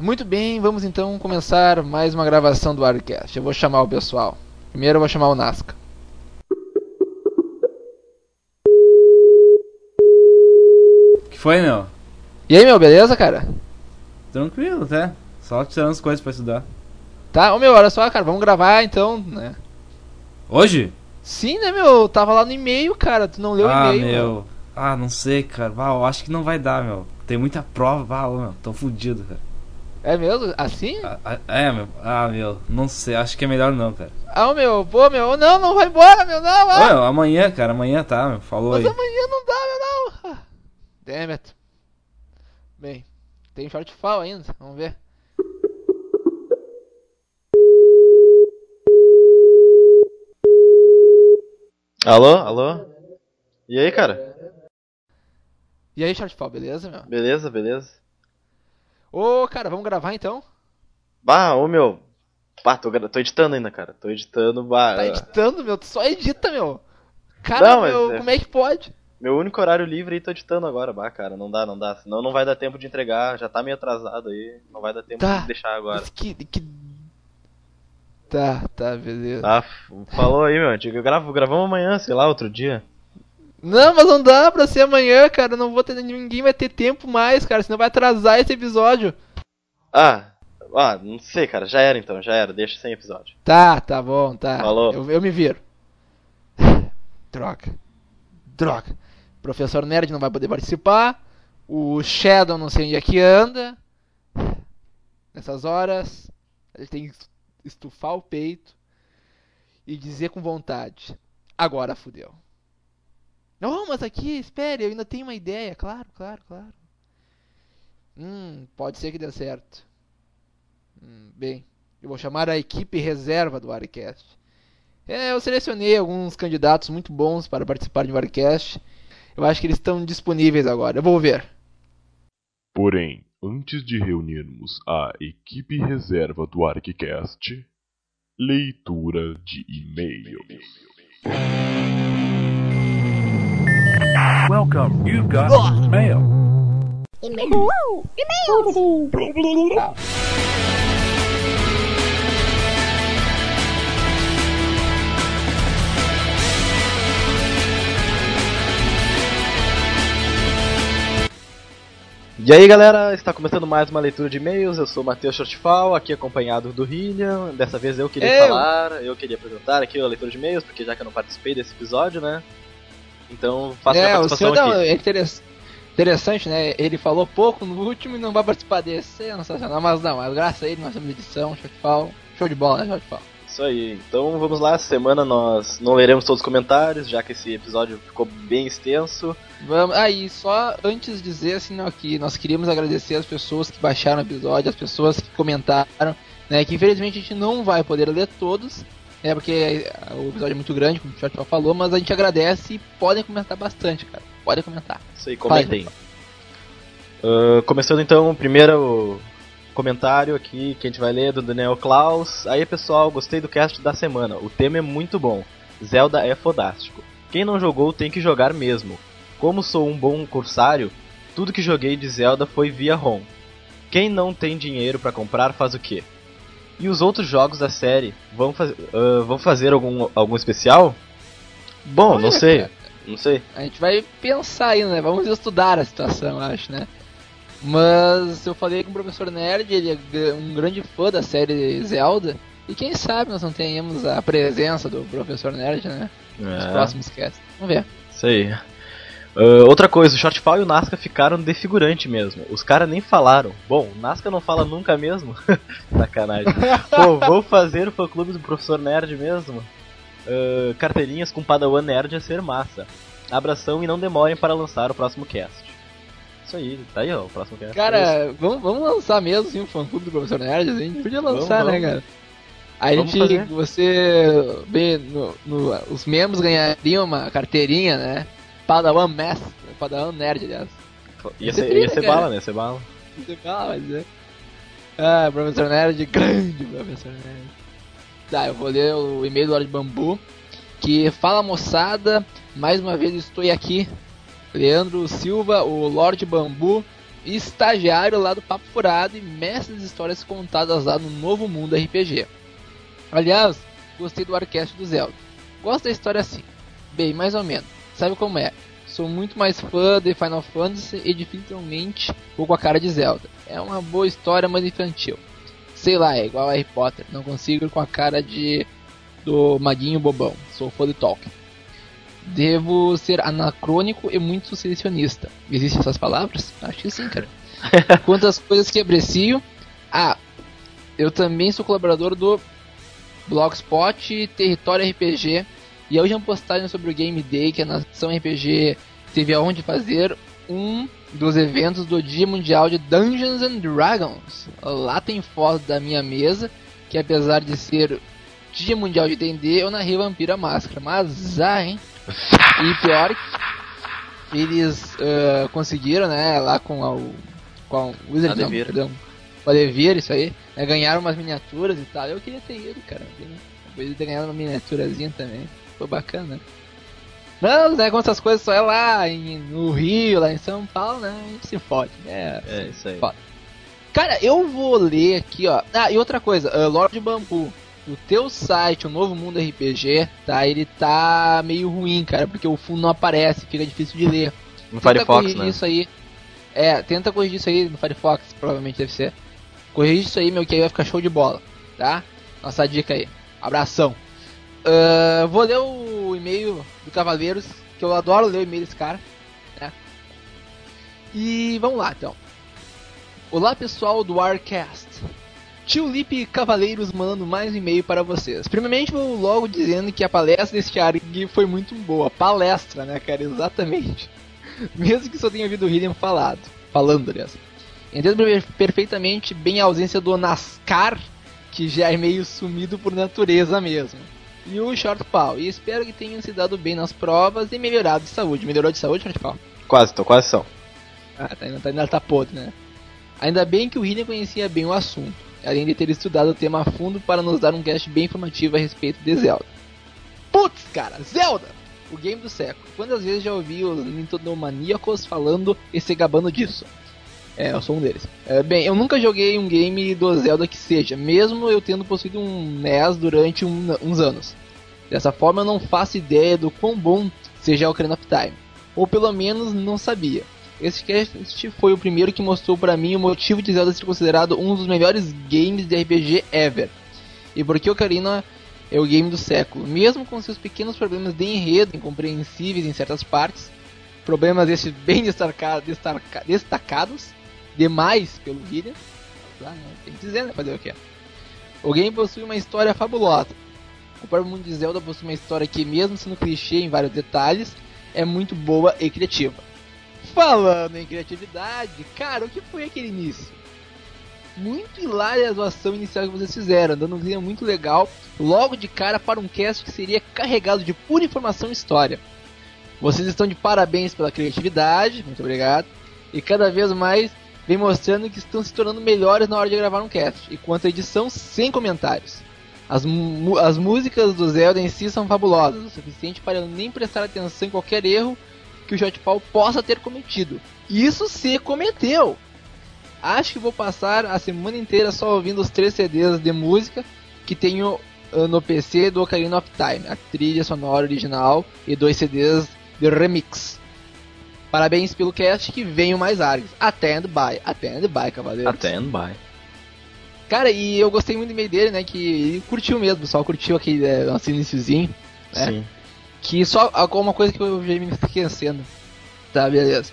Muito bem, vamos então começar mais uma gravação do Arcast. Eu vou chamar o pessoal. Primeiro eu vou chamar o Nasca. que foi, meu? E aí, meu, beleza, cara? Tranquilo, até. Só tirando as coisas pra estudar. Tá, ô meu, olha só, cara, vamos gravar então, né? Hoje? Sim, né, meu? Tava lá no e-mail, cara. Tu não leu o ah, e-mail. meu. Ah, não sei, cara. Ah, eu acho que não vai dar, meu. Tem muita prova. Ah, meu. Tô fudido, cara. É mesmo? Assim? Ah, ah, é, meu. Ah, meu. Não sei. Acho que é melhor não, cara. Ah, meu, pô, meu, não, não vai embora, meu, não, ah. amanhã, cara. Amanhã tá, meu. Falou Mas aí. amanhã não dá, meu, não. Damn it. Bem, tem shortfall ainda, vamos ver. Alô, alô? E aí, cara? E aí, shortfall, beleza, meu? Beleza, beleza? Ô, cara, vamos gravar então? Bah, ô meu. Bah, tô, tô editando ainda, cara. Tô editando, bah. Tá editando, meu? Tu só edita, meu. Cara, Não, meu, é- como é que pode? Meu único horário livre aí tô editando agora, bah, cara. Não dá, não dá. Senão não vai dar tempo de entregar. Já tá meio atrasado aí. Não vai dar tempo Tá. de deixar agora. Mas que, que... Tá, tá, beleza. Tá, falou aí, meu. Eu gravo, gravamos amanhã, sei lá, outro dia. Não, mas não dá pra ser amanhã, cara. Não vou ter. Ninguém vai ter tempo mais, cara. Senão vai atrasar esse episódio. Ah, ah, não sei, cara. Já era então, já era. Deixa sem episódio. Tá, tá bom, tá. Falou. Eu, eu me viro. Droga. Droga. O professor Nerd não vai poder participar. O Shadow não sei onde é que anda. Nessas horas. Ele tem que estufar o peito e dizer com vontade. Agora fudeu. Não, mas aqui, espere, eu ainda tenho uma ideia. Claro, claro, claro. Hum, pode ser que dê certo. Hum, bem, eu vou chamar a equipe reserva do Warcast. É, eu selecionei alguns candidatos muito bons para participar de Warcast. Eu acho que eles estão disponíveis agora. Eu vou ver. Porém, antes de reunirmos a equipe reserva do ArcCast, leitura de e-mail. Welcome, you've got mail. E aí galera, está começando mais uma leitura de e-mails, eu sou o Matheus Shortfall, aqui acompanhado do William, dessa vez eu queria Eu. falar, eu queria apresentar aqui a leitura de e-mails, porque já que eu não participei desse episódio, né, então faço é, o senhor não, é interess- interessante, né? Ele falou pouco no último e não vai participar desse. É sensacional, mas não, mas graças a ele nós temos edição, show de fall. Show de bola, né, show de fall. Isso aí, então vamos lá, essa semana nós não leremos todos os comentários, já que esse episódio ficou bem extenso. Vamos, aí, só antes de dizer assim, não, que nós queríamos agradecer as pessoas que baixaram o episódio, as pessoas que comentaram, né? Que infelizmente a gente não vai poder ler todos, né? Porque eh, o episódio é muito grande, como o Tchau falou, mas a gente agradece e podem comentar bastante, cara. Podem comentar. Isso aí, comentem. Ah, começando então o primeiro comentário aqui que a gente vai ler do Daniel Klaus. Aí pessoal, gostei do cast da semana. O tema é muito bom. Zelda é fodástico. Quem não jogou tem que jogar mesmo. Como sou um bom cursário, tudo que joguei de Zelda foi via ROM. Quem não tem dinheiro pra comprar faz o quê? E os outros jogos da série vão, faz- ah, vão fazer algum, algum especial? Bom, Olha, não sei. cara. Não sei. A gente vai pensar ainda, né? Vamos estudar a situação, acho, né? Mas eu falei com o professor Nerd, ele é um grande fã da série Zelda. E quem sabe nós não tenhamos a presença do professor Nerd, né? Nos É. próximos casts. Vamos ver. Isso aí. Ah, outra coisa, o Shortfall e o Nasca ficaram defigurante mesmo. Os caras nem falaram. Bom, o Nasca não fala nunca mesmo. Sacanagem. Pô, vou fazer o fã clube do professor Nerd mesmo. Ah, carteirinhas com Padawan Nerd a ser massa. Abração e não demorem para lançar o próximo cast. Isso aí, tá aí ó, o próximo cast. É. Cara, vamos, vamos lançar mesmo assim, o fã clube do professor Nerd, assim. Podia lançar, Vamos, né, vamos. cara? A Vamos gente, fazer. você, bem, no, no- os membros ganhariam uma carteirinha, né? Padawan Master, Padawan Nerd, aliás. ia ser, ia ser bala, né? Ia ser bala. Você fala, mas é. Ah, professor Nerd, grande professor Nerd. Tá, eu vou ler o e-mail do Lorde Bambu. Que fala moçada, mais uma vez estou aqui. Leandro Silva, o Lorde Bambu, estagiário lá do Papo Furado e mestre das histórias contadas lá no Novo Mundo RPG. Aliás, gostei do Arcast do Zelda. Gosto da história assim. Bem, mais ou menos. Sabe como é? Sou muito mais fã de Final Fantasy e definitivamente vou com a cara de Zelda. É uma boa história, mas infantil. Sei lá, é igual a Harry Potter. Não consigo ir com a cara de do maguinho bobão. Sou fã de Tolkien. Devo ser anacrônico e muito selecionista. Existem essas palavras? Acho que sim, cara. Quantas coisas que aprecio. Ah, eu também sou colaborador do Blogspot Território RPG. E a última postagem sobre o Game Day, que a Nação RPG teve aonde fazer um dos eventos do Dia Mundial de Dungeons and Dragons. Lá tem foto da minha mesa, que apesar de ser Dia Mundial de D&D, eu narrei Vampira Máscara. Mas, ah, hein? E pior que eles uh, conseguiram, né, lá com a, o, com a Wizard, não, perdão, com a Devir, isso aí, né, ganharam umas miniaturas e tal. Eu queria ter ido, cara. Depois de ter ganhado uma miniaturazinha também. Foi bacana. Não, né, com essas coisas só é lá em, no Rio, lá em São Paulo, né, a gente se fode. É, É, isso aí. Foda. Cara, eu vou ler aqui, ó. Ah, e outra coisa, uh, Lord Bambu. O teu site, o Novo Mundo RPG, tá? Ele tá meio ruim, cara, porque o fundo não aparece, fica difícil de ler. No Tenta Firefox, corrigir né? isso aí. É, tenta corrigir isso aí no Firefox, provavelmente deve ser. Corrige isso aí, meu, que aí vai ficar show de bola, tá? Nossa dica aí. Abração. Ah, vou ler o e-mail do Cavaleiros, que eu adoro ler o e-mail desse cara, né? E vamos lá, então. Olá, pessoal do Warcast. Tio Lipe Cavaleiros mandando mais um e-mail para vocês. Primeiramente, vou logo dizendo que a palestra deste ARG foi muito boa. Palestra, né, cara? Exatamente. Mesmo que só tenha ouvido o William falado. Falando, aliás. Entendo per- perfeitamente bem a ausência do NASCAR, que já é meio sumido por natureza mesmo. E o Short Pau. E espero que tenham se dado bem nas provas e melhorado de saúde. Melhorou de saúde, Short Pau? Quase, tô quase são. Ah, tá, ainda, tá, ainda tá podre, né? Ainda bem que o William conhecia bem o assunto, além de ter estudado o tema a fundo para nos dar um cast bem informativo a respeito de Zelda. Putz, cara, Zelda! O game do século. Quantas vezes já ouvi os Nintendomaníacos falando e se gabando disso? É, eu sou um deles. É, bem, eu nunca joguei um game do Zelda que seja, mesmo eu tendo possuído um NES durante um- uns anos. Dessa forma, eu não faço ideia do quão bom seja o Ocarina of Time. Ou pelo menos não sabia. Esse cast foi o primeiro que mostrou pra mim o motivo de Zelda ser considerado um dos melhores games de RPG ever. E porque Ocarina é o game do século, mesmo com seus pequenos problemas de enredo incompreensíveis em certas partes, problemas esses bem destaca- destaca- destacados demais pelo William. Lá, né? Tem que dizer, né? Fazer o que? O game possui uma história fabulosa. O próprio mundo de Zelda possui uma história que, mesmo sendo clichê em vários detalhes, é muito boa e criativa. Falando em criatividade, cara, o que foi aquele início? Muito hilária a zoação inicial que vocês fizeram, dando um clima muito legal, logo de cara para um cast que seria carregado de pura informação e história. Vocês estão de parabéns pela criatividade, muito obrigado, e cada vez mais vem mostrando que estão se tornando melhores na hora de gravar um cast, e quanto à edição, sem comentários. As, as músicas do Zelda em si são fabulosas, o suficiente para eu nem prestar atenção em qualquer erro que o Short Paul possa ter cometido. Isso se cometeu! Acho que vou passar a semana inteira só ouvindo os três CDs de música que tenho ah, no PC do Ocarina of Time, a trilha sonora original e dois CDs de remix. Parabéns pelo cast que venham mais args. Attend by, attend by, cavaleiro. Attend by. Cara, e eu gostei muito do e-mail dele, né? Que ele curtiu mesmo, o pessoal curtiu aquele é, nosso iniciozinho. É. Sim. Que só alguma coisa que eu já me esquecendo. Tá, beleza.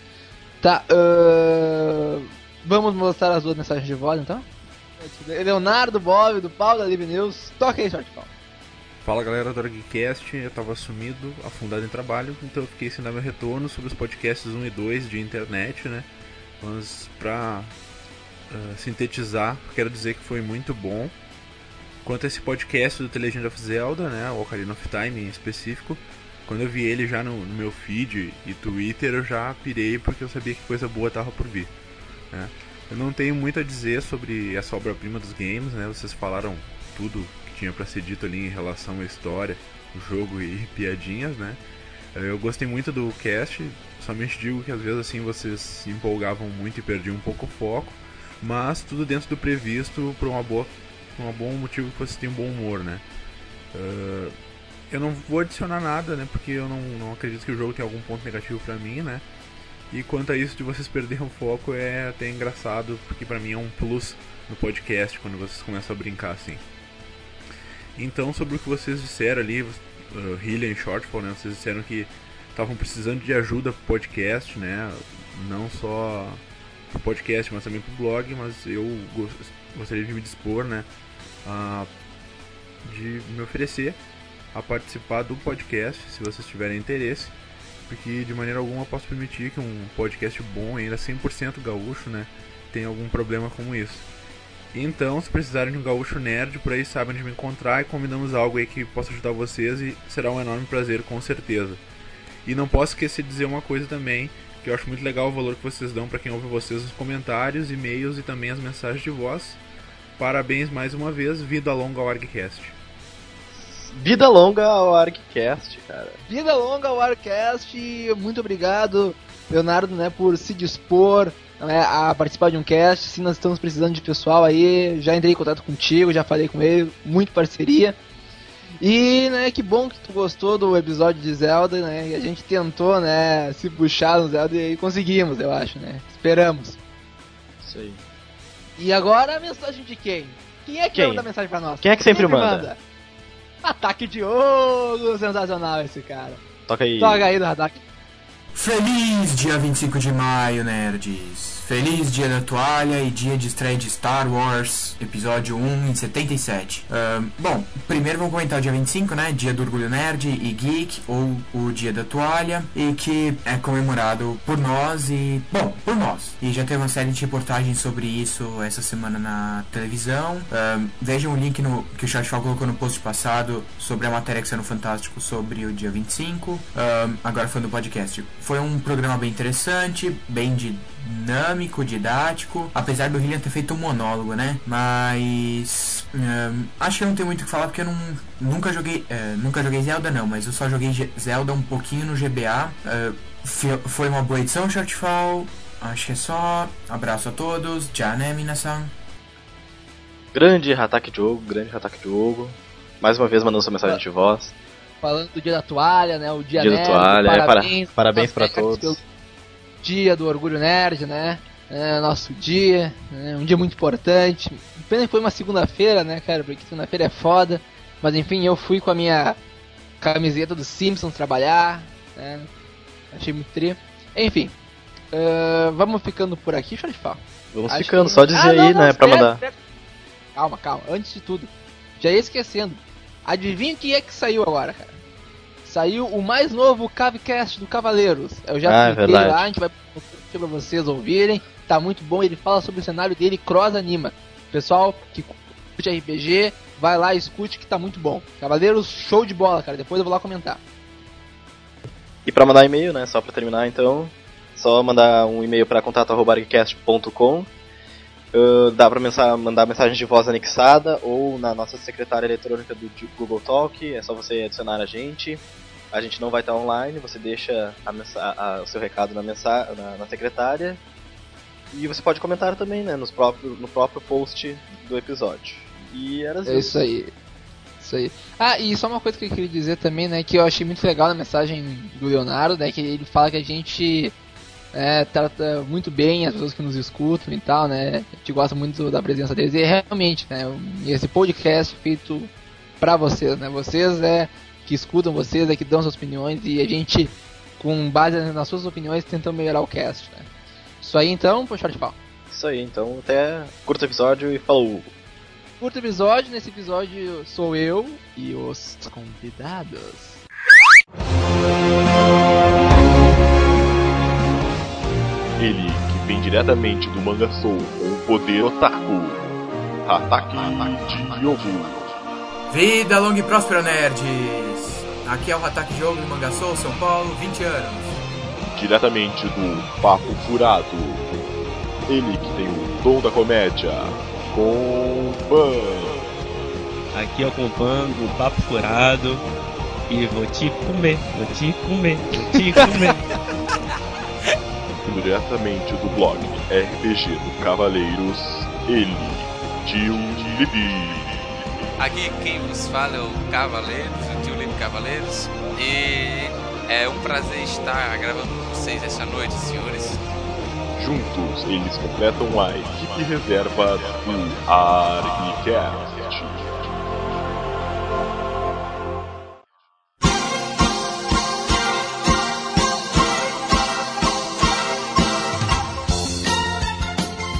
Tá, ahn, vamos mostrar as duas mensagens de voz então? Leonardo, Bob, do Paulo da Live News. Toca aí, Short Paulo. Fala galera do ArgCast, eu tava sumido, afundado em trabalho, então eu fiquei sem dar meu retorno sobre os podcasts 1 e 2 de internet, né? Mas pra ah, sintetizar, quero dizer que foi muito bom. Quanto a esse podcast do The Legend of Zelda, né? O Ocarina of Time em específico, quando eu vi ele já no, no meu feed e Twitter, eu já pirei porque eu sabia que coisa boa tava por vir. Né? Eu não tenho muito a dizer sobre essa obra-prima dos games, né? Vocês falaram tudo tinha pra ser dito ali em relação à história, o jogo e piadinhas, né? Eu gostei muito do cast, somente digo que às vezes assim vocês se empolgavam muito e perdiam um pouco o foco, mas tudo dentro do previsto por uma boa, um bom motivo que vocês tenham um bom humor, né? Uh, eu não vou adicionar nada, né? Porque eu não, não acredito que o jogo tenha algum ponto negativo pra mim, né? E quanto a isso de vocês perderem o foco é até engraçado, porque pra mim é um plus no podcast quando vocês começam a brincar assim. Então, sobre o que vocês disseram ali, uh, Hillian e Shortfall, né? Vocês disseram que estavam precisando de ajuda pro podcast, né? Não só pro podcast, mas também pro blog, mas eu gostaria de me dispor, né? A, de me oferecer a participar do podcast, se vocês tiverem interesse, porque de maneira alguma posso permitir que um podcast bom, ainda 100% gaúcho, né, tenha algum problema como isso. Então, se precisarem de um gaúcho nerd, por aí sabem onde me encontrar e combinamos algo aí que possa ajudar vocês e será um enorme prazer, com certeza. E não posso esquecer de dizer uma coisa também, que eu acho muito legal o valor que vocês dão para quem ouve vocês nos comentários, e-mails e também as mensagens de voz. Parabéns mais uma vez, vida longa ao ArgCast. Vida longa ao ArcCast, cara. Vida longa ao ArcCast. Muito obrigado, Leonardo, né, por se dispor né, a participar de um cast. Sim, nós estamos precisando de pessoal aí. Já entrei em contato contigo, já falei com ele, muito parceria. E, né, que bom que tu gostou do episódio de Zelda, né? E a gente tentou, né, se puxar no Zelda e conseguimos, eu acho, né? Esperamos. Isso aí. E agora a mensagem de quem? Quem é que Quem? manda mensagem pra nós? Quem é que sempre manda? Ataque Diogo! Sensacional esse cara. Toca aí. Toca aí do ataque. Feliz dia 25 de maio, nerds! Feliz dia da toalha e dia de estreia de Star Wars, episódio 1 em 77. Ahn, bom, primeiro vamos comentar o dia 25, né? Dia do Orgulho Nerd e Geek, ou o dia da toalha, e que é comemorado por nós e. Bom, por nós. E já teve uma série de reportagens sobre isso essa semana na televisão. Ahn, vejam o link no, que o Chatfall colocou no post passado sobre a matéria que saiu no Fantástico sobre o dia 25. Ahn, agora falando do podcast. Foi um programa bem interessante, bem dinâmico, didático. Apesar do Hillian ter feito um monólogo, né? Mas. ahn, acho que eu não tenho muito o que falar porque eu não, nunca joguei. eh, nunca joguei Zelda, não, mas eu só joguei Zelda um pouquinho no GBA. Eh, fi- foi uma boa edição, Shortfall. Acho que é só. Abraço a todos. Já né, Minasan? Grande Hatake Diogo, grande Hatake Diogo. Mais uma vez mandando sua mensagem de voz. Falando do dia da toalha, né? O dia, Dia da toalha, é, parabéns. para- parabéns nerds todos. Dia do Orgulho Nerd, né? É, nosso dia, né? um dia muito importante. Pena que foi uma segunda-feira, né, cara? Porque segunda-feira é foda. Mas enfim, eu fui com a minha camiseta dos Simpsons trabalhar, né? Achei muito tri. Enfim, ah, vamos ficando por aqui, deixa eu te falar. Vamos Acho ficando, que- só dizer Ah, não, aí, não, né, pra mandar. Calma, calma. Antes de tudo, já ia esquecendo. Adivinha o que é que saiu agora, cara? Saiu o mais novo Cavecast do Cavaleiros. Eu já Ah, é lá, a gente vai pra vocês ouvirem. Tá muito bom, ele fala sobre o cenário dele, cross anima. Pessoal que curte RPG, vai lá e escute que tá muito bom. Cavaleiros, show de bola, cara. Depois eu vou lá comentar. E pra mandar e-mail, né, só pra terminar então, só mandar um e-mail pra contato.argcast.com Uh, dá pra mensa- mandar mensagem de voz anexada ou na nossa secretária eletrônica do Google Talk, é só você adicionar a gente. A gente não vai estar online, você deixa a a- o seu recado na, mensa- na, na secretária. E você pode comentar também, né, nos próprio, no próprio post do episódio. E era É isso aí. Isso aí. Ah, e só uma coisa que eu queria dizer também, né, que eu achei muito legal na mensagem do Leonardo, né, que ele fala que a gente é, trata muito bem as pessoas que nos escutam e tal, né, a gente gosta muito da presença deles, e realmente, né, esse podcast é feito pra vocês, né, vocês é que escutam vocês, é que dão suas opiniões, e a gente, com base nas suas opiniões, tentamos melhorar o cast, né. Isso aí então, poxa, de pau. Isso aí, então até curto episódio e falou! Curto episódio, nesse episódio sou eu e os convidados. Ele que vem diretamente do Manga Soul com o poder otaku. Hatake de Diogo. Vida longa e próspera, nerds! Aqui é o Ataque Diogo do Mangaçou, São Paulo, 20 anos. Diretamente do Papo Furado. Ele que tem o dom da comédia. Com Pan. Aqui é o Compan do Papo Furado. E vou te comer, vou te comer, vou te comer. Diretamente do blog RPG do Cavaleiros, ele, Tio Libi. Aqui quem vos fala é o Cavaleiros, o tio Lipe Cavaleiros. E é um prazer estar gravando com vocês essa noite, senhores. Juntos, eles completam a equipe reserva do Argnicast.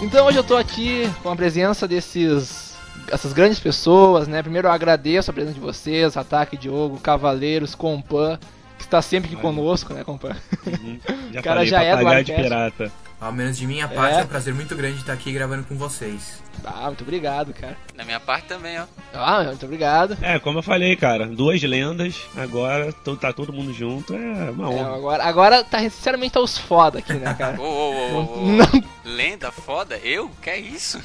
Então hoje eu tô aqui com a presença desses essas grandes pessoas, né? Primeiro eu agradeço a presença de vocês, Ataque Diogo, Cavaleiros, Compan, que está sempre aqui conosco, né, Compan? Uhum. Já O cara falei, já é do de pirata. Ao menos de minha parte, É. é um prazer muito grande estar aqui gravando com vocês. Ah, muito obrigado, cara. Da minha parte também, ó. Ah, muito obrigado. É, como eu falei, cara, duas lendas, agora tá todo mundo junto, é uma É, honra. agora, agora tá sinceramente tá os foda aqui, né, cara? Ô, ô, ô, ô, ô. Não, Lenda foda? Eu? Que é isso?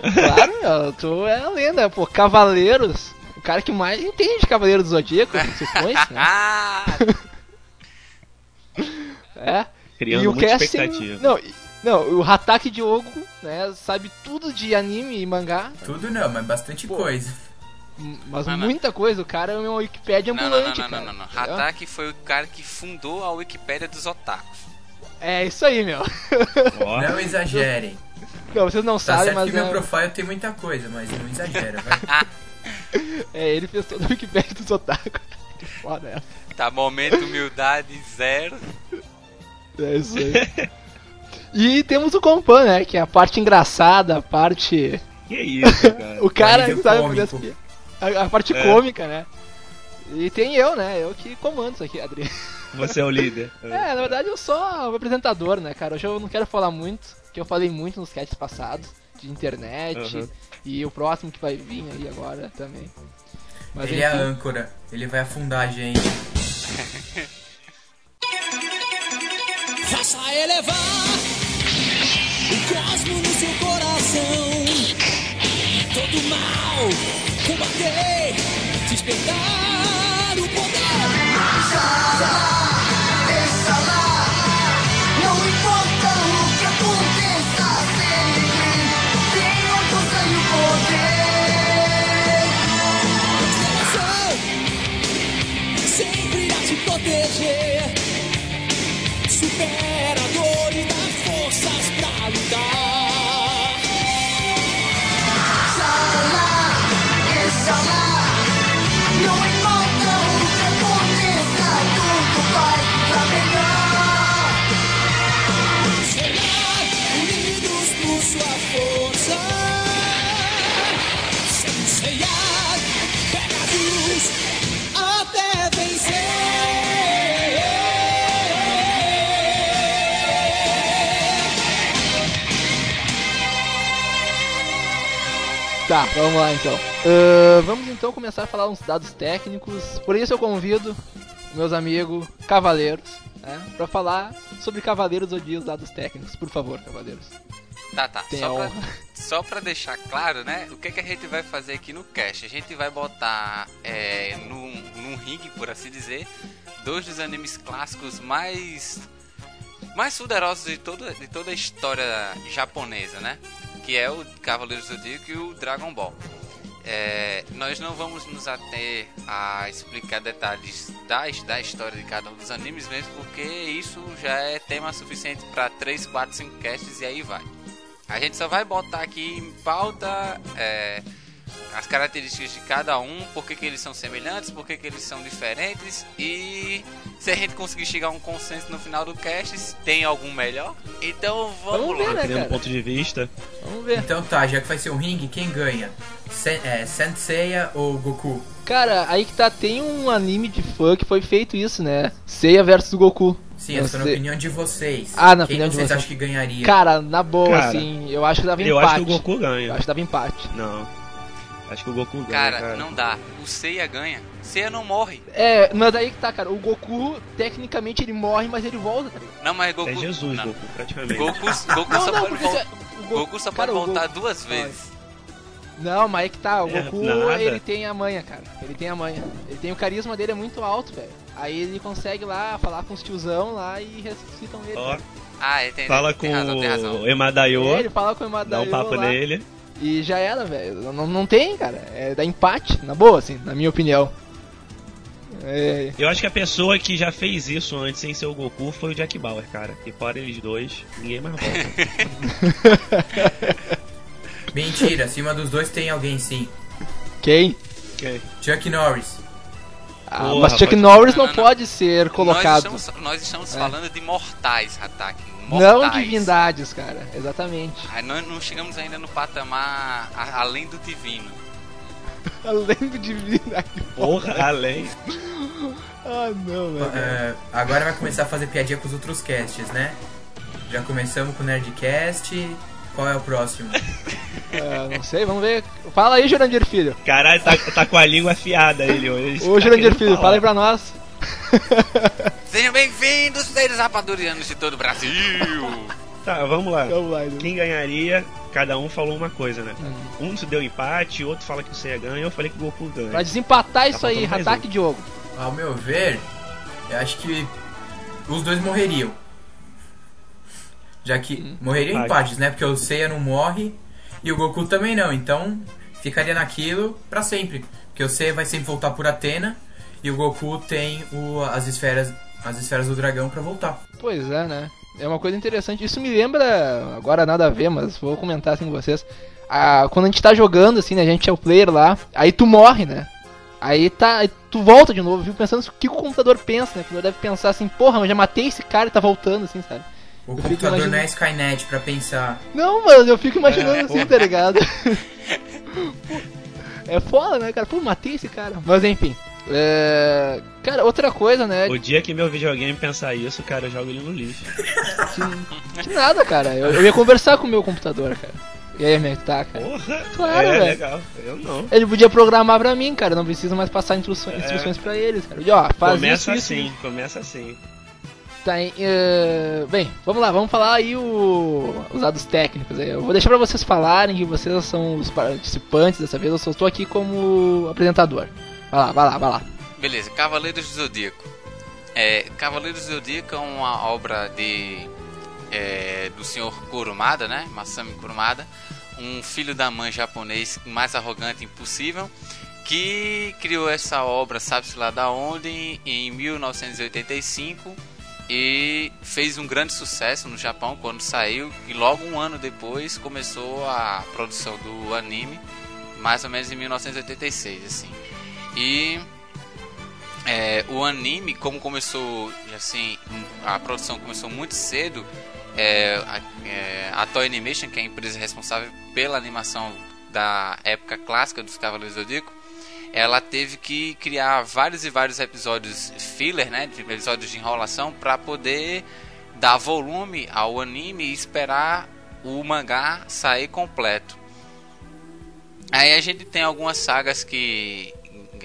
Claro, meu, tu é a lenda, pô, Cavaleiros, o cara que mais entende de Cavaleiro do Zodíaco, se supõe, né? Ah! É. Criando e o muita casting, expectativa. não, não, o Hatake Diogo, né, sabe tudo de anime e mangá, Tudo não, mas bastante Pô. coisa. m- mas Não, não. muita coisa, o cara é uma Wikipédia Não, não, não, ambulante, não, não, cara. não, não. Hatake foi o cara que fundou a Wikipédia dos otakus. É isso aí, meu. Ó, Não exagerem. Não, vocês não Tá sabem, certo mas que meu é, profile tem muita coisa, mas não exagera, vai. é, ele fez toda a Wikipédia dos otaku. Que foda é. Tá, momento humildade zero. É isso aí. e temos o Compan, né, que é a parte engraçada, a parte... que isso, cara. O cara sabe cômico. fazer as pi- a, a parte É. cômica, né? E tem eu, né? Eu que comando isso aqui, Adri. Você é o líder. É, na verdade eu sou o apresentador, né, cara? Hoje eu não quero falar muito, que eu falei muito nos casts passados, de internet, Uhum. e o próximo que vai vir aí agora também. Mas Ele é a enfim, âncora, ele vai afundar a gente. Faça elevar o cosmo no seu coração. Todo mal combater, despertar o poder. Não tá, vamos lá então. Ahn, vamos então começar a falar uns dados técnicos. Por isso eu convido meus amigos cavaleiros, né, pra falar sobre Cavaleiros ou os dados técnicos. Por favor, cavaleiros. Tá, tá. Tenha Só pra, honra. só pra deixar claro, né? O que, que a gente vai fazer aqui no cast? A gente vai botar é, num, num ringue, por assim dizer, dois dos animes clássicos mais mais poderosos de toda, de toda a história japonesa, né? Que é o Cavaleiros do Zodíaco e o Dragon Ball. É, nós não vamos nos ater a explicar detalhes da, da história de cada um dos animes mesmo, porque isso já é tema suficiente para 3, 4, 5 casts e aí vai. A gente só vai botar aqui em pauta é, as características de cada um, por que, que eles são semelhantes, por que, que eles são diferentes e se a gente conseguir chegar a um consenso no final do cast, se tem algum melhor. Então vamos, Vamos ver, lá. né, um cara? ponto de vista. Vamos ver. Então tá, já que vai ser um ringue, quem ganha? Sen é, Senseiya ou Goku? Cara, aí que tá, tem um anime de fã que foi feito isso, né? Seiya versus Goku. Sim, Eu essa na opinião de vocês. Ah, na quem opinião de vocês vocês. acham que ganharia? Cara, na boa, Cara, assim, eu acho que dava Eu empate. acho que o Goku Eu ganha. acho que dava empate. Não. Acho que o Goku ganha. Cara, Cara, não dá. O Seiya ganha. Seiya não morre. É, mas daí que tá, cara. O Goku, tecnicamente, ele morre, mas ele volta, tá ligado? Não, mas Goku. É Jesus, não. Goku, praticamente. Goku, Goku Não, só não, pode voltar. se- o Go- Goku só cara, pode voltar Goku- duas vezes. Não, mas aí que tá, o É, Goku, nada. ele tem a manha, cara. Ele tem a manha. Ele tem o carisma dele é muito alto, velho. Aí ele consegue lá falar com os tiozão lá e ressuscitam ele. Ó, cara. Ah, entendi. fala tem com razão, tem razão. o Emadayo, ele fala com o Imadaio dá um papo lá, nele. E já era, velho. Não, não tem, cara. É da empate, na boa, assim, na minha opinião. É, Eu acho que a pessoa que já fez isso antes sem ser o Goku foi o Jack Bauer, cara. Que fora eles dois, ninguém mais volta. Mentira, acima dos dois tem alguém sim. quem? Ok. Chuck Norris. Ah, Porra, mas Chuck Norris Não, não, não, pode ser colocado. Nós estamos, nós estamos É. falando de mortais, Não divindades, cara. Exatamente. Aí nós não chegamos ainda no patamar a- além do divino. Além do divindade. Porra, além. Ah, não, velho. É, agora vai começar a fazer piadinha com os outros casts, né? Já começamos com o Nerdcast. Qual é o próximo? Ah, não sei, vamos ver. Fala aí, Jurandir Filho. Caralho, tá, tá com a língua afiada ele hoje. Ô, Tá Jurandir Filho, falar. fala aí pra nós. Sejam bem-vindos, seres rapadurianos de todo o Brasil! Tá, vamos lá. Vamos lá. Quem ganharia, cada um falou uma coisa, né? Hum. Um se deu empate, outro fala que o Seiya ganha, eu falei que o Goku ganha. Pra desempatar isso aí, ataque Diogo. Ao meu ver, eu acho que os dois morreriam. Já que morreriam Vai. empates, né? Porque o Seiya não morre e o Goku também não. Então ficaria naquilo pra sempre. Porque o Seiya vai sempre voltar por Atena e o Goku tem o- as esferas as esferas do dragão pra voltar. Pois é, né? É uma coisa interessante. Isso me lembra, agora nada a ver, mas vou comentar assim com vocês. Ah, quando a gente tá jogando, assim, né? A gente é o player lá, aí tu morre, né? Aí tá. aí tu volta de novo, viu? Pensando o que o computador pensa, né? O computador deve pensar assim, porra, mas já matei esse cara e tá voltando, assim, sabe? O Eu computador não é imaginando- Skynet pra pensar. Não, mano, eu fico imaginando É, assim, tá ligado? é foda, né, cara? Pô, matei esse cara. Mas enfim. É... Cara, outra coisa, né? O dia que meu videogame pensar isso, cara, eu jogo ele no lixo. Que nada, cara. Eu, eu ia conversar com o meu computador, cara. E aí, como é que tá, cara? Porra, Claro, é velho. legal. Eu não. Ele podia programar pra mim, cara. eu Não preciso mais passar instruções, instruções pra eles, cara. E, ó, faz começa isso, isso, assim, começa assim. Tá, hein, eh, bem, vamos lá, vamos falar aí o, os dados técnicos. aí. Eu vou deixar pra vocês falarem que vocês são os participantes dessa vez. Eu só estou aqui como apresentador. Vai lá, vai lá, vai lá. Beleza, Cavaleiros do Zodíaco. É, Cavaleiros do Zodíaco é uma obra de é, do senhor Kurumada, né? Masami Kurumada, um filho da mãe japonês mais arrogante impossível, que criou essa obra, sabe-se lá da onde, em 1985 e fez um grande sucesso no Japão quando saiu e logo um ano depois começou a produção do anime, mais ou menos em 1986, assim. E é, o anime, como começou assim, a produção começou muito cedo, é, a, é, a Toei Animation, que é a empresa responsável pela animação da época clássica dos Cavaleiros do Zodíaco, ela teve que criar vários e vários episódios filler, né, episódios de enrolação, para poder dar volume ao anime e esperar o mangá sair completo. Aí a gente tem algumas sagas que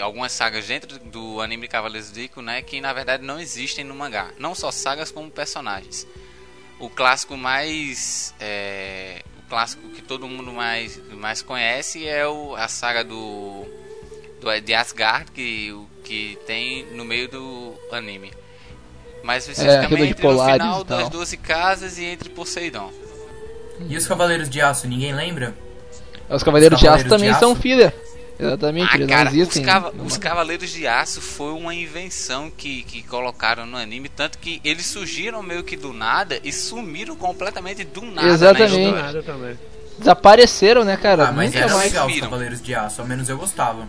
algumas sagas dentro do anime Cavaleiros do Zodíaco, né, que na verdade não existem no mangá. Não só sagas como personagens. O clássico mais é, o clássico que todo mundo mais mais conhece é o, a saga do, do de Asgard que o que tem no meio do anime. Mais aquilo especificamente Polaris no final e das 12 casas e entre Poseidon. E os Cavaleiros de Aço, ninguém lembra? Os Cavaleiros Os de Aço Cavaleiros também de são Aço? filler. Exatamente, Ah, eles cara, existem. os, cava- no os. Cavaleiros de Aço foi uma invenção que, que colocaram no anime, tanto que eles surgiram meio que do nada e sumiram completamente do nada. Exatamente. Na nada também. Desapareceram, né, cara? Ah, mas Nunca era mais. legal os. Cavaleiros de Aço, ao menos eu gostava.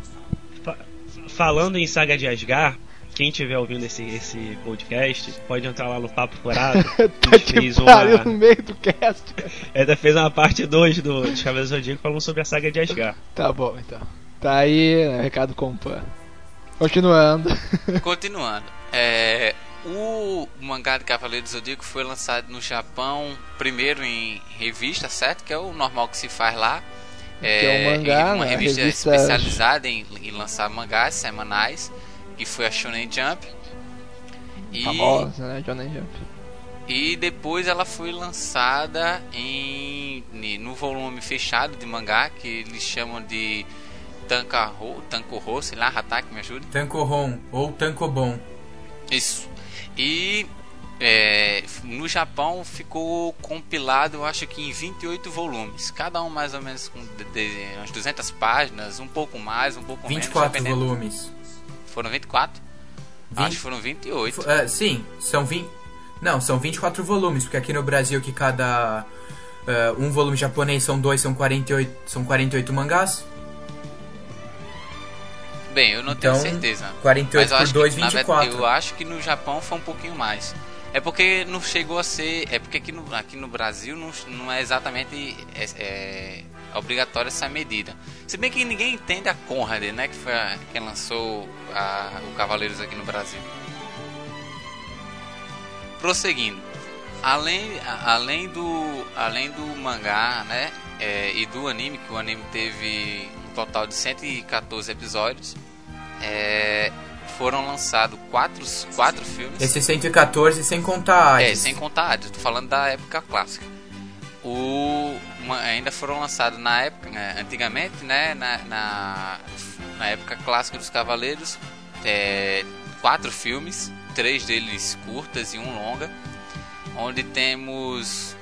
Falando em saga de Asgard, quem estiver ouvindo esse, esse podcast, pode entrar lá no Papo Furado. Tá A gente que fez uma, no meio do cast. ainda fez uma parte 2 do dos Cavaleiros do Zodíaco falando sobre a saga de Asgard. Tá bom, então. Tá aí, né, recado compa. Continuando. Continuando. É, o mangá de Cavaleiro do Zodíaco foi lançado no Japão, primeiro em revista, certo? Que é o normal que se faz lá. Que é um mangá, uma né? revista, Revista- especializada em, em lançar mangás semanais, que foi a Shonen Jump. E Famosa, né, Johnny Jump. E depois ela foi lançada em no volume fechado de mangá que eles chamam de Tankaro, Tankoro, sei lá, Hatake, me ajude. Tankohon ou Tankobon. Isso. E é, no Japão ficou compilado, eu acho que em 28 volumes, cada um mais ou menos com de, de, umas 200 páginas, um pouco mais, um pouco 24 menos. 24 volumes. Foram 24? 20? Acho que foram 28. Uh, sim, são 20. Não, são 24 volumes, porque aqui no Brasil que cada uh, um volume japonês são dois, são 48, são 48 mangás. Bem, eu não então, tenho certeza. 48 mas por 2, que, 24. Verdade, eu acho que no Japão foi um pouquinho mais. É porque não chegou a ser. É porque aqui no, aqui no Brasil não, não é exatamente é, é, obrigatória essa medida. Se bem que ninguém entende a Conrad, né? Que foi a, quem lançou a, o Cavaleiros aqui no Brasil. Prosseguindo. Além, além, do, além do mangá, né? É, e do anime, que o anime teve um total de 114 episódios. É, foram lançados quatro, quatro filmes. Esse 114 sem contar Hades. É, sem contar Hades. Tô falando da época clássica. O, uma, ainda foram lançados na época, né, antigamente, né, na, na, na, época clássica dos Cavaleiros, é, quatro filmes, três deles curtas e um longa, onde temos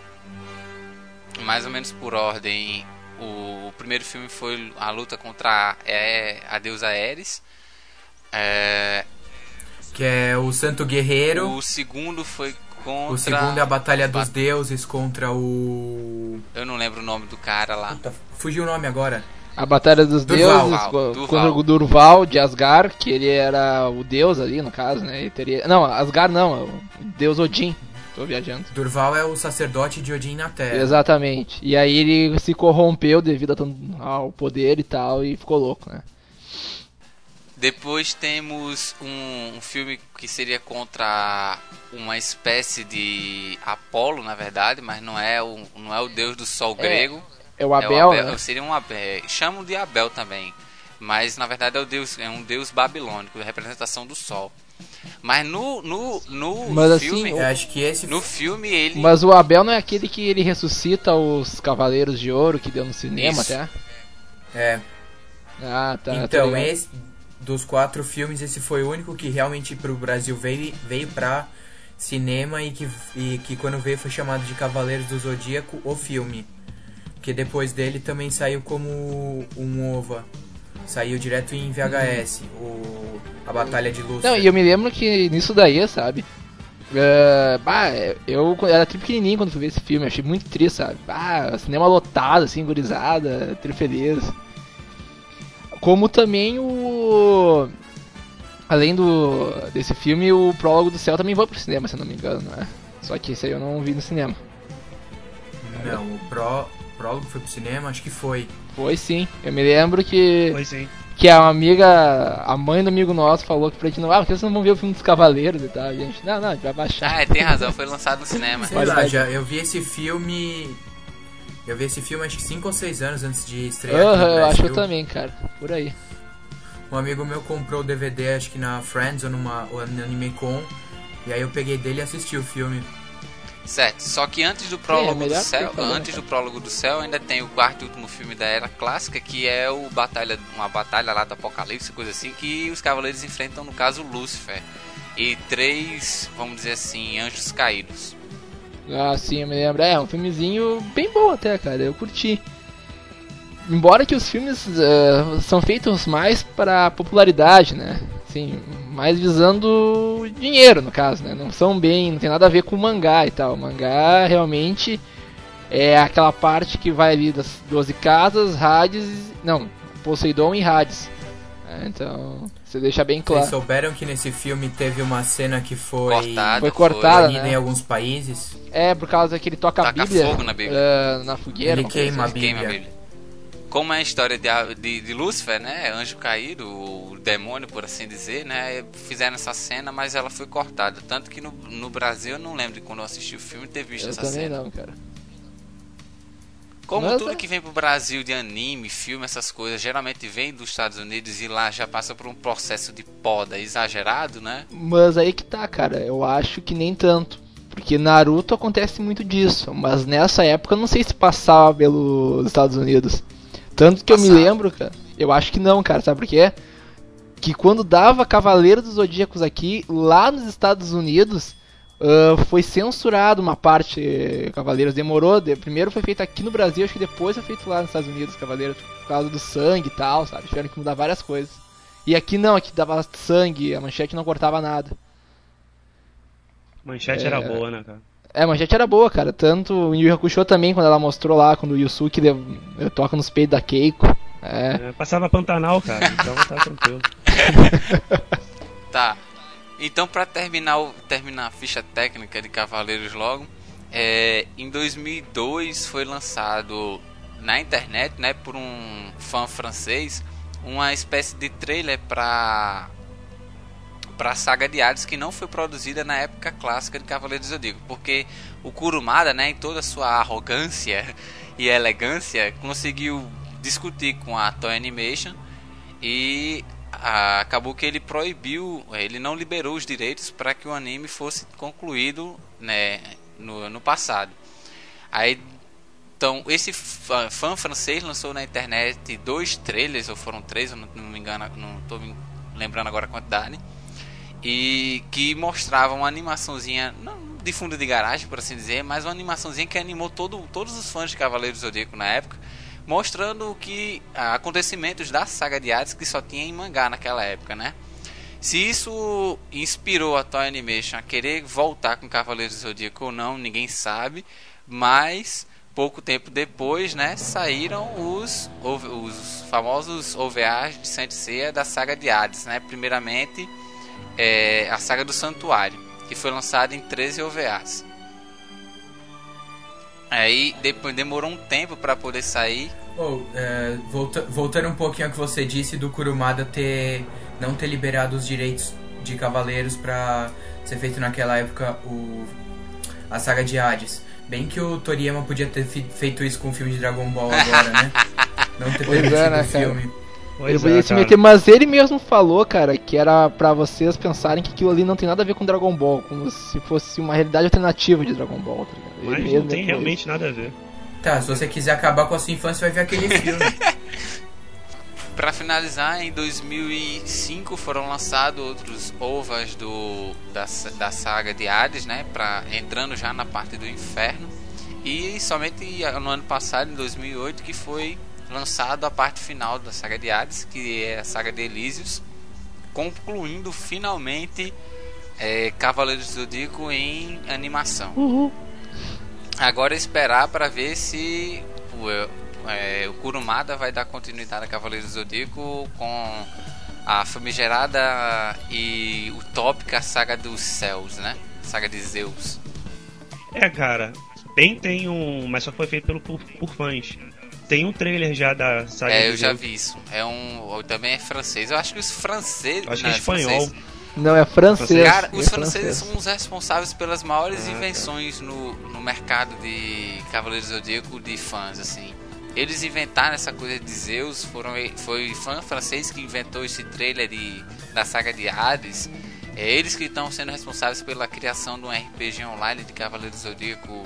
mais ou menos por ordem. O, o primeiro filme foi a luta contra a, é, a deusa Ares. É... Que é o Santo Guerreiro. O segundo foi contra. O segundo é a Batalha dos Deuses contra o. Eu não lembro o nome do cara lá. Puta, fugiu o nome agora. A Batalha dos Durval. Deuses Durval. contra o Durval de Asgard, que ele era o deus ali, no caso, né? Ele teria... Não, Asgard não, é o deus Odin. Tô viajando. Durval é o sacerdote de Odin na Terra. Exatamente. E aí ele se corrompeu devido ao poder e tal, e ficou louco, né? Depois temos um, um, filme que seria contra uma espécie de Apolo, na verdade, mas não é o, não é o deus do sol É, grego. é o Abel, é né? Seria um Abel. Chamam de Abel também. Mas na verdade é, o deus, é um deus babilônico, representação do sol. Mas no, no, no Mas assim, filme. o- Eu acho que esse. No filme ele. Mas o Abel não é aquele que ele ressuscita os Cavaleiros de Ouro que deu no cinema Isso. até? É. Ah, tá. tá Então, esse dos quatro filmes, esse foi o único que realmente pro Brasil veio, veio pra cinema e que, e que quando veio foi chamado de Cavaleiros do Zodíaco, o filme. Que depois dele também saiu como um OVA. Saiu direto em VHS, o, a Batalha de Lúcifer. Não, e eu me lembro que nisso daí, sabe? É, bah, eu era tri pequenininho quando fui ver esse filme, achei muito triste, sabe? Ah, cinema lotado, assim, gurizada, tri feliz. Como também o. Além do desse filme, o Prólogo do Céu também foi pro cinema, se eu não me engano, né? Só que esse aí eu não vi no cinema. Não, o pró, prólogo foi pro cinema, acho que foi. Foi sim, eu me lembro que. Foi sim. Que a amiga, a mãe do amigo nosso falou que pra gente não. Ah, por que vocês não vão ver o filme dos Cavaleiros e tal? Gente, não, não, a gente vai baixar. Ah, tem razão, foi lançado no cinema. Sei lá, já, eu vi esse filme. Eu vi esse filme acho que 5 ou 6 anos antes de estrear. aqui no Aham, eu acho que eu também, cara. Por aí. Um amigo meu comprou o DVD, acho que na Friends ou numa ou na AnimeCon. E aí eu peguei dele e assisti o filme. Certo, só que antes do prólogo do melhor céu, antes do prólogo do céu, ainda tem o quarto e último filme da era clássica, que é o batalha, uma batalha lá do Apocalipse, coisa assim, que os cavaleiros enfrentam no caso Lúcifer e três, vamos dizer assim, anjos caídos. Ah, sim, eu me lembro. É, um filmezinho bem bom até, cara. Eu curti. Embora que os filmes eh, são feitos mais para popularidade, né? Assim, mais visando dinheiro, no caso, né? Não são bem, não tem nada a ver com o mangá e tal. O mangá realmente é aquela parte que vai ali das 12 casas, Hades, não, Poseidon e Hades. É, então, você deixa bem Vocês claro. souberam que nesse filme teve uma cena que foi Cortada, Foi cortada, banida né? em alguns países? É, por causa que ele toca a Bíblia, fogo na Bíblia. eh, na fogueira. Ele queima a assim. Queima a Bíblia. Como é a história de, de, de Lúcifer, né? Anjo caído, o demônio, por assim dizer, né? Fizeram essa cena, mas ela foi cortada. Tanto que no, no Brasil eu não lembro de quando eu assisti o filme ter visto Eu essa também cena. não, cara. Como Mas tudo é- que vem pro Brasil de anime, filme, essas coisas, geralmente vem dos Estados Unidos e lá já passa por um processo de poda exagerado, né? Mas aí que tá, cara. Eu acho que nem tanto. Porque Naruto acontece muito disso, mas nessa época eu não sei se passava pelos Estados Unidos. Tanto que eu me lembro, cara. Eu acho que não, cara, sabe por quê? Que quando dava Cavaleiro dos Zodíacos aqui, lá nos Estados Unidos, ah, foi censurado uma parte eh, Cavaleiros. Demorou, de- primeiro foi feito aqui no Brasil, acho que depois foi feito lá nos Estados Unidos, Cavaleiros, por causa do sangue e tal, sabe? Tiveram que mudar várias coisas. E aqui não, aqui dava sangue, a manchete não cortava nada. Manchete É. era boa, né, cara? É, a manchete era boa, cara. Tanto em Yu Hakusho também, quando ela mostrou lá, quando o Yusuke eh, toca nos peitos da Keiko. É. É, passava Pantanal, cara, então tá tranquilo. Tá. Então, pra terminar, o- terminar a ficha técnica de Cavaleiros logo, é, em 2002 foi lançado na internet, né, por um fã francês, uma espécie de trailer pra para a saga de Hades que não foi produzida na época clássica de Cavaleiros do Zodíaco, porque o Kurumada, né, em toda a sua arrogância e elegância, conseguiu discutir com a Toei Animation e ah, acabou que ele proibiu, ele não liberou os direitos para que o anime fosse concluído né, no, passado. Aí, então, esse fã, fã francês lançou na internet dois trailers, ou foram três, eu não, não me engano, não estou me lembrando agora a quantidade, e que mostravam uma animaçãozinha, não de fundo de garagem, por assim dizer, mas uma animaçãozinha que animou todo, todos os fãs de Cavaleiros do Zodíaco na época, mostrando que ah, acontecimentos da saga de Hades que só tinha em mangá naquela época, né? Se isso inspirou a Toei Animation a querer voltar com Cavaleiros do Zodíaco ou não, ninguém sabe, mas pouco tempo depois, né, saíram os, os famosos OVAs de Saint Seiya da saga de Hades, né? Primeiramente, é, a saga do Santuário, que foi lançada em 13 OVAs. Aí depois demorou um tempo para poder sair. Oh, é, volta- voltando um pouquinho ao que você disse do Kurumada ter não ter liberado os direitos de Cavaleiros pra ser feito naquela época o a saga de Hades. Bem que o Toriyama podia ter feito isso com o filme de Dragon Ball agora, né? Não ter Pois é, permitido né, o filme. ele Pois podia é, se cara. meter, mas ele mesmo falou, cara, que era pra vocês pensarem que aquilo ali não tem nada a ver com Dragon Ball, como se fosse uma realidade alternativa de Dragon Ball, tá ligado? Ele Mas mesmo não tem realmente nada a ver. Tá, se você quiser acabar com a sua infância, vai ver aquele filme. Para finalizar, em 2005 foram lançados outros ovas do da, da saga de Hades, né, para entrando já na parte do inferno. E somente no ano passado, em 2008, que foi lançado a parte final da saga de Hades, que é a saga de Elísios, concluindo finalmente é, Cavaleiros do Zodíaco em animação. Agora é esperar para ver se o, é, o Kurumada vai dar continuidade a Cavaleiros do Zodíaco com a famigerada e utópica saga dos céus, né? Saga de Zeus. É, cara, tem, tem um. Mas só foi feito pelo, por, por fãs. Tem um trailer já da saga É, eu já Zeus. vi isso. É um. Também é francês. Eu acho que os franceses. Acho que é não, espanhol. francês. Não, é francês. Cara, é os francês. franceses são os responsáveis pelas maiores Ah, invenções no, no mercado de Cavaleiros do Zodíaco de fãs, assim. Eles inventaram essa coisa de Zeus, foram, foi fã francês que inventou esse trailer de, da saga de Hades. É eles que estão sendo responsáveis pela criação de um RPG online de Cavaleiros do Zodíaco.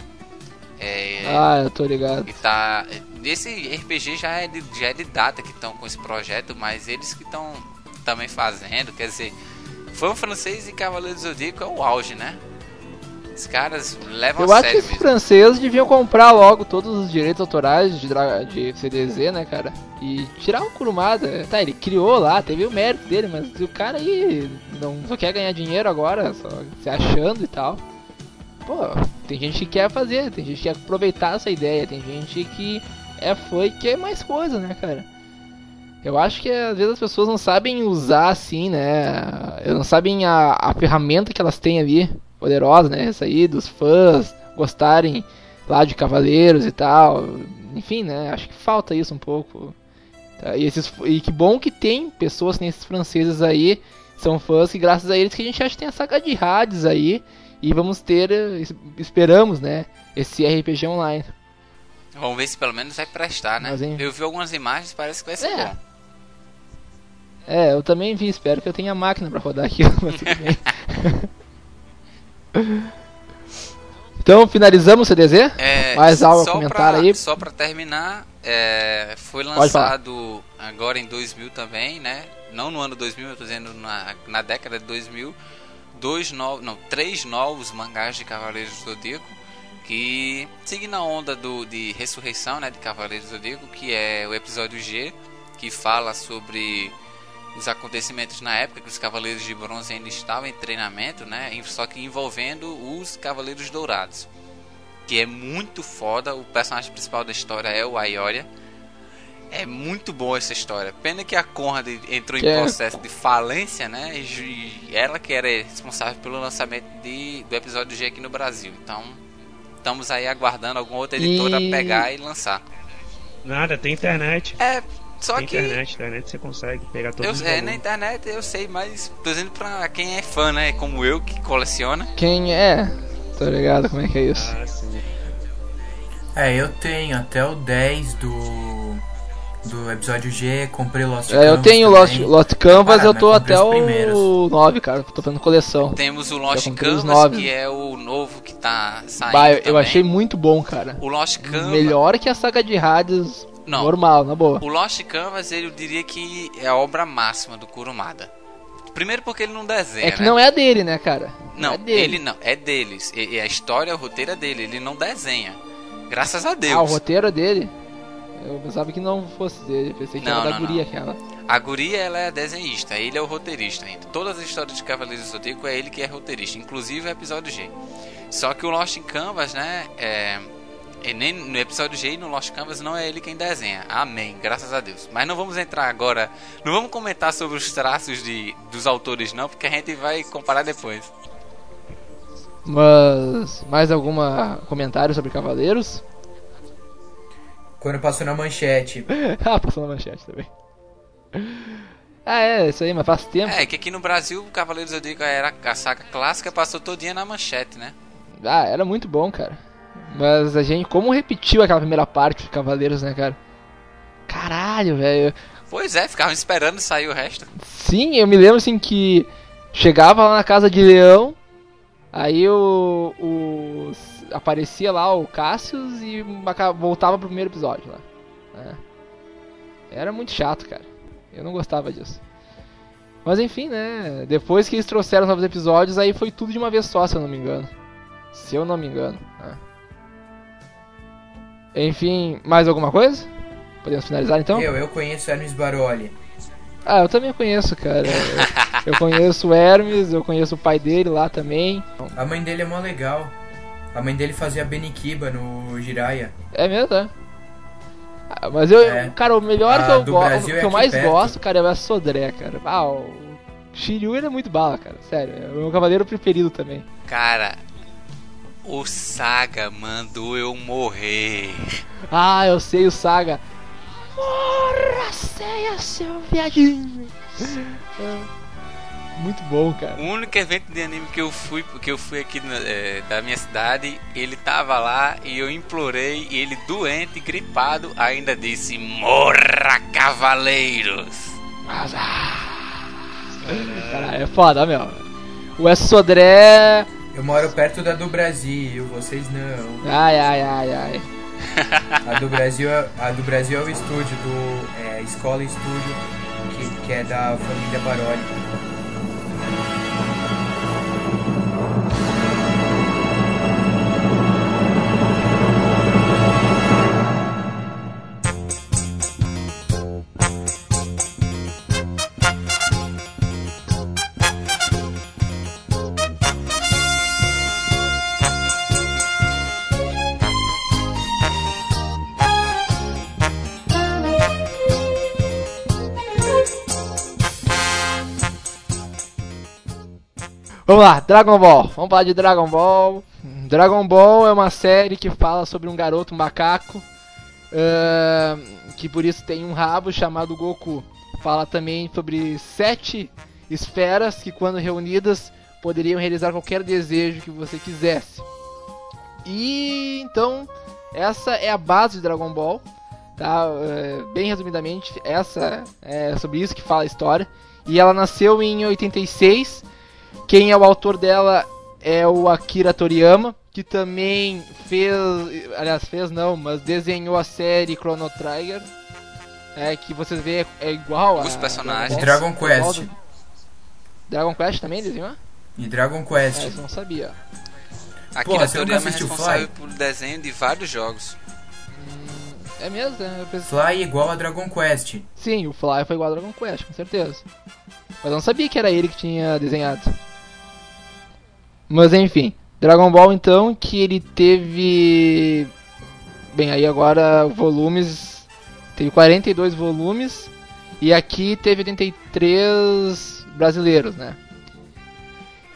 É, Ah, eu tô ligado. que tá. Esse RPG já é de, já é de data que estão com esse projeto, mas eles que estão também fazendo, quer dizer, fã francês e Cavaleiro do Zodíaco é o auge, né? Os caras levam Eu a acho que sério os franceses deviam comprar logo todos os direitos autorais de, de CDZ, né, cara? E tirar o Kurumada. Tá, ele criou lá, teve o mérito dele, mas o cara aí não só quer ganhar dinheiro agora, só se achando e tal. Pô, tem gente que quer fazer, tem gente que quer aproveitar essa ideia, tem gente que é e quer mais coisa, né, cara? Eu acho que às vezes as pessoas não sabem usar assim, né? Não sabem a, a ferramenta que elas têm ali, poderosa, né? Essa aí dos fãs gostarem lá de Cavaleiros e tal. Enfim, né? Acho que falta isso um pouco. Tá, E, esses, e que bom que tem pessoas, que esses franceses aí, são fãs que graças a eles que a gente acha que tem a saga de Hades aí. E vamos ter, eh, es- esperamos, né? Esse RPG online. Vamos ver se pelo menos vai prestar, né? Hein? Eu vi algumas imagens, parece que vai ser É. bom. É, eu também vi, espero que eu tenha máquina pra rodar aquilo, mas tudo bem. Então, finalizamos o CDZ? É, Mais algo a comentar pra, aí? Só pra terminar, é, foi lançado agora em 2000 também, né? Não no ano 2000, eu tô dizendo na, na década de 2000, dois novos, não, três novos mangás de Cavaleiros do Zodíaco que seguem na onda do, de ressurreição, né, de Cavaleiros do Zodíaco, que é o episódio G, que fala sobre os acontecimentos na época que os Cavaleiros de Bronze ainda estavam em treinamento, né? em- Só que envolvendo os Cavaleiros Dourados. Que é muito foda. O personagem principal da história é o Aioria. É muito boa essa história. Pena que a Conrad entrou em Que é- processo de falência, né? E ela que era responsável pelo lançamento de, do episódio G aqui no Brasil. Então, estamos aí aguardando alguma outra editora E- pegar e lançar. Nada, tem internet. É, só tem que internet, internet você consegue pegar Eu, todos os é, na internet eu sei, mas tô dizendo pra quem é fã, né? Como eu que coleciona. Quem é? Tô ligado como é que é isso. Ah, sim. É, eu tenho até o 10 do. Do episódio G, comprei Lost É, eu Canvas tenho Lost, também. Lost Canvas, eu mas tô até o 9, cara. Tô fazendo coleção. Temos o Lost Canvas, nove. que é o novo que tá saindo. Bah, eu, eu achei muito bom, cara. O Lost Canvas. Melhor que a saga de Hades Não. normal, na boa. O Lost Canvas, eu diria que é a obra máxima do Kurumada. Primeiro porque ele não desenha, É que né? não é dele, né, cara? Não, é dele. ele não, é deles. E, e a história, o roteiro é dele, ele não desenha. Graças a Deus. Ah, o roteiro é dele? Eu pensava que não fosse dele. Pensei que Não, era da não, guria não. aquela. A guria ela é desenhista, ele é o roteirista ainda. Todas as histórias de Cavaleiros do Zodíaco é ele que é roteirista, inclusive o episódio G. Só que o Lost in Canvas, né, é, e nem no episódio G e no Lost Canvas não é ele quem desenha. Amém, graças a Deus. Mas não vamos entrar agora, não vamos comentar sobre os traços de, dos autores não, porque a gente vai comparar depois. Mas mais alguma comentário sobre Cavaleiros? Quando passou na manchete. ah, passou na manchete também. Ah, é, isso aí, mas faz tempo. É, que aqui no Brasil o Cavaleiros do Zodíaco era a saga clássica, passou todinha na manchete, né? Ah, era muito bom, cara. Mas a gente, como repetiu aquela primeira parte de Cavaleiros, né, cara? Caralho, velho. Pois é, ficavam esperando sair o resto. Sim, eu me lembro assim que chegava lá na casa de Leão, aí o, o aparecia lá o Cassius e voltava pro primeiro episódio lá. né? Era muito chato, cara. Eu não gostava disso. Mas enfim, né? Depois que eles trouxeram os novos episódios, aí foi tudo de uma vez só, se eu não me engano. Se eu não me engano. né? Enfim, mais alguma coisa? Podemos finalizar então? Eu, eu conheço Hermes Baroli. Ah, eu também conheço, cara. Eu, eu conheço o Hermes, eu conheço o pai dele lá também. A mãe dele é mó legal. A mãe dele fazia Benikiba no Jiraya. É mesmo, é? Ah, Mas eu, É. cara, o melhor A que eu gosto, o é que eu mais perto. gosto, cara, é o Sodré, cara. Ah, o Shiryu ele é muito bala, cara. Sério, é o meu cavaleiro preferido também. Cara, o Saga mandou eu morrer. Ah, eu sei o Saga. Morra, ceia, seu viadinho. É. Muito bom, cara. O único evento de anime que eu fui, que eu fui aqui na- é, da minha cidade, ele tava lá e eu implorei, e ele doente, gripado, ainda disse: Morra, cavaleiros! Mas, ah, cara, é foda, meu. O S. Sodré. Eu moro perto da do Brasil, vocês não. Ai, ai, ai, ai. A do Brasil, é- a do Brasil é o estúdio do é, Escola Estúdio, que, que é da família Baroli. Bye. Vamos lá, Dragon Ball. Vamos falar de Dragon Ball. Dragon Ball é uma série que fala sobre um garoto macaco ahn, que por isso tem um rabo chamado Goku. Fala também sobre sete esferas que, quando reunidas, poderiam realizar qualquer desejo que você quisesse. E então, essa é a base de Dragon Ball. Tá? É, bem resumidamente, essa é sobre isso que fala a história. E ela nasceu em 86. Quem é o autor dela é o Akira Toriyama, que também fez, aliás, fez não, mas desenhou a série Chrono Trigger. É, que vocês vê é igual a Os personagens. Dragon Quest. Dragon Quest também desenhou? E Dragon É, Quest. eu não sabia. Akira Toriyama é responsável Fly? por desenho de vários jogos. É mesmo? né? Pensei- Fly igual a Dragon Quest. Sim, o Fly foi igual a Dragon Quest, com certeza. Mas eu não sabia que era ele que tinha desenhado. Mas enfim, Dragon Ball então, que ele teve. Bem, aí agora volumes. Teve 42 volumes. E aqui teve 83 brasileiros, né?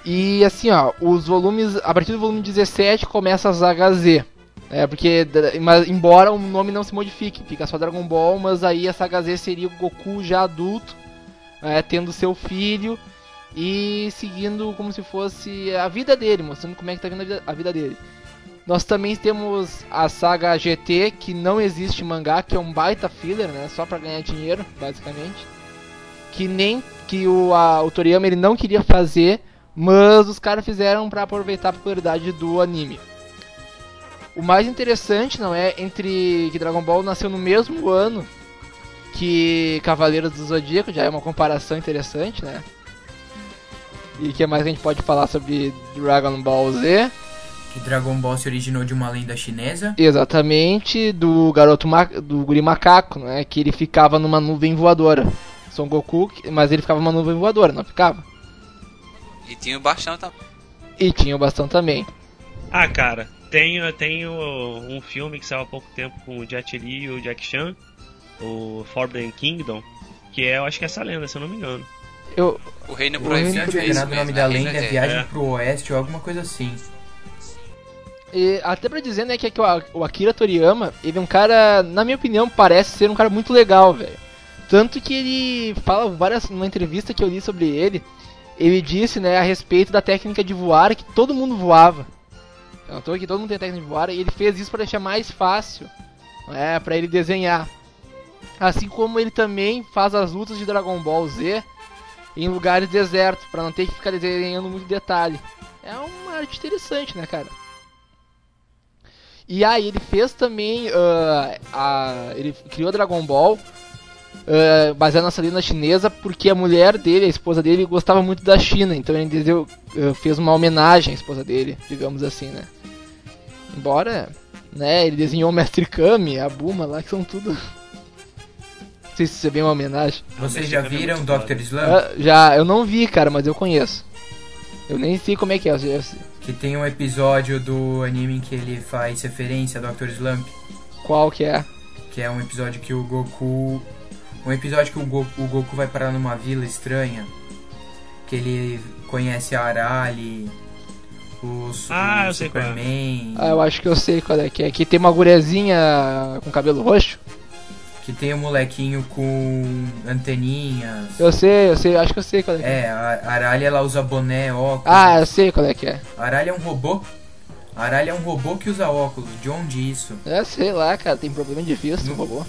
E assim, ó, os volumes. A partir do volume 17 começa as HZ. É, porque, mas, embora o nome não se modifique, fica só Dragon Ball, mas aí a Saga Z seria o Goku já adulto, é, tendo seu filho e seguindo como se fosse a vida dele, mostrando como é que tá vindo a vida, a vida dele. Nós também temos a saga GT, que não existe mangá, que é um baita filler, né, só pra ganhar dinheiro, basicamente. Que nem que o, a, o Toriyama ele não queria fazer, mas os caras fizeram pra aproveitar a popularidade do anime. O mais interessante, não é, entre que Dragon Ball nasceu no mesmo ano que Cavaleiros do Zodíaco, já é uma comparação interessante, né? E o que mais a gente pode falar sobre Dragon Ball Z? Que Dragon Ball se originou de uma lenda chinesa. Exatamente, do garoto ma do guri macaco, né? Que ele ficava numa nuvem voadora. Son Goku, mas ele ficava numa nuvem voadora, não ficava? E tinha o bastão também. E tinha o bastão também. Ah, cara, tenho, tenho um filme que saiu há pouco tempo com o Jet Li e o Jack Chan, o Forbidden Kingdom, que é, eu acho que é essa lenda, se eu não me engano. Eu, O Reino Proibido. não é enganado, o nome da lenda é Viagem é. pro Oeste ou alguma coisa assim. E até pra dizer, né, que, que o- o Akira Toriyama, ele é um cara, na minha opinião, parece ser um cara muito legal, velho. Tanto que ele fala várias numa entrevista que eu li sobre ele, ele disse, né, a respeito da técnica de voar, que todo mundo voava. Eu notou que todo mundo tem técnica de voar e ele fez isso pra deixar mais fácil, né, para ele desenhar. Assim como ele também faz as lutas de Dragon Ball Z em lugares desertos, pra não ter que ficar desenhando muito detalhe. É uma arte interessante, né, cara? E aí ele fez também ah, a, ele criou Dragon Ball ah, baseado nessa lenda chinesa porque a mulher dele, a esposa dele, gostava muito da China, então ele deu, ah, fez uma homenagem à esposa dele, digamos assim, né? Embora, né, ele desenhou o Mestre Kami, a Buma lá, que são tudo. Não sei se isso é bem uma homenagem. Vocês já é viram Dr. foda. Slump? Ah, já, eu não vi, cara, mas eu conheço. Eu nem sei como é que é. eu Que tem um episódio do anime em que ele faz referência a Dr. Slump. Qual que é? Que é um episódio que o Goku. Um episódio que o Goku, o Goku vai parar numa vila estranha. Que ele conhece a Arali, o, Ah, o eu sei qual é. Superman. Ah, eu acho que eu sei qual é que é. Que tem uma gurezinha com cabelo roxo. Que tem um molequinho com anteninhas. Eu sei, eu sei, acho que eu sei qual é que é. É, a Arali ela usa boné, óculos. Ah, eu sei qual é que é. A Arali é um robô. A Arali é um robô que usa óculos. De onde isso? É, sei lá, cara, tem problema de vista, o robô.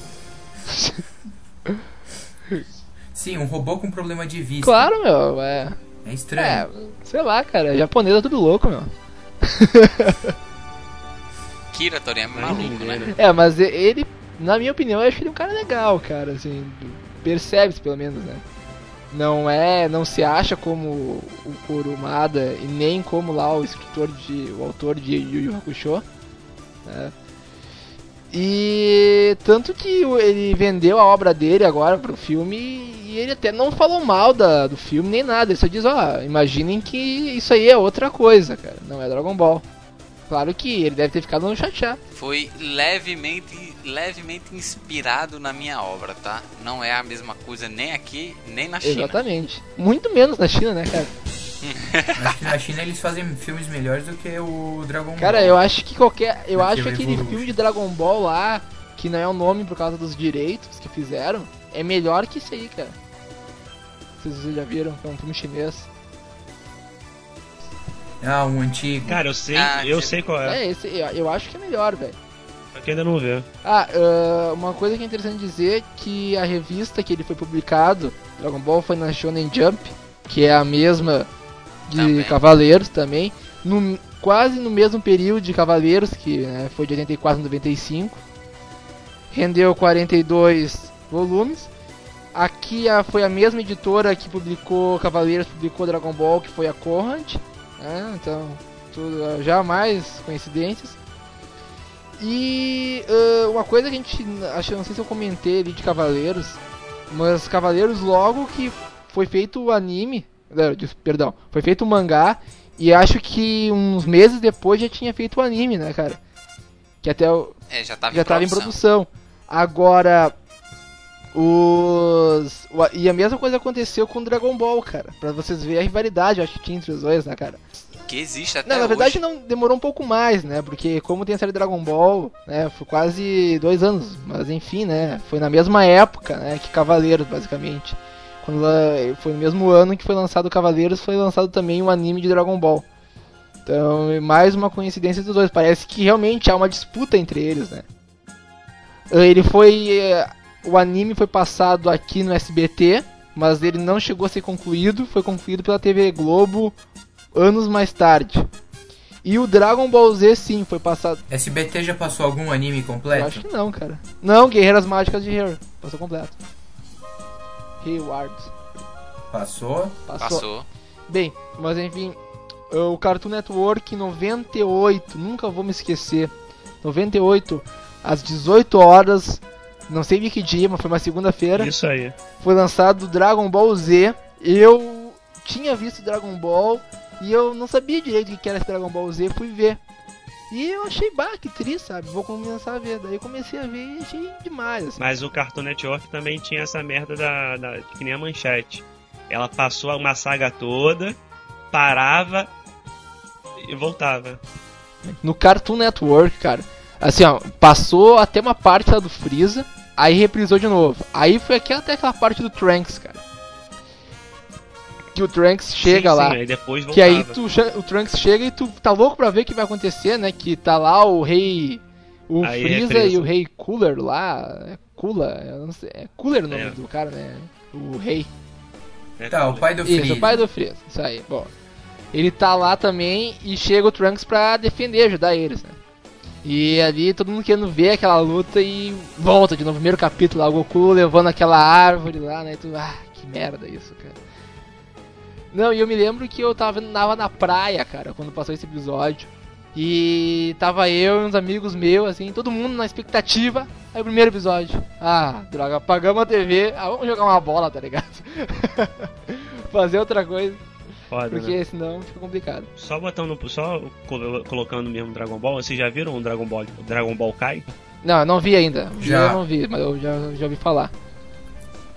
Sim, um robô com problema de vista. Claro, meu, é. É estranho. É, sei lá, cara, japonês é tudo louco, meu. Kira Toriyama é maluco, né? É, mas ele, na minha opinião, eu acho ele um cara legal, cara, assim, percebe-se pelo menos, né? Não é, não se acha como o Kurumada e nem como lá o escritor de, o autor de Yu Yu Hakusho, né? E tanto que ele vendeu a obra dele agora pro filme e ele até não falou mal da, do filme nem nada, ele só diz, ó, imaginem que isso aí é outra coisa, cara, não é Dragon Ball. Claro que ele deve ter ficado no chateado. Foi levemente, levemente inspirado na minha obra, tá? Não é a mesma coisa nem aqui, nem na China. Exatamente. Muito menos na China, né, cara? Acho que na China eles fazem filmes melhores do que o Dragon Cara, Ball. eu acho que qualquer. Eu acho que aquele filme de Dragon Ball lá, que não é o nome por causa dos direitos que fizeram, é melhor que isso aí, cara. Vocês já viram? É um filme chinês. Ah, um antigo. Cara, eu sei, Ah, eu sei qual é. É, esse, eu, eu acho que é melhor, velho. Só que ainda não vê. Ah, ah, uma coisa que é interessante dizer que a revista que ele foi publicado, Dragon Ball, foi na Shonen Jump, que é a mesma de Também. Cavaleiros também. no, quase no mesmo período de Cavaleiros, que né, foi de 84 a 95. Rendeu 42 volumes. Aqui a, foi a mesma editora que publicou Cavaleiros, publicou Dragon Ball, que foi a Conrad. Né, então, tudo, já mais coincidências. E ah, uma coisa que a gente. Acho, não sei se eu comentei ali de Cavaleiros. Mas Cavaleiros logo que foi feito o anime. Perdão, foi feito o mangá. E acho que uns meses depois já tinha feito o anime, né, cara? Que até o, É, já tava já em estava em produção. Agora, os. E a mesma coisa aconteceu com Dragon Ball, cara. Pra vocês verem a rivalidade, eu acho que tinha entre os dois, né, cara? Que existe até Não, na verdade hoje. não demorou um pouco mais, né? Porque como tem a série Dragon Ball, né? Foi quase dois anos. Mas enfim, né? Foi na mesma época, né? Que Cavaleiros, basicamente. Quando foi no mesmo ano que foi lançado Cavaleiros, foi lançado também o anime de Dragon Ball. Então, é mais uma coincidência dos dois. Parece que realmente há uma disputa entre eles, né? Eh, Ele foi. O anime foi passado aqui no SBT, mas ele não chegou a ser concluído. Foi concluído pela TV Globo anos mais tarde. E o Dragon Ball Z sim foi passado. SBT já passou algum anime Eu completo? acho que não, cara. Não, Guerreiras Mágicas de Hero. Passou completo. Hayward. Passou. Passou. Passou. Bem, mas enfim. O Cartoon Network 98, nunca vou me esquecer. 98, às 18 horas. Não sei de que dia, mas foi uma segunda-feira. Isso aí. foi lançado Dragon Ball Z. Eu tinha visto Dragon Ball e eu não sabia direito o que era esse Dragon Ball Z, fui ver. E eu achei bah, que triste, sabe? Vou começar a ver. Daí eu comecei a ver e achei demais, assim. Mas o Cartoon Network também tinha essa merda da, da que nem a manchete. Ela passou uma saga toda, parava e voltava. No Cartoon Network, cara. Assim, ó, passou até uma parte lá do Freeza, aí reprisou de novo. Aí foi aqui até aquela parte do Trunks, cara. Que o Trunks chega Sim, lá. sim, aí depois Que aí tu, o Trunks chega e tu tá louco pra ver o que vai acontecer, né? Que tá lá o rei. O Aí Freeza represa. e o rei Cooler lá. É Cooler, eu não sei. É Cooler o nome É. do cara, né? O rei. É, Tá, o pai do Isso, Freeza. o pai do Freeza. Isso aí, bom. Ele tá lá também e chega o Trunks pra defender, ajudar eles, né? E ali todo mundo querendo ver aquela luta e volta de novo. Primeiro capítulo lá, o Goku levando aquela árvore lá, né? E tu, ah, que merda isso, cara. Não, e eu me lembro que eu tava, tava na praia, cara, quando passou esse episódio. E tava eu e uns amigos meus, assim, todo mundo na expectativa. Aí o primeiro episódio. Ah, droga, apagamos a TV. Ah, vamos jogar uma bola, tá ligado? Fazer outra coisa. Foda, né? Porque senão fica complicado. Só botando, só colo- colocando mesmo Dragon Ball, vocês já viram o Dragon Ball, Dragon Ball Kai? Não, eu não vi ainda. Já. Eu não vi, mas eu já, já ouvi falar.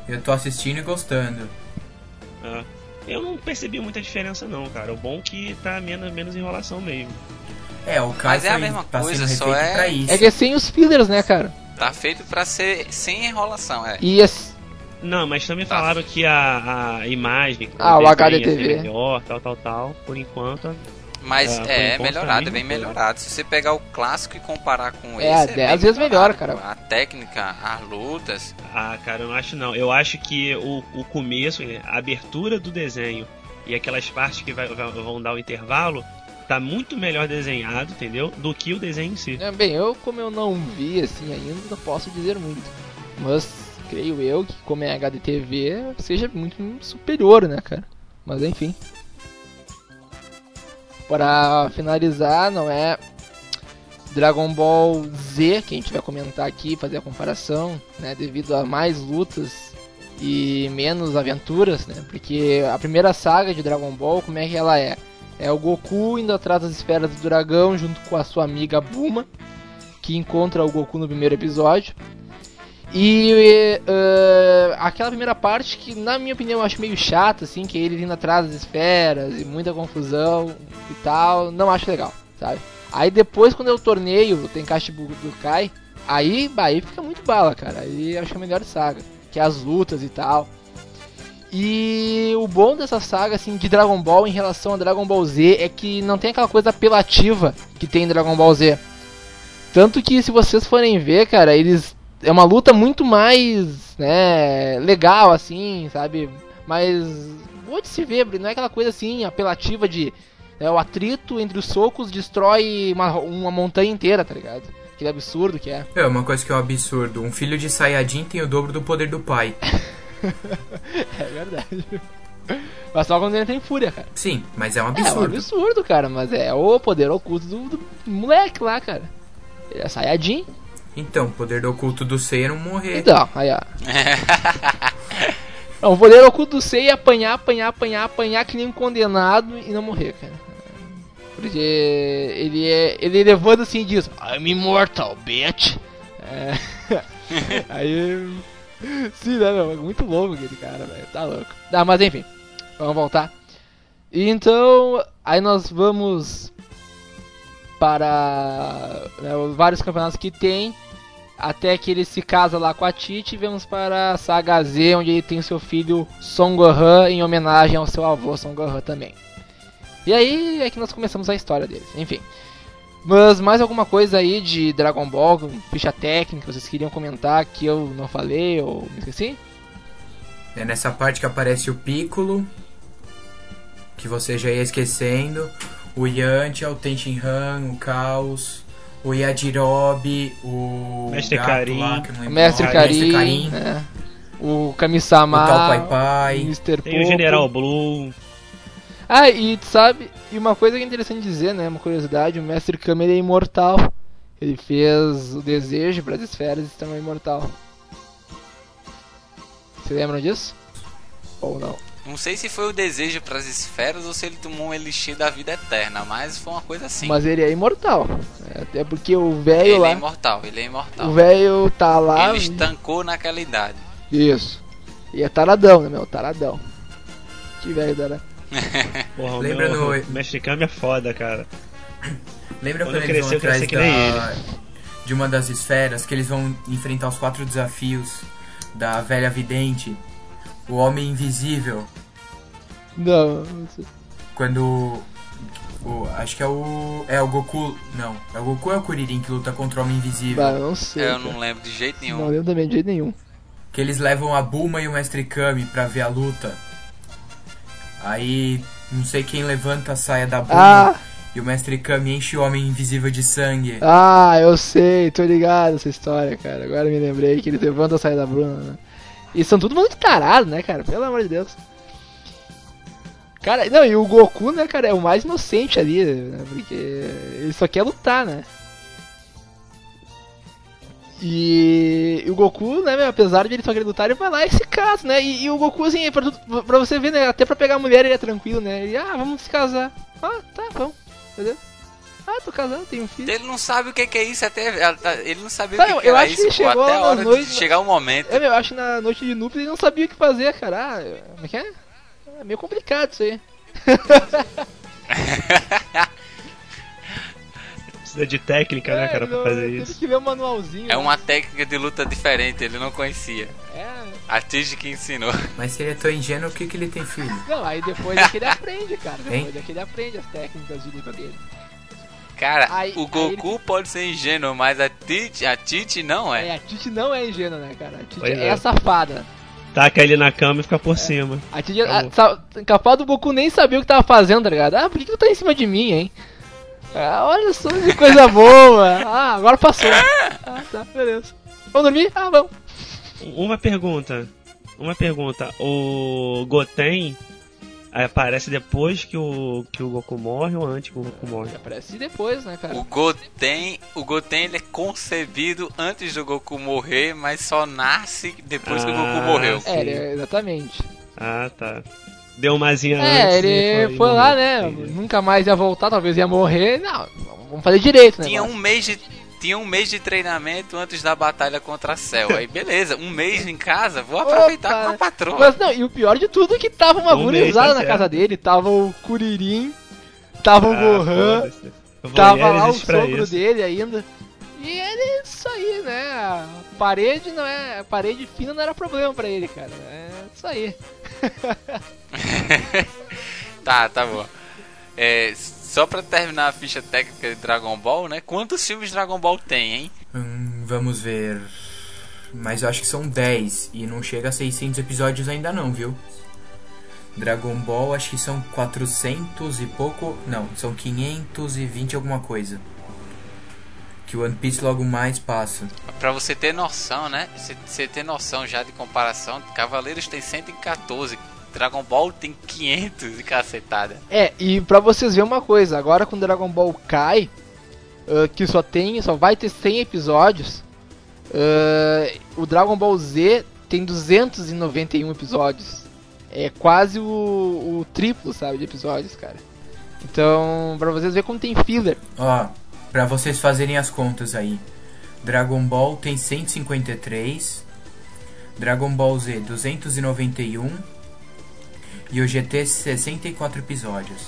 Eu tô assistindo e gostando. Ah, eu não percebi muita diferença não, cara. O bom é que tá menos, menos enrolação mesmo. É, o Kai Mas é a mesma tá coisa, só é- pra isso. É que é sem os fillers, né, cara? Tá feito pra ser sem enrolação, é. E Não, mas também falaram que a, a imagem, Ah, o HDTV. melhor, tal, tal, tal. Por enquanto, Mas Ah, é, enquanto, melhorado, tá é bem melhorado. Se você pegar o clássico e comparar com É, esse, dez bem vezes melhor, melhorado. cara. A técnica, as lutas, Ah, cara, eu não acho não. Eu acho que o, o começo, né, a abertura do desenho e aquelas partes que vai- vai- vão dar o intervalo, tá muito melhor desenhado, entendeu? Do que o desenho em si. É, Bem, eu como eu não vi assim ainda, não posso dizer muito. Mas creio eu que como é HDTV seja muito superior, né, cara? Mas enfim. Para finalizar, não é Dragon Ball Z que a gente vai comentar aqui, fazer a comparação, né, devido a mais lutas e menos aventuras, né? Porque a primeira saga de Dragon Ball, como é que ela é? É o Goku indo atrás das esferas do dragão junto com a sua amiga Buma, que encontra o Goku no primeiro episódio. E eh, aquela primeira parte que, na minha opinião, eu acho meio chata, assim, que é ele indo atrás das esferas e muita confusão e tal, não acho legal, sabe? Aí depois, quando eu torneio o Tenkaichi Budokai, aí, bah, aí fica muito bala, cara. Aí acho é a melhor saga, que é as lutas e tal. E o bom dessa saga, assim, de Dragon Ball em relação a Dragon Ball Z é que não tem aquela coisa apelativa que tem em Dragon Ball Z. Tanto que se vocês forem ver, cara, eles. É uma luta muito mais, né, legal, assim, sabe? Mas. Boa de se ver, não é aquela coisa assim, apelativa de né, o atrito entre os socos destrói uma, uma montanha inteira, tá ligado? Aquele absurdo que é. É, uma coisa que é um absurdo. Um filho de Sayajin tem o dobro do poder do pai. É verdade. Mas só quando ele tem fúria, cara. Sim, mas é um É um absurdo. absurdo, cara, mas é o poder oculto do, do moleque lá, cara. Ele é Sayajin. Então, o poder do oculto do Seiya é não morrer. Então, aí ó. Não, o poder oculto do Sei é apanhar, apanhar, apanhar, apanhar que nem um condenado e não morrer, cara. Porque ele é. Ele levanta assim e diz, I'm immortal, bitch. É. Aí. Sim, né, meu? É muito louco aquele cara, velho. Tá louco. Ah, mas enfim. Vamos voltar. Então. Aí nós vamos. Para. né, os vários campeonatos que tem. Até que ele se casa lá com a Titi e vamos para Saga Z, onde ele tem seu filho Son Gohan em homenagem ao seu avô Son Gohan também. E aí é que nós começamos a história deles, enfim. Mas mais alguma coisa aí de Dragon Ball, ficha técnica, vocês queriam comentar que eu não falei ou me esqueci? É nessa parte que aparece o Piccolo, que você já ia esquecendo, o Yantia, o Tenshin Han, o Caos, o Yajirobe, o Mestre gato Karin. lá, que eu não O Mestre o Karin, né? o Kami-sama, o Tal Pai Pai. Mr. Tem o Popo. General Blue. Ah, e tu sabe, e uma coisa que é interessante dizer, né, uma curiosidade, o Mestre Kami ele é imortal. Ele fez o desejo para as esferas e se tornou imortal. Vocês lembram disso? Ou não? Não sei se foi o desejo pras esferas ou se ele tomou um elixir da vida eterna, mas foi uma coisa assim. Mas ele é imortal. É, Até porque o velho ele lá. é imortal, ele é imortal. o velho tá lá. Ele estancou naquela idade. Isso. E é taradão, né, meu? Taradão. Que velho dará. Porra, o Lembra meu no- Mestre Kami é foda, cara. Lembra Quando quando eles vão crescer, eu quero atrás da, de uma das esferas, que eles vão enfrentar os quatro desafios da velha vidente, o homem invisível, Não, não sei. quando o, acho que é o é o Goku, não, é o Goku ou é o Kuririn que luta contra o homem invisível, eu não sei. Eu cara. não lembro de jeito nenhum. Não lembro também de jeito nenhum. que eles levam a Bulma e o Mestre Kami pra ver a luta. Aí não sei quem levanta a saia da Bulma Ah, e o Mestre Kami enche o homem invisível de sangue. ah, eu sei, tô ligado essa história, cara. Agora me lembrei que ele levanta a saia da Bruna, né? E são tudo muito tarados, né, cara? Pelo amor de Deus. Cara, não, e o Goku, né, cara, é o mais inocente ali, né? Porque ele só quer lutar, né? E, e o Goku, né, meu, apesar de ele só querer lutar, ele vai lá e se casa, né? E, e o Goku, assim, pra, pra você ver, né, até pra pegar a mulher ele é tranquilo, né? Ele, ah, vamos se casar. Ah, tá, vamos, entendeu? Ah, tô casando, tenho um filho. Ele não sabe o que que é isso até. Ele não sabia o que, que eu era acho que isso chegou até a hora noite- de chegar o momento. É, eu acho que na noite de núpcias ele não sabia o que fazer, cara. Ah, como é que é? É meio complicado isso aí. Precisa de técnica, né, É, cara, pra não, fazer teve isso. que ver o manualzinho. É né? uma técnica de luta diferente, ele não conhecia. É, A Tige que ensinou. Mas se ele é tão ingênuo, por que, que ele tem filho? não, aí depois é que ele aprende, cara. Hein? Depois é que ele aprende as técnicas de luta dele. Cara, Aí- o Goku pode ser ingênuo, mas a Tite, a Tite não é. É, a Titi não é ingênua, né, cara? A Titi é. é. safada. Taca ele na cama e fica por cima. A Titi, Acabou. a, sa- capaz do Goku nem sabia o que tava fazendo, tá ligado? Ah, por que, que tu tá em cima de mim, hein? Ah, olha só que coisa boa. Ah, agora passou. Ah, tá, beleza. Vamos dormir? Ah, vamos. Uma pergunta. Uma pergunta. O Goten aparece depois que o, que o Goku morre ou antes que o Goku morre? Aparece depois, né, cara? O Goten, o Goten ele é concebido antes do Goku morrer, mas só nasce depois que o Goku Ah, morreu. sim. É, ele- exatamente. Ah, tá. Deu uma asinha É, antes. ele foi lá, né? Nunca mais ia voltar, talvez ia morrer. Não, vamos fazer direito, né? Tinha um mês de tinha um mês de treinamento antes da batalha contra a Cell. Aí beleza, um mês em casa, vou aproveitar com a patroa. Mas não, e o pior de tudo é que tava uma Um gurizada tá na casa dele. Tava o Kuririn, tava o Ah, Gohan. O tava Voyeur lá o sogro isso. dele ainda. E ele, é isso aí, né? A parede não é. A parede fina não era problema pra ele, cara. É isso aí. Tá, tá bom. É, só pra terminar a ficha técnica de Dragon Ball, né? Quantos filmes Dragon Ball tem, hein? Hum, vamos ver. Mas eu acho que são 10 e não chega a 600 episódios ainda não, viu? Dragon Ball acho que são 400 e pouco. Não, são 520 alguma coisa. Que o One Piece logo mais passa. Pra você ter noção, né? Você- Você ter noção já de comparação, Cavaleiros tem 114, Dragon Ball tem 500 e cacetada. É, e pra vocês verem uma coisa, agora com Dragon Ball Kai, ah, que só tem, só vai ter 100 episódios, ah, o Dragon Ball Z tem 291 episódios. É quase o, o triplo, sabe, de episódios, cara. Então, pra vocês verem como tem filler. Ó, pra vocês fazerem as contas aí. Dragon Ball tem 153, Dragon Ball Z 291 e o GT 64 episódios.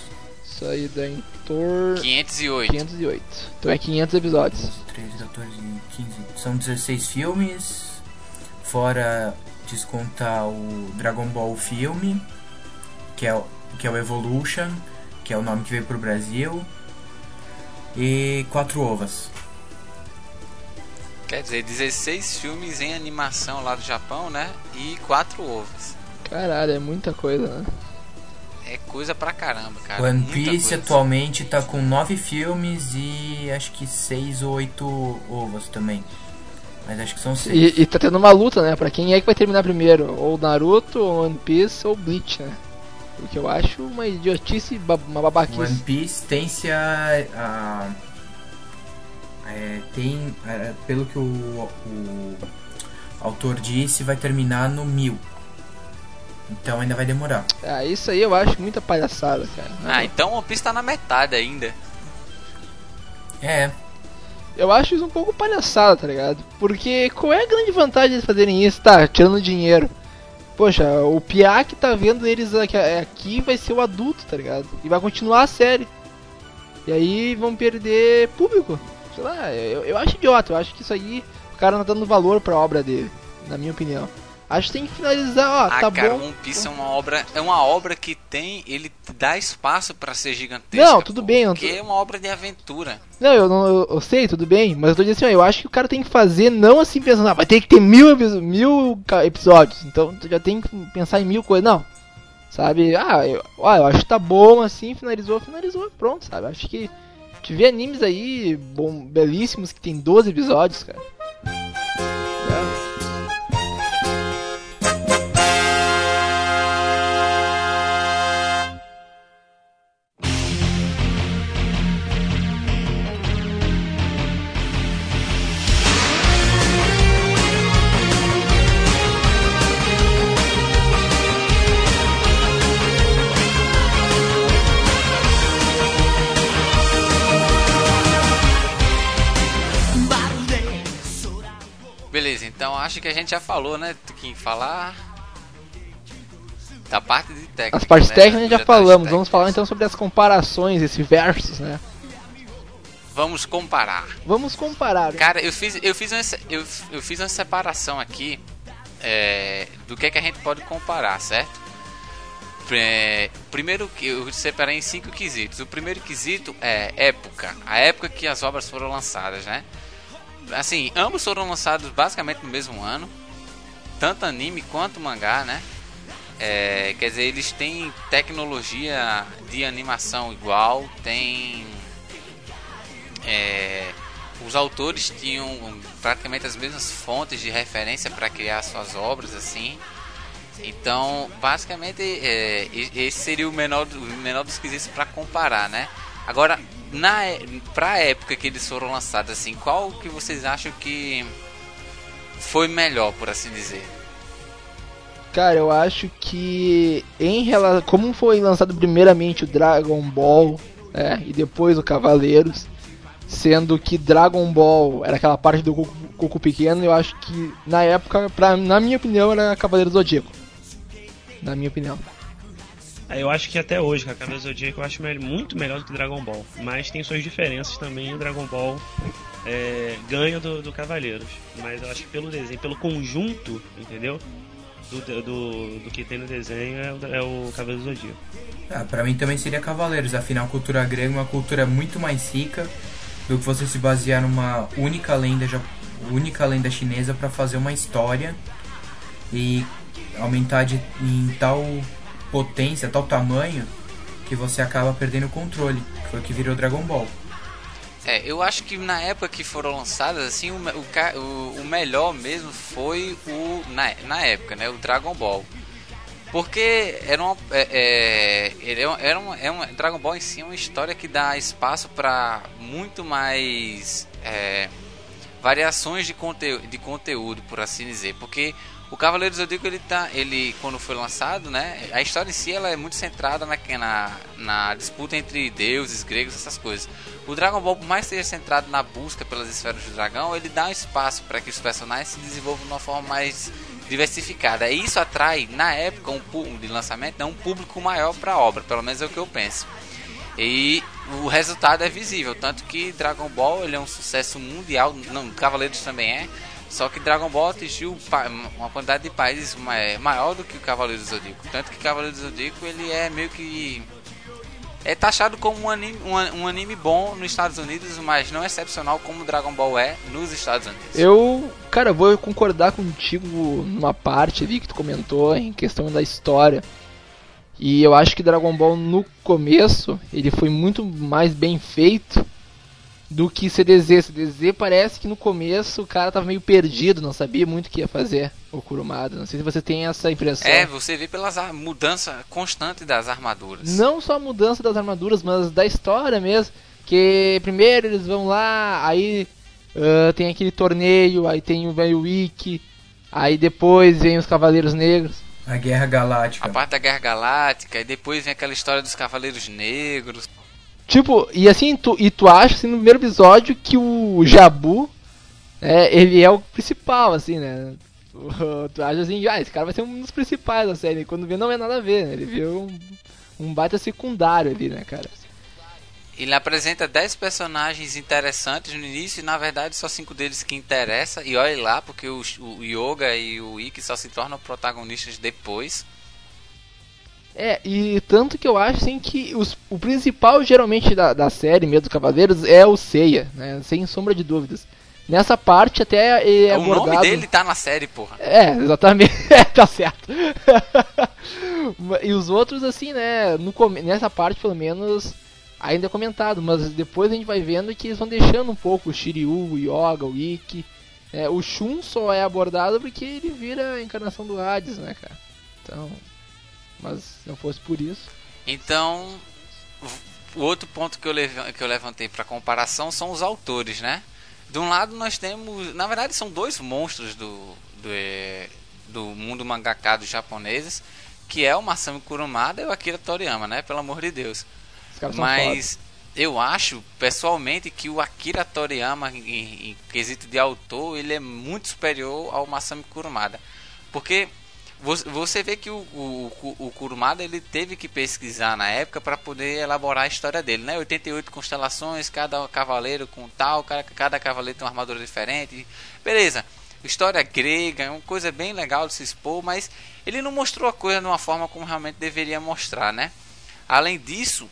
Isso aí dá em torno 508. 508. Então é 500 episódios. 13, 14, 15. São 16 filmes. Fora descontar o Dragon Ball filme, que é, o- que é o Evolution, que é o nome que veio pro Brasil. E quatro ovas. Quer dizer, 16 filmes em animação lá do Japão, né? E 4 ovos. Caralho, é muita coisa, né? É coisa pra caramba, cara. One Piece coisa. atualmente tá com nove filmes e acho que seis ou oito ovas também. Mas acho que são seis. E, e tá tendo uma luta, né? Pra quem é que vai terminar primeiro? Ou Naruto, ou One Piece, ou Bleach, né? O que eu acho uma idiotice, uma babaquice. One Piece tem-se a. a- é, tem. é, pelo que o, o autor disse, vai terminar no mil. Então ainda vai demorar. Ah, isso aí eu acho muita palhaçada, cara. Ah, então One Piece tá na metade ainda. É, Eu acho isso um pouco palhaçada, tá ligado? Porque qual é a grande vantagem de fazerem isso? Tá, tirando dinheiro. Poxa, o Pia que tá vendo eles aqui, aqui vai ser o adulto, tá ligado? E vai continuar a série. E aí vão perder público. Sei lá, eu, eu acho idiota, eu acho que isso aí o cara não tá dando valor pra obra dele, na minha opinião. Acho que tem que finalizar, ó, ah, tá cara, bom. One Piece é uma obra, é uma obra que tem, ele dá espaço pra ser gigantesca. Não, tudo bem, eu não tô- Porque é uma obra de aventura. Não, eu não eu, eu sei, tudo bem, mas eu tô dizendo assim, ó, eu acho que o cara tem que fazer não assim pensando, ah, vai ter que ter mil, mil episódios, então tu já tem que pensar em mil coisas, não. Sabe, ah, eu, ó, eu acho que tá bom assim, finalizou, finalizou, pronto, sabe? Acho que te vê animes aí bom, belíssimos que tem 12 episódios, cara. Acho que a gente já falou, né? Tuquim, falar da parte de técnica. As partes né? técnicas já Detalhes falamos, técnicos. vamos falar então sobre as comparações, esse versus, né? Vamos comparar. Vamos comparar. Cara, eu fiz, eu fiz, uma, eu, eu fiz uma separação aqui é, do que, é que a gente pode comparar, certo? Primeiro, que eu separei em cinco quesitos. O primeiro quesito é época, a época que as obras foram lançadas, né? Assim, ambos foram lançados basicamente no mesmo ano, tanto anime quanto mangá, né? É, quer dizer, eles têm tecnologia de animação igual, tem é, os autores tinham praticamente as mesmas fontes de referência para criar suas obras assim então basicamente é, esse seria o menor, o menor dos quesitos para comparar né agora na para época que eles foram lançados assim qual que vocês acham que foi melhor por assim dizer Cara, eu acho que em relação. Como foi lançado primeiramente o Dragon Ball, né? E depois o Cavaleiros. Sendo que Dragon Ball era aquela parte do Goku, Goku pequeno, eu acho que na época, pra, na minha opinião, era Cavaleiro do Zodíaco. Na minha opinião. É, Eu acho que até hoje, Cavaleiro do Zodíaco eu acho muito melhor do que Dragon Ball. Mas tem suas diferenças também. O Dragon Ball é, ganha do, do Cavaleiros. Mas eu acho que pelo desenho, pelo conjunto, entendeu? Do, do, do que tem no desenho é, o- é o Cavaleiro do Zodíaco. Ah, pra mim também seria Cavaleiros, afinal a cultura grega é uma cultura muito mais rica do que você se basear numa única lenda, única lenda chinesa para fazer uma história e aumentar de, em tal potência, tal tamanho, que você acaba perdendo o controle. Foi o que virou Dragon Ball. É, eu acho que na época que foram lançadas, assim, o, o, o, melhor mesmo foi o. Na, na época, né? O Dragon Ball. Porque era uma. É, é, é, era uma, é uma. Dragon Ball em si é uma história que dá espaço para muito mais. é, variações de, conte, de conteúdo, por assim dizer. Porque o Cavaleiro do Zodíaco, ele tá. Ele, quando foi lançado, né? A história em si ela é muito centrada na, na, na disputa entre deuses, gregos, essas coisas. O Dragon Ball, por mais que seja centrado na busca pelas esferas do dragão, ele dá um espaço para que os personagens se desenvolvam de uma forma mais diversificada. E isso atrai, na época um, de lançamento, né, um público maior para a obra, pelo menos é o que eu penso. E o resultado é visível, tanto que Dragon Ball ele é um sucesso mundial, não, Cavaleiros também é, só que Dragon Ball atingiu uma quantidade de países ma- maior do que o Cavaleiro do Zodíaco. Tanto que Cavaleiro do Zodíaco ele é meio que é taxado como um anime, um, um anime bom nos Estados Unidos, mas não excepcional como Dragon Ball é nos Estados Unidos. Eu, cara, vou concordar contigo numa parte ali que tu comentou em questão da história. E eu acho que Dragon Ball no começo, ele foi muito mais bem feito do que CDZ. CDZ parece que no começo o cara tava meio perdido, não sabia muito o que ia fazer, o Kurumada. Não sei se você tem essa impressão. É, você vê pelas mudança constante das armaduras. Não só a mudança das armaduras, mas da história mesmo. Que primeiro eles vão lá, aí ah, tem aquele torneio, aí tem o velho Wiki, aí depois vem os Cavaleiros Negros. A Guerra Galáctica. A parte da Guerra Galáctica, e depois vem aquela história dos Cavaleiros Negros. Tipo, e assim, tu, e tu acha assim, no primeiro episódio que o Jabu, é, ele é o principal, assim, né? Tu, acha assim, ah, esse cara vai ser um dos principais da série. Quando vê, não é nada a ver, né? Ele viu um, um baita secundário ali, né, cara? Ele apresenta 10 personagens interessantes no início e na verdade só 5 deles que interessa. E olha lá, porque o, o Yoga e o Ikki só se tornam protagonistas depois. É, e tanto que eu acho assim que os, o principal geralmente da, da série mesmo dos Cavaleiros é o Seiya, né? Sem sombra de dúvidas. Nessa parte até ele é o abordado... nome dele tá na série, porra. É, exatamente. É, tá certo. e os outros, assim, né? No, nessa parte, pelo menos, ainda é comentado. Mas depois a gente vai vendo que eles vão deixando um pouco o Shiryu, o Yoga, o Ikki. É, o Shun só é abordado porque ele vira a encarnação do Hades, né, cara? Então. Mas se não fosse por isso. Então, o outro ponto que eu, que eu levantei para comparação são os autores, né? De um lado nós temos, na verdade são dois monstros do do, eh, do mundo mangaka dos japoneses, que é o Masami Kurumada e o Akira Toriyama, né? Pelo amor de Deus. Mas eu acho, pessoalmente, que o Akira Toriyama, em, em quesito de autor, ele é muito superior ao Masami Kurumada. Porque você vê que o, o, o Kurumada ele teve que pesquisar na época para poder elaborar a história dele, né? 88 constelações, cada cavaleiro com tal, cada, cada cavaleiro tem uma armadura diferente. Beleza. História grega, é uma coisa bem legal de se expor, mas ele não mostrou a coisa de uma forma como realmente deveria mostrar, né? Além disso,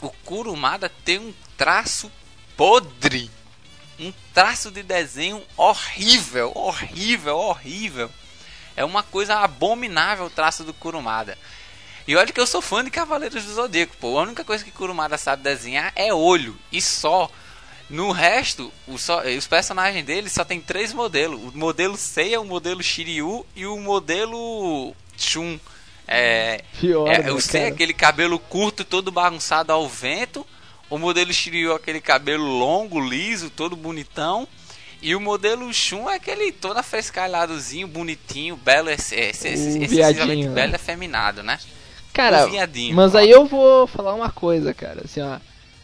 o Kurumada tem um traço podre. Um traço de desenho horrível, horrível, horrível. É uma coisa abominável o traço do Kurumada. E olha que eu sou fã de Cavaleiros do Zodíaco, pô. A única coisa que Kurumada sabe desenhar é olho e só. No resto, só- os personagens dele só tem três modelos: o modelo Seiya, o modelo Shiryu e o modelo Shun. É, Pior, é, né, o Seiya, cara? aquele cabelo curto, todo bagunçado ao vento. O modelo Shiryu, aquele cabelo longo, liso, todo bonitão. E o modelo Shun é aquele todo afrescalhadozinho, bonitinho, belo, O excessivamente viadinho, né? belo e afeminado, né? Cara, mas ó. aí eu vou falar uma coisa, cara. Assim, ó,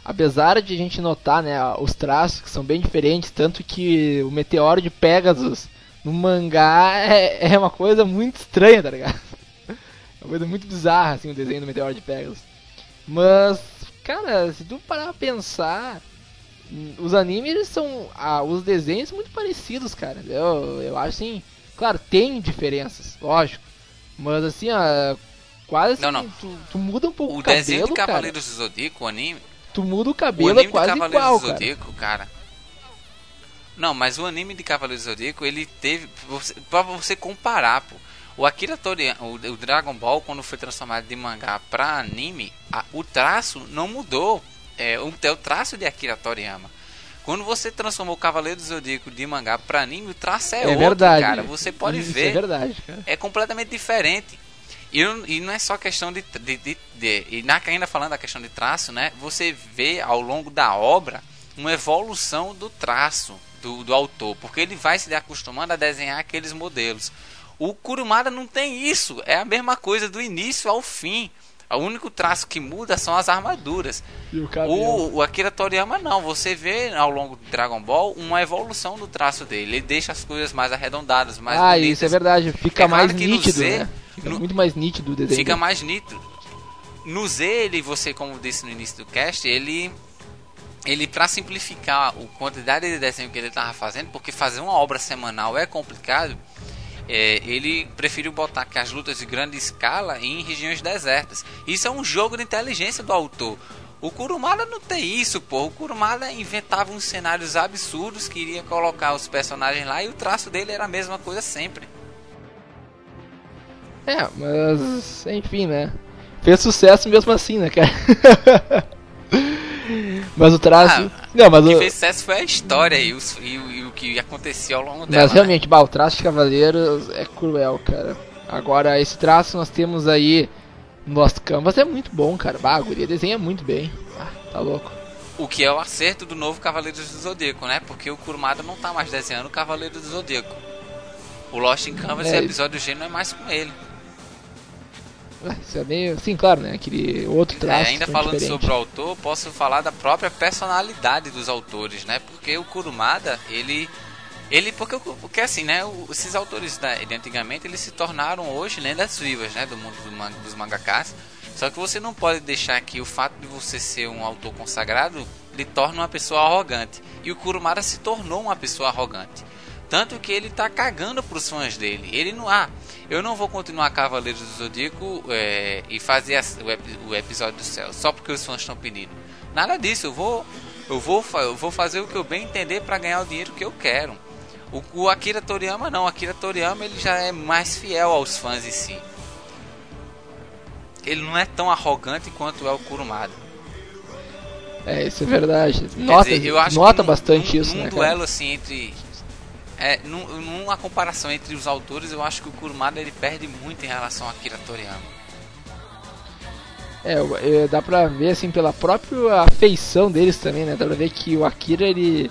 apesar de a gente notar, né, os traços que são bem diferentes, tanto que o meteoro de Pegasus no mangá é, é uma coisa muito estranha, tá ligado? É uma coisa muito bizarra, assim, o desenho do meteoro de Pegasus. Mas, cara, se tu parar pra pensar, os animes são. Ah, os desenhos são muito parecidos, cara. Eu, eu acho assim. Claro, tem diferenças, lógico. Mas assim, ó, quase assim, Não, não. Tu, tu muda um pouco o, O cabelo, desenho de cara. Cavaleiros do Zodíaco, o anime, Tu muda o o cabelo anime é quase de Cavaleiros igual, do cara. Zodíaco, cara. Não, mas o anime de Cavaleiros do Zodíaco, ele teve. Você, pra você comparar, pô. O Akira Toriyama, o, o Dragon Ball, quando foi transformado de mangá pra anime, a- o traço não mudou. É o, é o traço de Akira Toriyama. Quando você transformou o Cavaleiro do Zodíaco de mangá pra anime, o traço é, É, outro, verdade. cara. Você pode Isso ver é verdade, cara. é completamente diferente. E, não- e não é só questão de, de, de, de- E na, ainda falando da questão de traço, né? Você vê ao longo da obra uma evolução do traço do, do autor. Porque ele vai se acostumando a desenhar aqueles modelos. O Kurumada não tem isso. É a mesma coisa do início ao fim. O único traço que muda são as armaduras. E o. O, o Akira Toriyama não, você vê ao longo do Dragon Ball uma evolução do traço dele. Ele deixa as coisas mais arredondadas, mais ah, bonitas. isso é verdade. Fica É mais nítido, Z, né? Fica no- muito mais nítido o desenho. Fica dele. mais nítido. No Z, ele, você, como disse no início do cast, ele. Ele, pra simplificar a quantidade de desenho que ele tava fazendo, porque fazer uma obra semanal é complicado, é, ele preferiu botar que as lutas de grande escala em regiões desertas. Isso é um jogo de inteligência do autor. O Kurumada não tem isso, pô. O Kurumada inventava uns cenários absurdos, queria colocar os personagens lá e o traço dele era a mesma coisa sempre. É, mas enfim, né? Fez sucesso mesmo assim, né, cara? mas o traço. não, mas O que o. fez sucesso foi a história e, os- e o- e o que acontecia ao longo dela. Mas né? realmente, bah, o traço de Cavaleiros é cruel, cara. Agora, esse traço nós temos aí no Lost Canvas é muito bom, cara. Bah, a guria desenha muito bem. Ah, tá louco. O que é o acerto do novo Cavaleiros do Zodíaco, né? Porque o Kurumada não tá mais desenhando o Cavaleiro do Zodíaco. O Lost in Canvas É, e o episódio G não é mais com ele. Isso é meio. Sim, claro, né? Aquele outro É, traço. ainda bem falando diferente. sobre o autor, posso falar da própria personalidade dos autores, né? Porque o Kurumada, ele. Ele, porque, porque assim, né? Esses autores da, de antigamente, eles se tornaram hoje lendas vivas, né? Do mundo do man- dos mangakas. Só que você não pode deixar que o fato de você ser um autor consagrado lhe torne uma pessoa arrogante. E o Kurumada se tornou uma pessoa arrogante. Tanto que ele tá cagando pros fãs dele. Ele não. Ah, eu não vou continuar Cavaleiros do Zodíaco é, e fazer as- o, o episódio do céu só porque os fãs estão pedindo. Nada disso, eu vou. Eu vou, eu vou fazer o que eu bem entender para ganhar o dinheiro que eu quero. O, o Akira Toriyama não, o Akira Toriyama ele já é mais fiel aos fãs em si. Ele não é tão arrogante quanto é o Kurumada. É, isso é verdade. Nota, dizer, eu acho nota que num- bastante num, isso, num né, duelo cara? assim entre é, num, numa comparação entre os autores, eu acho que o Kurumada ele perde muito em relação a Akira Toriyama. É, é, dá pra ver assim pela própria afeição deles também, né? Dá pra ver que o Akira ele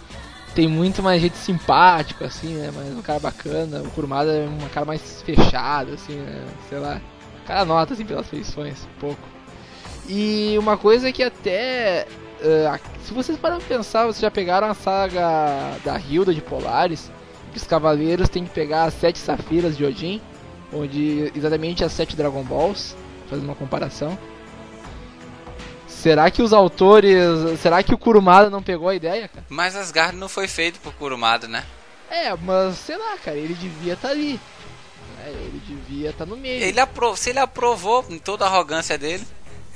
tem muito mais jeito simpático, assim, né? Mas um cara bacana. O Kurumada é um cara mais fechado, assim, né? Sei lá. O cara nota assim pelas feições, um pouco. E uma coisa que até. a- se vocês param pra pensar, vocês já pegaram a saga da Hilda de Polaris, que os cavaleiros têm que pegar as sete safiras de Odin, onde exatamente as sete Dragon Balls, fazendo uma comparação. Será que os autores. Será que o Kurumada não pegou a ideia, cara? Mas Asgard não foi feito por Kurumada, né? É, mas sei lá, cara, ele devia estar ali. É, ele devia estar no meio. Ele apro se ele aprovou em toda a arrogância dele,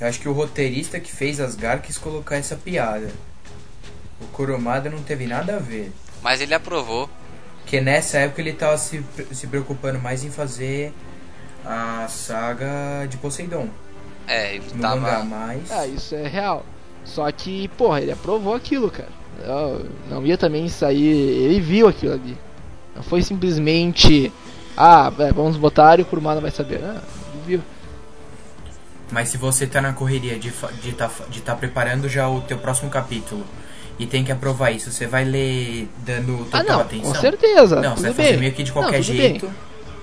Eu acho que o roteirista que fez Asgard quis colocar essa piada. O Kurumada não teve nada a ver. mas ele aprovou. Porque nessa época ele tava se, se preocupando mais em fazer a saga de Poseidon. É, ele No tava. mangá, mas. Ah, isso é real. Só que, porra, ele aprovou aquilo, cara. Não, não ia também sair. Ele viu aquilo ali. Não foi simplesmente. Ah, vamos botar e o Kurumada vai saber. Ah, ele viu. Mas se você tá na correria de fa- de tá, de tá preparando já o teu próximo capítulo e tem que aprovar isso, você vai ler dando Ah, total não, atenção? com certeza. Não, você vai bem. fazer meio que de Não, qualquer tudo jeito. bem.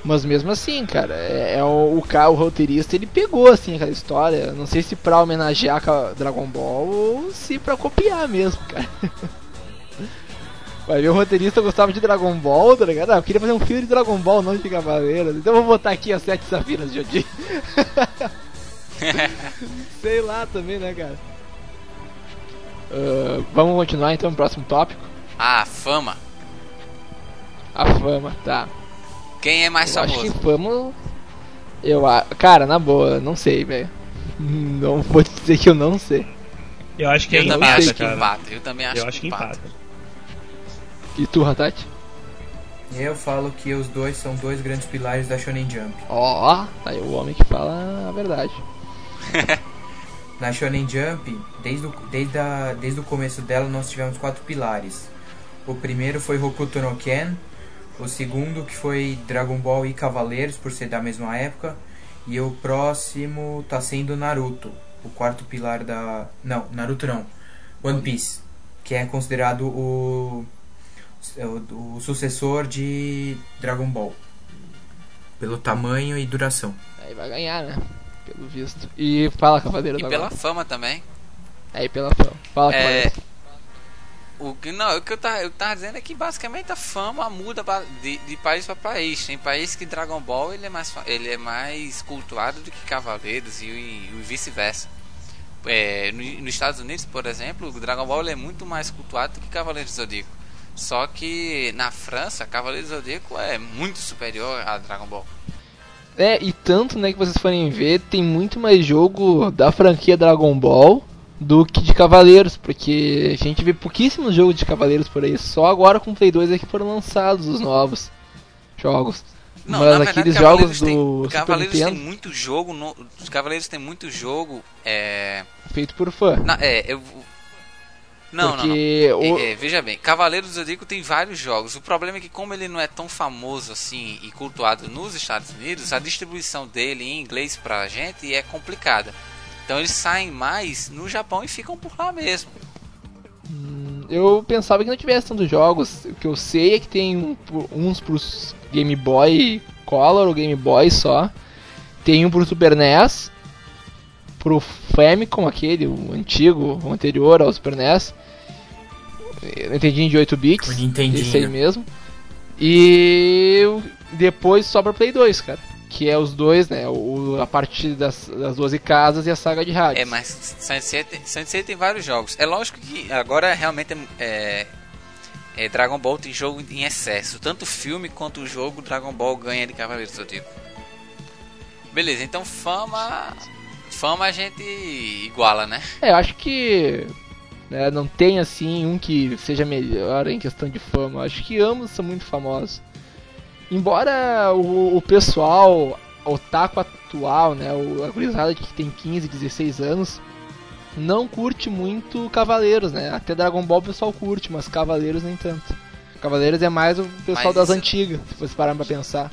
Mas mesmo assim, cara, é, é o, o cara, o roteirista, ele pegou assim aquela história. Não sei se pra homenagear Dragon Ball ou se pra copiar mesmo, cara. Vai ver o roteirista gostava de Dragon Ball, tá ligado? Ah, eu queria fazer um filme de Dragon Ball, não de Cavaleiros. Então eu vou botar aqui as sete safiras de Odin. sei lá também, né, cara? Ah, vamos continuar então no próximo tópico. Ah, fama. A fama, tá. Quem é mais eu acho famoso? que fama. Eu a... Cara, na boa, não sei, velho. Não vou dizer que eu não sei. Eu acho que é Eu também empata, acho que empata. Eu também acho, Eu acho que empata. E tu, Ratati? Eu falo que os dois são dois grandes pilares da Shonen Jump. Ó, aí o homem que fala a verdade. Na Shonen Jump, desde o, desde, a, desde o começo dela, nós tivemos quatro pilares. O primeiro foi Hokuto no Ken, o segundo que foi Dragon Ball e Cavaleiros, por ser da mesma época, e o próximo tá sendo Naruto, o quarto pilar da... Não, Naruto não, One Piece, que é considerado o, o, o sucessor de Dragon Ball, pelo tamanho e duração. Aí vai ganhar, né? Pelo visto. E fala, Cavaleiro E pela fama também. Aí pela fama. Fala, É. O que, não, o que eu tava, eu tava dizendo é que basicamente a fama muda de, de país para país. Tem país que Dragon Ball ele é mais, ele é mais cultuado do que Cavaleiros e, e, o vice-versa. É, no- nos Estados Unidos, por exemplo, o Dragon Ball é muito mais cultuado do que Cavaleiros do Zodíaco. Só que na França, Cavaleiros do Zodíaco é muito superior a Dragon Ball. É, e tanto, né, que vocês forem ver, tem muito mais jogo da franquia Dragon Ball do que de Cavaleiros, porque a gente vê pouquíssimos jogos de Cavaleiros por aí, só agora com o Play 2 é que foram lançados os novos jogos. Não, Mas verdade, aqueles Cavaleiros jogos tem, do Super Cavaleiros tem Nintendo, muito jogo, no, os Cavaleiros tem muito jogo, é, feito por fã. na- é, eu não, não, não. Porque o- É, é, veja bem, Cavaleiros do Zodíaco tem vários jogos. O problema é que como ele não é tão famoso assim e cultuado nos Estados Unidos, a distribuição dele em inglês pra gente é complicada. Então eles saem mais no Japão e ficam por lá mesmo. Eu pensava que não tivesse tantos jogos. O que eu sei é que tem um, uns pros Game Boy Color ou Game Boy só. Tem um pro Super NES. Pro Famicom, aquele, o antigo, o anterior ao Super NES. Eu entendi de 8 bits. Nintendinho. Esse aí mesmo. E depois só pra Play 2, cara. Que é os dois, né? O, a partir das, das 12 casas e a saga de rádio. É, mas Sensei tem, vários jogos. É lógico que agora realmente é, é, Dragon Ball tem jogo em excesso. Tanto o filme quanto o jogo Dragon Ball ganha de Cavaleiros do Zodíaco. Beleza, então fama. Fama a gente iguala, né? É, eu acho que né, não tem assim um que seja melhor em questão de fama. Eu acho que ambos são muito famosos. Embora o, o pessoal, o taco atual, né, o, a gurizada que tem 15, 16 anos, não curte muito Cavaleiros, né? Até Dragon Ball o pessoal curte, mas Cavaleiros nem tanto. Cavaleiros é mais o pessoal Mas das antigas, se você parar pra pensar.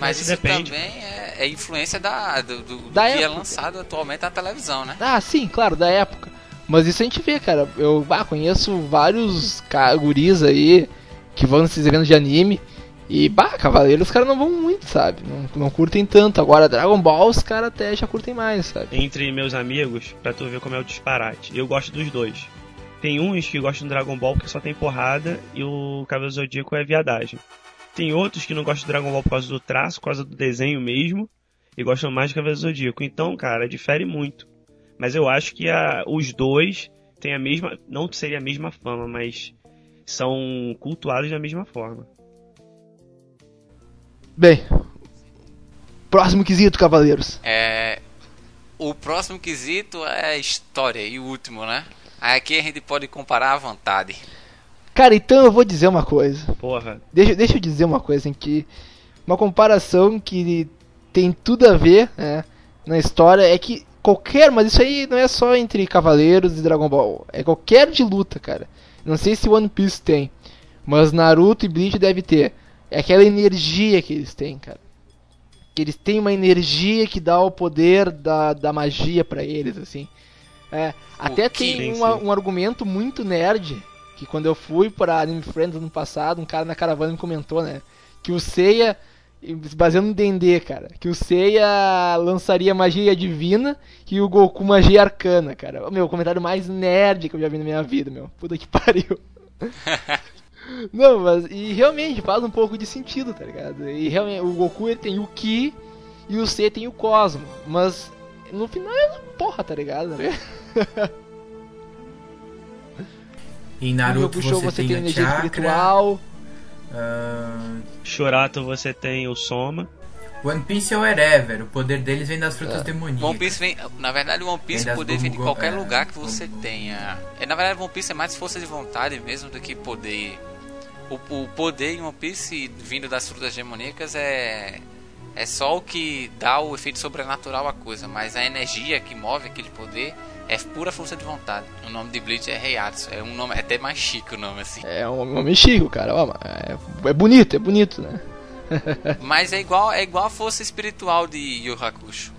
Mas, isso depende. também é, é influência da, do, do- do Da que é época. lançado atualmente na televisão, né? Ah, sim, claro, da época. Mas isso a gente vê, cara. Eu ah, conheço vários guris aí que vão nesses eventos de anime. E, bah, Cavaleiros os caras não vão muito, sabe? Não, não curtem tanto. Agora, Dragon Ball os caras até já curtem mais, sabe? Entre meus amigos, pra tu ver como é o disparate. Eu gosto dos dois. Tem uns que gostam do Dragon Ball porque só tem porrada e o Cavaleiro Zodíaco é viadagem. Tem outros que não gostam do Dragon Ball por causa do traço, por causa do desenho mesmo, e gostam mais do Cavaleiro Zodíaco. Então, cara, difere muito. Mas eu acho que a- os dois têm a mesma. Não seria a mesma fama, mas são cultuados da mesma forma. Bem, próximo quesito, Cavaleiros. É, o próximo quesito é a história e o último, né? Aqui a gente pode comparar à vontade. Cara, então eu vou dizer uma coisa. Porra, Deixa, deixa eu dizer uma coisa em que. Uma comparação que tem tudo a ver né, na história é que qualquer. Mas isso aí não é só entre Cavaleiros e Dragon Ball. É qualquer de luta, cara. Não sei se One Piece tem. Mas Naruto e Bleach deve ter. É aquela energia que eles têm, cara. Que eles têm uma energia que dá o poder da, da magia pra eles, assim. É, até tem um argumento muito nerd que quando eu fui pra Anime Friends ano passado, um cara na caravana me comentou, né? Que o Seiya, se baseando no D&D, cara, que o Seiya lançaria magia divina e o Goku magia arcana, cara. O meu comentário mais nerd que eu já vi na minha vida, meu. Puta que pariu. Não, mas e realmente faz um pouco de sentido, tá ligado? E realmente o Goku ele tem o Ki e o C tem o Cosmo, mas no final é porra, tá ligado? Em Naruto você, você tem tem, chakra. espiritual. ah, Chorato você tem o Soma. One Piece é o Erever. O poder deles vem das frutas demoníacas. One Piece vem, na verdade, o One Piece poder vem de qualquer é, lugar que você tenha. É, na verdade, o One Piece é mais força de vontade mesmo do que poder O, o poder em One Piece vindo das frutas demoníacas é é só o que dá o efeito sobrenatural à coisa, mas a energia que move aquele poder é pura força de vontade. O nome de Bleach é Heiatsu, é um nome é até mais chique o nome assim. É um nome chico, cara. Ó, é, é bonito, é bonito, né? Mas é igual é igual a força espiritual de Yu Hakusho.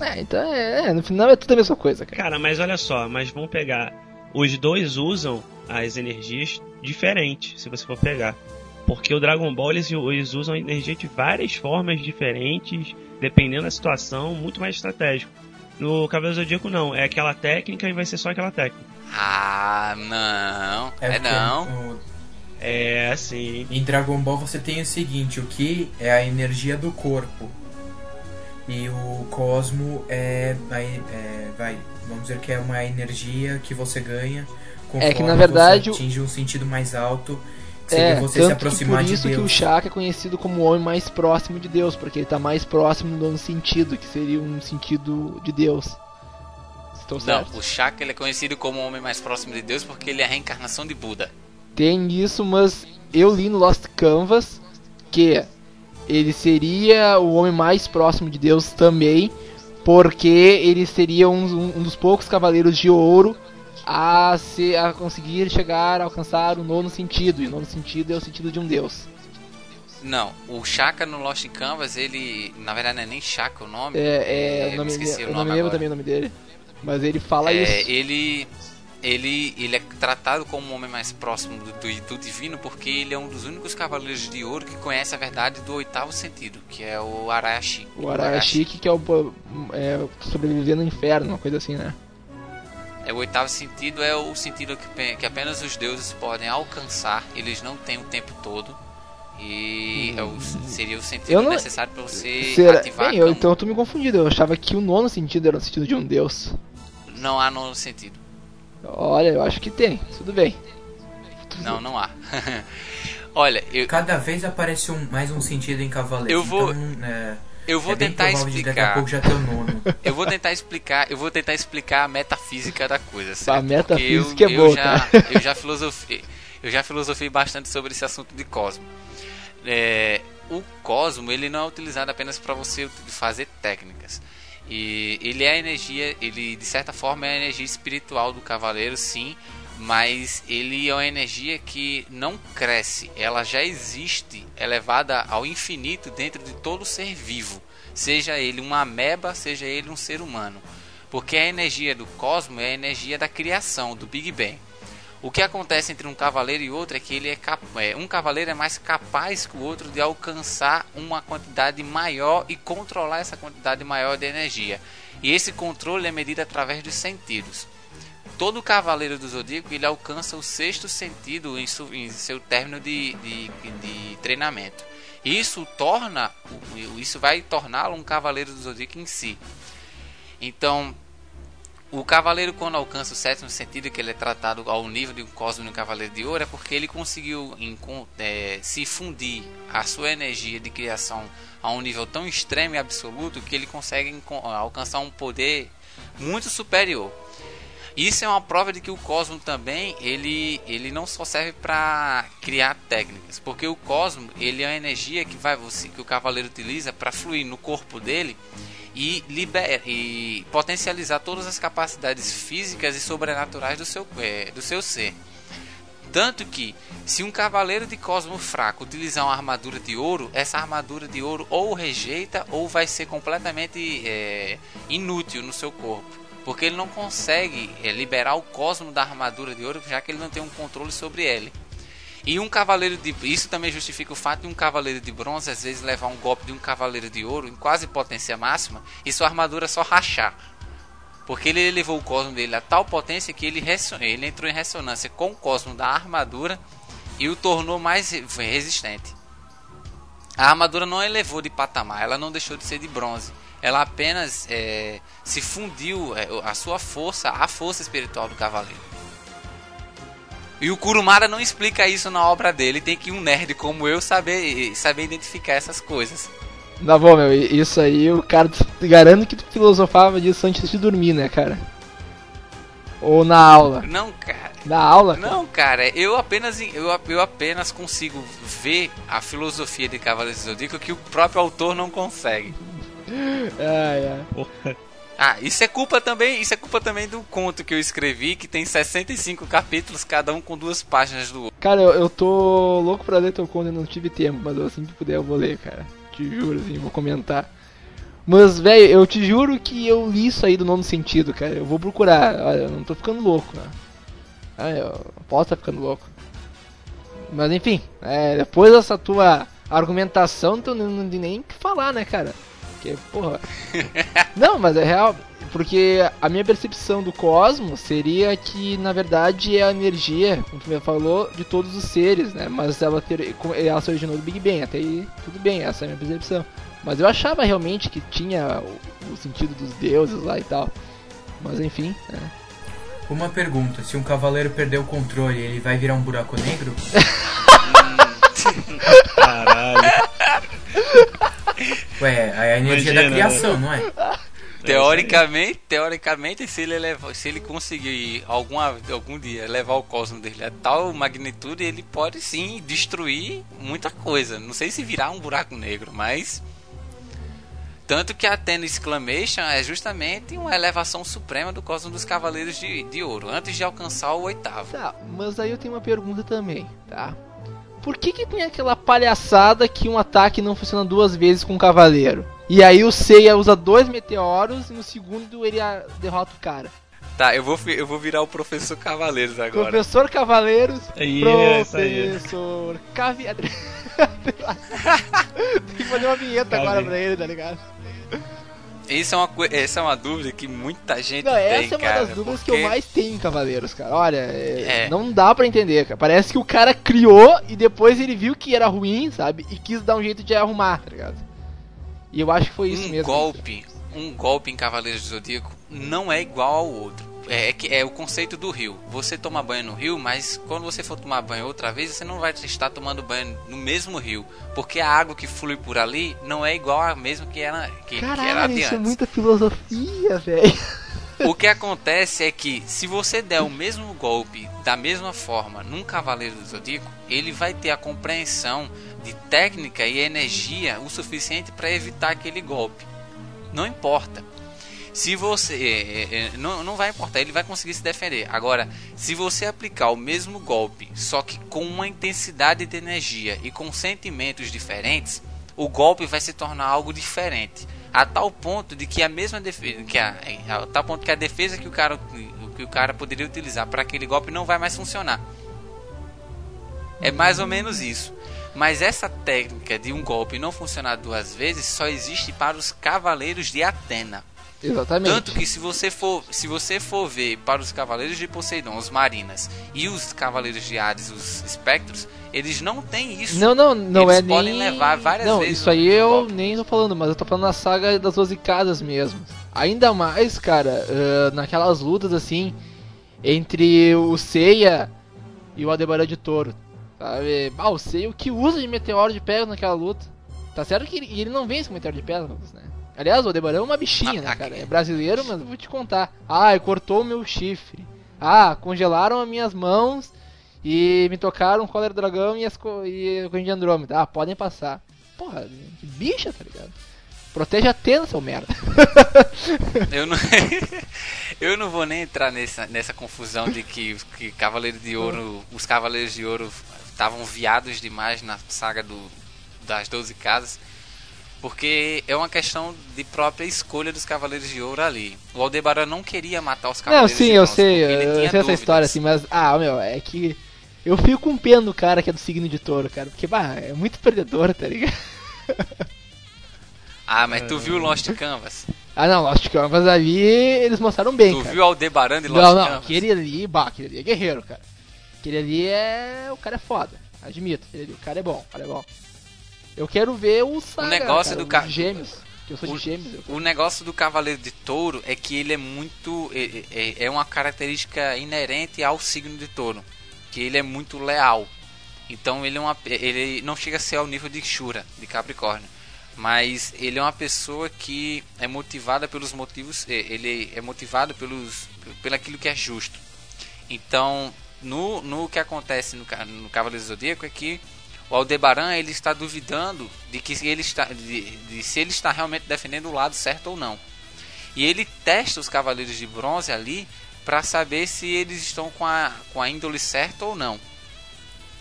É, então é, é, no final é tudo a mesma coisa, cara. Cara, mas olha só, mas vamos pegar. Os dois usam as energias diferentes, se você for pegar. Porque o Dragon Ball eles, eles usam a energia de várias formas diferentes, dependendo da situação, muito mais estratégico. No Cavaleiro Zodíaco não, é aquela técnica e vai ser só aquela técnica. Ah, não. É, porque não. É assim. Em Dragon Ball você tem o seguinte, o Ki é a energia do corpo. E o Cosmo é, é vai, vamos dizer que é uma energia que você ganha É que, na verdade, atinge um sentido mais alto, É, você tanto se aproximar por de isso que o Deus. Shaka é conhecido como o homem mais próximo de Deus, porque ele tá mais próximo do sentido, que seria um sentido de Deus. Estou certo? Não, o Shaka ele é conhecido como o homem mais próximo de Deus porque ele é a reencarnação de Buda. Tem isso, mas eu li no Lost Canvas que ele seria o homem mais próximo de Deus também, porque ele seria um- um dos poucos cavaleiros de ouro a, se, a conseguir chegar a alcançar o nono sentido, e o nono sentido é o sentido de um deus. Não, o Shaka no Lost Canvas, ele. Na verdade não é nem Shaka o nome. É, é, eu o nome, me esqueci eu o não nome me lembro também o nome dele, mas ele fala É, isso. ele. Ele, ele é tratado como o homem mais próximo do, do, do divino porque ele é um dos únicos cavaleiros de ouro que conhece a verdade do oitavo sentido, que é o Arashi. O Arashiki, que é o é, sobreviver no inferno, uma coisa assim, né? É, o oitavo sentido é o sentido que, que apenas os deuses podem alcançar, eles não têm o tempo todo. E é o- seria o sentido Eu não- necessário para você Será? ativar Bem, eu, então eu tô me confundindo, eu achava que o nono sentido era o sentido de um deus. Não há nono sentido. Olha, eu acho que tem, tudo bem. Não, não há. Olha, eu, Cada vez aparece um, mais um sentido em Cavaleiro. Eu vou- Então, é, eu vou é tentar explicar. já. Eu vou tentar explicar, eu vou tentar explicar a metafísica da coisa, certo? A metafísica eu, é boa, eu já, cara. eu já filosofei, eu já filosofei bastante sobre esse assunto de cosmo. É, o cosmo ele não é utilizado apenas para você fazer técnicas. E ele é a energia, ele de certa forma é a energia espiritual do cavaleiro, sim, mas ele é uma energia que não cresce, ela já existe, elevada ao infinito dentro de todo ser vivo, seja ele uma ameba, seja ele um ser humano. Porque a energia do cosmo é a energia da criação, do Big Bang. O que acontece entre um cavaleiro e outro é que ele é, cap- é, um cavaleiro é mais capaz que o outro de alcançar uma quantidade maior e controlar essa quantidade maior de energia. E esse controle é medido através dos sentidos. Todo cavaleiro do zodíaco ele alcança o sexto sentido em, su- em seu término de, de, de treinamento. Isso torna, isso vai torná-lo um cavaleiro do zodíaco em si. Então, o cavaleiro, quando alcança o sétimo sentido, que ele é tratado ao nível de um cosmo um cavaleiro de ouro, é porque ele conseguiu encon- é, se fundir a sua energia de criação a um nível tão extremo e absoluto que ele consegue alcançar um poder muito superior. Isso é uma prova de que o cosmo também ele, ele não só serve para criar técnicas, porque o cosmo ele é uma energia que vai você que o cavaleiro utiliza para fluir no corpo dele e, liber, e potencializar todas as capacidades físicas e sobrenaturais do seu, é, do seu ser. Tanto que, se um cavaleiro de cosmo fraco utilizar uma armadura de ouro, essa armadura de ouro ou rejeita ou vai ser completamente é, inútil no seu corpo. Porque ele não consegue é, liberar o cosmo da armadura de ouro, já que ele não tem um controle sobre ele. E um cavaleiro de. Isso também justifica o fato de um cavaleiro de bronze às vezes levar um golpe de um cavaleiro de ouro em quase potência máxima e sua armadura só rachar. Porque ele elevou o cosmo dele a tal potência que ele, ele entrou em ressonância com o cosmo da armadura e o tornou mais re- resistente. A armadura não elevou de patamar, ela não deixou de ser de bronze. Ela apenas é, se fundiu é, a sua força à força espiritual do cavaleiro. E o Kurumada não explica isso na obra dele. Tem que um nerd como eu saber, saber identificar essas coisas. Tá bom, meu, isso aí o cara te garanto que tu filosofava disso antes de dormir, né, cara? Ou na aula. Não, cara, Na aula? cara. Não, cara, eu apenas, eu, eu apenas consigo ver a filosofia de Cavaleiros do Zodíaco que o próprio autor não consegue. É, é. Porra. Ah, isso é culpa também, isso é culpa também do conto que eu escrevi, que tem 65 capítulos, cada um com duas páginas do outro. Cara, eu, eu tô louco pra ler teu conto e não tive tempo, mas eu, assim que puder eu vou ler, cara. Te juro, assim, vou comentar. Mas, velho, eu te juro que eu li isso aí do nono sentido, cara. Eu vou procurar. Olha, eu não tô ficando louco, né? Ah, eu posso estar ficando louco. Mas enfim, é, depois dessa tua argumentação, tu não tem nem o que falar, né, cara? Porque, porra. não, mas é real. Porque a minha percepção do cosmos seria que, na verdade, é a energia, como tu me falou, de todos os seres, né? Mas ela, ter, ela se originou do Big Bang, até aí tudo bem, essa é a minha percepção. Mas eu achava realmente que tinha o, o sentido dos deuses lá e tal. Mas enfim, né? Uma pergunta: se um cavaleiro perder o controle, ele vai virar um buraco negro? Caralho. Ué, é a energia da Imagina, criação, não é? Teoricamente, teoricamente, se ele levar, se ele conseguir alguma, algum dia levar o cosmo dele a tal magnitude, ele pode sim destruir muita coisa. Não sei se virar um buraco negro, mas tanto que a Athena Exclamation é justamente uma elevação suprema do cosmo dos Cavaleiros de, de Ouro, antes de alcançar o oitavo. Tá, mas aí eu tenho uma pergunta também, tá? Por que que tem aquela palhaçada que um ataque não funciona duas vezes com um cavaleiro? E aí o Seiya usa dois meteoros e no segundo ele derrota o cara. Tá, eu vou, eu vou virar o Professor Cavaleiros agora. Professor Cavaleiros, essa aí. Professor Cavi... Tem que fazer uma vinheta agora pra ele, tá ligado? Isso é uma, essa é uma dúvida que muita gente Não, tem, essa é uma cara. das dúvidas que porque- eu mais tenho em Cavaleiros, cara. Olha, é- É. não dá pra entender, cara. Parece que o cara criou e depois ele viu que era ruim, sabe? E quis dar um jeito de arrumar, tá ligado? E eu acho que foi isso um mesmo. golpe, um golpe em Cavaleiros do Zodíaco não é igual ao outro. É, é que é o conceito do rio. Você toma banho no rio, mas quando você for tomar banho outra vez, você não vai estar tomando banho no mesmo rio, porque a água que flui por ali não é igual a mesma que era que, que era Caralho, de isso é antes. muita filosofia, velho. O que acontece é que se você der o mesmo golpe da mesma forma num Cavaleiro do Zodíaco, ele vai ter a compreensão de técnica e energia o suficiente para evitar aquele golpe. Não importa. Se você. é, é, é, não, não vai importar, ele vai conseguir se defender. Agora, se você aplicar o mesmo golpe, só que com uma intensidade de energia e com sentimentos diferentes, o golpe vai se tornar algo diferente. A tal ponto de que a mesma defesa. Que a, a tal ponto que a defesa que o cara, que o cara poderia utilizar para aquele golpe não vai mais funcionar. É mais ou menos isso. Mas essa técnica de um golpe não funcionar duas vezes só existe para os cavaleiros de Atena. Exatamente. Tanto que se você for, se você for ver para os cavaleiros de Poseidon, os marinas e os cavaleiros de Hades, os espectros, eles não têm isso. Não, não, não eles é podem nem... levar várias não, vezes. isso aí eu golpe. nem tô falando, mas eu tô falando na saga das 12 casas mesmo. Ainda mais, cara, ah, naquelas lutas assim, entre o Seiya e o Aldebaran de Touro. Sabe? Ah, o Seiya, o que usa de meteoro de pedra naquela luta. Tá certo que ele, ele não vence com meteoro de pedra, né? Aliás, o Aldebaran é uma bichinha, né, cara? É brasileiro, mas vou te contar. Ah, cortou o meu chifre. Ah, congelaram as minhas mãos e me tocaram do Dragão e, as co e Corrente de Andrômeda. Ah, podem passar. Porra, que bicha, tá ligado? Protege a Atena, seu merda. Eu não, eu não vou nem entrar nessa, nessa confusão de que, que Cavaleiro de Ouro, os Cavaleiros de Ouro estavam viados demais na saga do, das 12 casas, porque é uma questão de própria escolha dos Cavaleiros de Ouro ali. O Aldebaran não queria matar os Não, Cavaleiros sim, de eu Bronze, sei, porque ele eu sei essa dúvidas. história, assim, mas. Ah, meu, é que. Eu fico com pena do cara que é do signo de touro, cara. Porque, bah, é muito perdedor, tá ligado? Ah, mas tu viu Lost Canvas? Ah, não, Lost Canvas ali eles mostraram bem, Tu cara. viu Aldebaran de Lost Não, não, Canvas? aquele ali, bah, aquele ali é guerreiro, cara. Aquele ali é. O cara é foda. Admito, aquele ali, o cara é bom, o cara é bom. Eu quero ver o Saga, negócio cara, do os ca- Gêmeos. Eu sou o- de gêmeos. Eu... O negócio do Cavaleiro de Touro é que ele é muito. é- É, é uma característica inerente ao signo de touro. Que ele é muito leal. Então ele é uma. Ele não chega a ser ao nível de Shura, de Capricórnio. Mas ele é uma pessoa que é motivada pelos motivos. é, Ele é motivado pelos, pelo aquilo que é justo. Então, no, no que acontece no, no Cavaleiro do Zodíaco é que o Aldebaran ele está duvidando de que ele está de, de se ele está realmente defendendo o lado certo ou não. E ele testa os Cavaleiros de Bronze ali para saber se eles estão com a, com a índole certa ou não.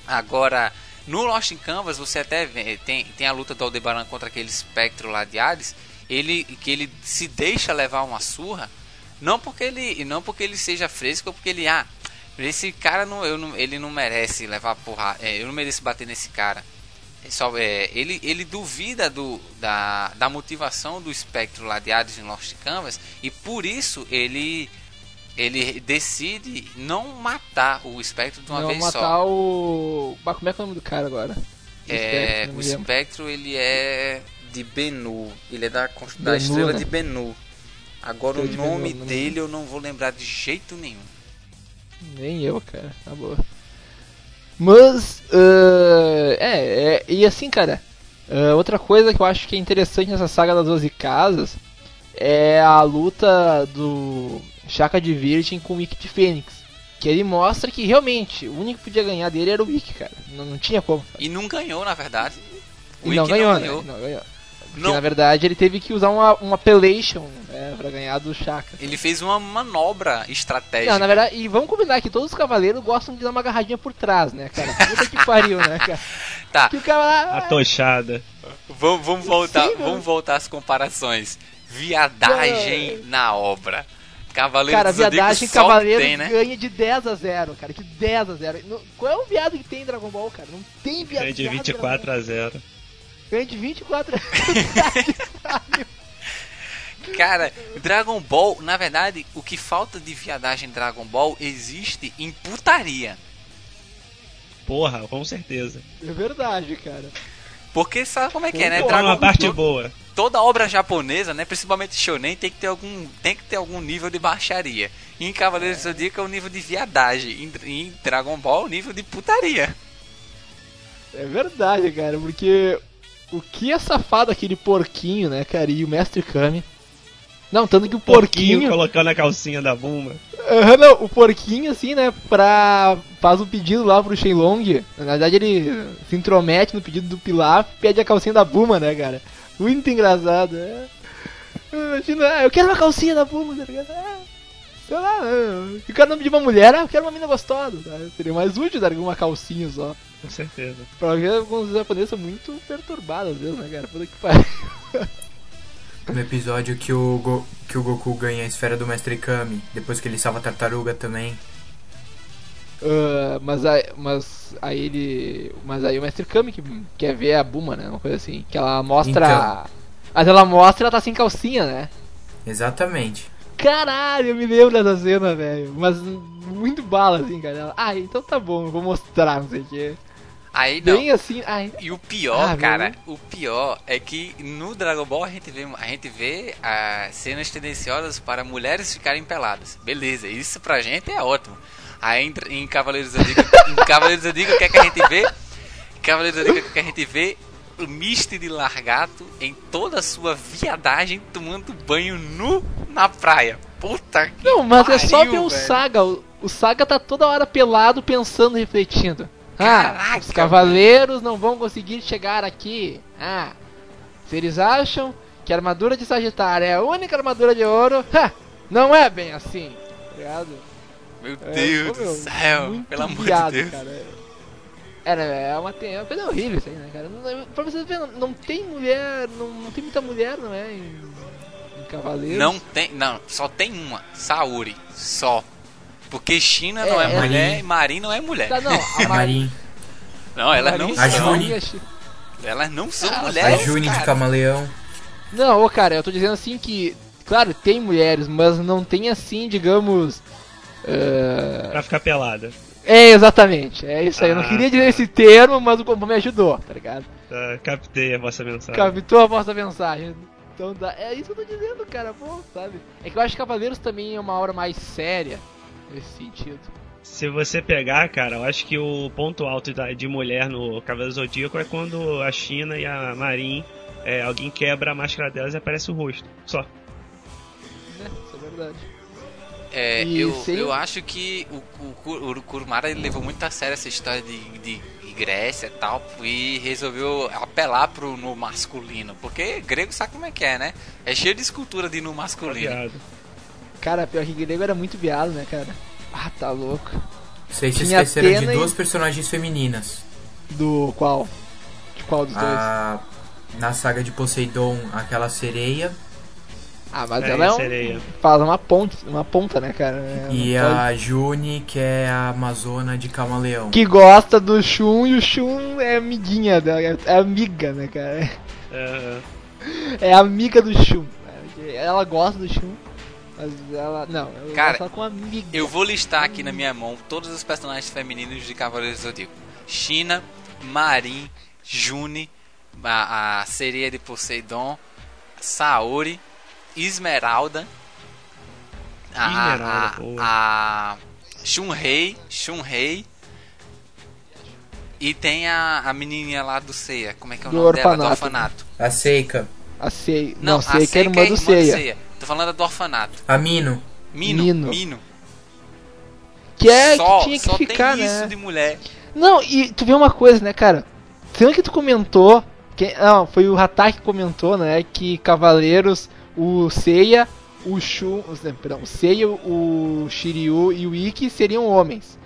Agora, no Lost in Canvas, você até vê, tem, tem a luta do Aldebaran contra aquele espectro lá de Hades, ele, que ele se deixa levar uma surra, não porque ele, não porque ele seja fresco, ou porque ele, ah, esse cara não, eu não, ele não merece levar porra, é, eu não mereço bater nesse cara. É só, é, ele, ele duvida do, da, da motivação do espectro lá de Hades em Lost Canvas e por isso ele ele decide não matar o espectro de uma Não vez matar só. o. Bah, como é que é o nome do cara agora? É, Espectro, o espectro ele é de Benu, ele é da, da Benu, estrela né? de Benu. Agora o nome Benu, dele eu não vou lembrar de jeito nenhum. Nem eu, cara, tá boa. Mas, ah, é, é, e assim, cara, ah, outra coisa que eu acho que é interessante nessa saga das 12 casas é a luta do Chaka de Virgem com o Ikki de Fênix. Que ele mostra que realmente o único que podia ganhar dele era o Ikki, cara. Não, não tinha como. E não ganhou, na verdade. O E não Ikki ganhou, não né? ganhou. Não ganhou. Porque Não. na verdade ele teve que usar uma, uma appellation né, pra ganhar do Chaka. Ele fez uma manobra estratégica. Não, na verdade, e vamos combinar que todos os cavaleiros gostam de dar uma agarradinha por trás, né, cara? Puta que pariu, né, cara? Tá. Que o cara lá, A tochada. Vamos, vamos voltar, Sim, vamos voltar às comparações. Viadagem na obra. Cavaleiro Cara, viadagem que cavaleiro tem, né? ganha de 10 a 0, cara. De 10 a 0. No- Qual é o viado que tem em Dragon Ball, cara? Não tem viado. Ganha de viado em 24 Dragon a 0. Ball. Ganha de 24 a Cara, Dragon Ball, na verdade, o que falta de viadagem em Dragon Ball existe em putaria. Porra, com certeza. É verdade, cara. Porque sabe como é que é, né? É Dragon uma parte boa. Toda obra japonesa, né, principalmente shonen, tem que ter algum, tem que ter algum nível de baixaria. E em Cavaleiros do Zodíaco é o nível de viadagem, em, em Dragon Ball é o nível de putaria. É verdade, cara, porque o que é safado aquele porquinho, né, cara? E o Mestre Kami. Não, tanto que o Porquinho porquinho. colocando a calcinha da Bumba. Aham, não, o porquinho, assim, né, pra. faz um pedido lá pro Shenlong. Na verdade, ele se intromete no pedido do Pilaf e pede a calcinha da Buma, né, cara? Muito engraçado, é. Imagina, ah, eu quero uma calcinha da Buma, tá ligado? Ah, sei lá, eu quero o nome de uma mulher, ah, eu quero uma mina gostosa. Tá? Seria mais útil dar uma calcinha só. Com certeza. Pra ver alguns japoneses são muito perturbados, vezes, né, cara? Puta que pariu. No episódio que o, Go- que o Goku ganha a esfera do Mestre Kami, depois que ele salva a tartaruga também. Ah, mas, aí, mas aí ele. Mas aí o Mestre Kami que quer ver a Buma, né? Uma coisa assim. Que ela mostra. Então. Mas ela mostra e ela tá sem calcinha, né? Exatamente. Caralho, eu me lembro dessa cena, velho. Mas muito bala, assim, cara. Ela, ah, então tá bom, eu vou mostrar, não sei o quê. Aí não. Bem assim, ai. E o pior, Ah, cara, meu. o pior é que no Dragon Ball a gente vê, a gente vê ah, cenas tendenciosas para mulheres ficarem peladas. Beleza, isso pra gente é ótimo. Aí em, Cavaleiros Zodíaco, em Cavaleiros Zodíaco, o que é que a gente vê? Em Cavaleiros Zodíaco, o que é que a gente vê? O Misty de Largato em toda a sua viadagem tomando banho nu na praia. Puta que Não, mas é só pariu, ver o. Saga. O, o Saga tá toda hora pelado, pensando, refletindo. Ah, Caraca, os cavaleiros não vão conseguir chegar aqui. Ah, se eles acham que a armadura de Sagitário é a única armadura de ouro, ha, não é bem assim. Tá ligado? Meu É, Deus pô, do céu, pelo amor de Deus. Cara. Era, é uma, é uma coisa horrível isso aí, né, cara? Não, pra vocês verem, não, não tem mulher, não, não tem muita mulher, não é? Em, em Cavaleiros. Não tem, não, só tem uma, Saori, só. Porque China não É, é, é- mulher e Marin não é mulher. Tá, não, a A Marin. Não, elas não A são. Juni. Elas não são Ah, A mulheres. Juni de. Camaleão. Não, ô cara, eu tô dizendo assim que, claro, tem mulheres, mas não tem assim, digamos. eh, Pra ficar pelada. É, exatamente, é isso aí. Eu não Ah. queria dizer esse termo, mas o Pompom me ajudou, tá ligado? Tá, captei a vossa mensagem. Captou a vossa mensagem. Então dá- é isso que eu tô dizendo, cara, pô, sabe? É que eu acho que Cavaleiros também é uma hora mais séria nesse sentido. Se você pegar, cara, eu acho que o ponto alto da- de mulher no Cavaleiro Zodíaco é quando a China e a Marin, é, alguém quebra a máscara delas e aparece o rosto. Só. Né? Isso é verdade. É, E eu, sem- eu acho que o, o, o Kurumara ele levou muito a sério essa história de, de Grécia e tal e resolveu apelar pro no masculino, porque grego sabe como é que é, né? É cheio de escultura de no masculino. Viado. Cara, pior que grego era muito viado, né, cara? Ah, tá louco. Vocês se esqueceram de Atena e- duas personagens femininas. Do qual? De qual dos dois? A, na saga de Poseidon, aquela sereia. Ah, mas É, ela é um, sereia. faz uma ponta, uma ponta, né, cara? É, E não pode- a June, que é a Amazona de Camaleão. Que gosta do Shun e o Shun é amiguinha dela, é amiga, né, cara? É, É amiga do Shun. Ela gosta do Shun, mas ela. Não, ela Cara, gosta com amiga. Eu vou listar aqui na minha mão todos os personagens femininos de Cavaleiros do Zodíaco. China, Marin, June, a, a sereia de Poseidon, Saori, Esmeralda, a, Esmeralda, a, a Shunrei, Shunrei e tem a, a menininha lá do Seiya, como é que é o Do nome dela? Do orfanato. orfanato. A Seika. A Sei. Não, Não, a Sei que é Seika irmã do Seiya. Tô falando do orfanato. A Mino. Mino, Mino. Mino. Que é só, que tinha que só ficar, tem né? isso de mulher. Não, e tu vê uma coisa, né, cara? Sendo que tu comentou. Que, não, foi o Hatak que comentou, né? Que Cavaleiros, o Seiya, o Shun. os- né, Perdão, o Seiya, o Shiryu e o Ikki seriam homens.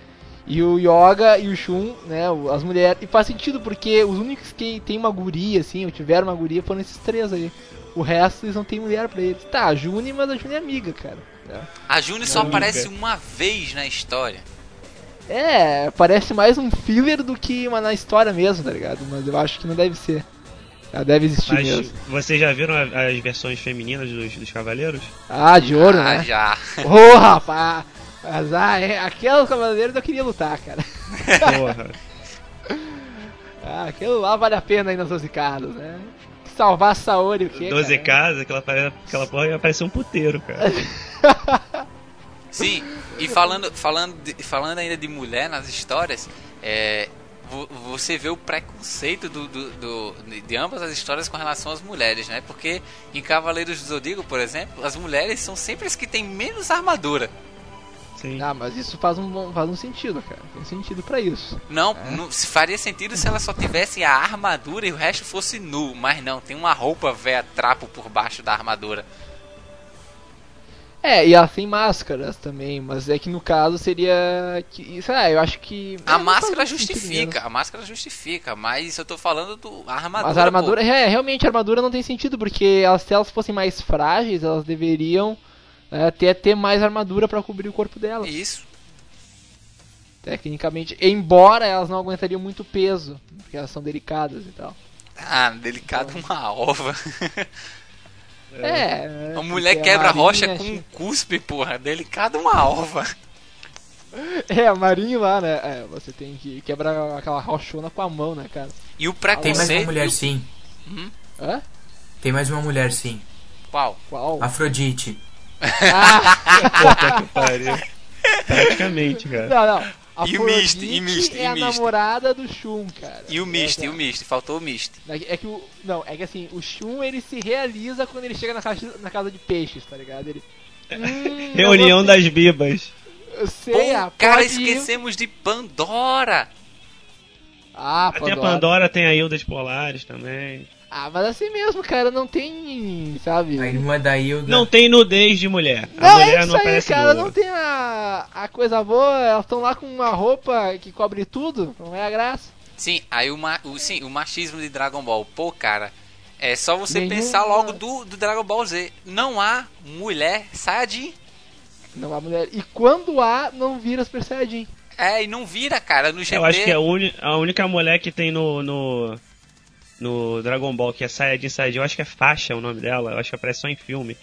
E o Yoga e o Shun, né? As mulheres. E faz sentido, porque os únicos que tem uma guria, assim, ou tiveram uma guria, foram esses três aí. O resto eles não tem mulher pra eles. Tá, a Juni, mas a Juni é amiga, cara. né? A June só Amiga. aparece uma vez na história. É, parece mais um filler do que uma na história mesmo, tá ligado? Mas eu acho que não deve ser. Ela deve existir Mas mesmo. vocês já viram as versões femininas dos, dos cavaleiros? Ah, de ouro, ah, né? já. Ô, rapaz! Mas, ah, é, aqueles cavaleiros eu queria lutar, cara. Porra. Ah, aquilo lá vale a pena aí nas 12 casas, né? Salvar a Saori, o quê? 12 cara? casas, aquela, aquela porra ia parecer um puteiro, cara. Sim, e falando, falando, de- falando ainda de mulher nas histórias, é, vo- você vê o preconceito do, do- do- de ambas as histórias com relação às mulheres, né? Porque em Cavaleiros do Zodíaco, por exemplo, as mulheres são sempre as que têm menos armadura. Sim. Ah, mas isso faz um, faz um sentido, cara. Tem sentido pra isso. Não, É. não- se faria sentido se elas só tivessem a armadura e o resto fosse nu, mas não, tem uma roupa véia trapo por baixo da armadura. É, e elas têm máscaras também, mas é que no caso seria. Que, sei lá, eu acho que. A é, máscara sentido justifica, a máscara justifica, mas eu tô falando do a armadura. Mas a armadura, pô. é, realmente a armadura não tem sentido, porque elas, se elas fossem mais frágeis, elas deveriam é, ter, ter mais armadura pra cobrir o corpo delas. Isso. Tecnicamente, embora elas não aguentariam muito peso, porque elas são delicadas e tal. Ah, delicado uma ova. É. A mulher porque a quebra rocha com um cuspe, porra. Delicado uma ova. É, a Marinho lá, né? É, você tem que quebrar aquela rochona com a mão, né, cara? E o Tem mais preconceito. uma mulher sim. Hã? Tem mais uma mulher sim. Qual? Qual? Afrodite. Ah, Puta que pariu. Praticamente, cara. não, não. A E o Misty, e Misty, é e a Misty. namorada do Shun, cara. E o Misty, É, e o Misty. Faltou o Misty. É que, é que o. Não, é que assim, o Shun ele se realiza quando ele chega na casa, na casa de peixes, tá ligado? Ele. Hum, Reunião eu das bibas. vou- Eu sei, Pô, ah, cara, ir. esquecemos de Pandora. Ah, Tem a Pandora. Pandora, tem a Hildas Polares também. Ah, mas assim mesmo, cara, não tem. Sabe? A irmã da Hilda. Não tem nudez de mulher. A Não, mulher é isso não aí, cara, nua. não tem a, a coisa boa, elas estão lá com uma roupa que cobre tudo, não é a graça. Sim, aí o, ma o, sim, o machismo de Dragon Ball. Pô, cara, é só você Nenhuma- pensar logo do, do Dragon Ball Z. Não há mulher Saiyajin. Não há mulher. E quando há, não vira Super Saiyajin. É, e não vira, cara, no GT. Eu acho que é a, a única mulher que tem no, no, no Dragon Ball, que é Saiyajin Saiyajin, eu acho que é Faixa o nome dela, eu acho que aparece só em filme.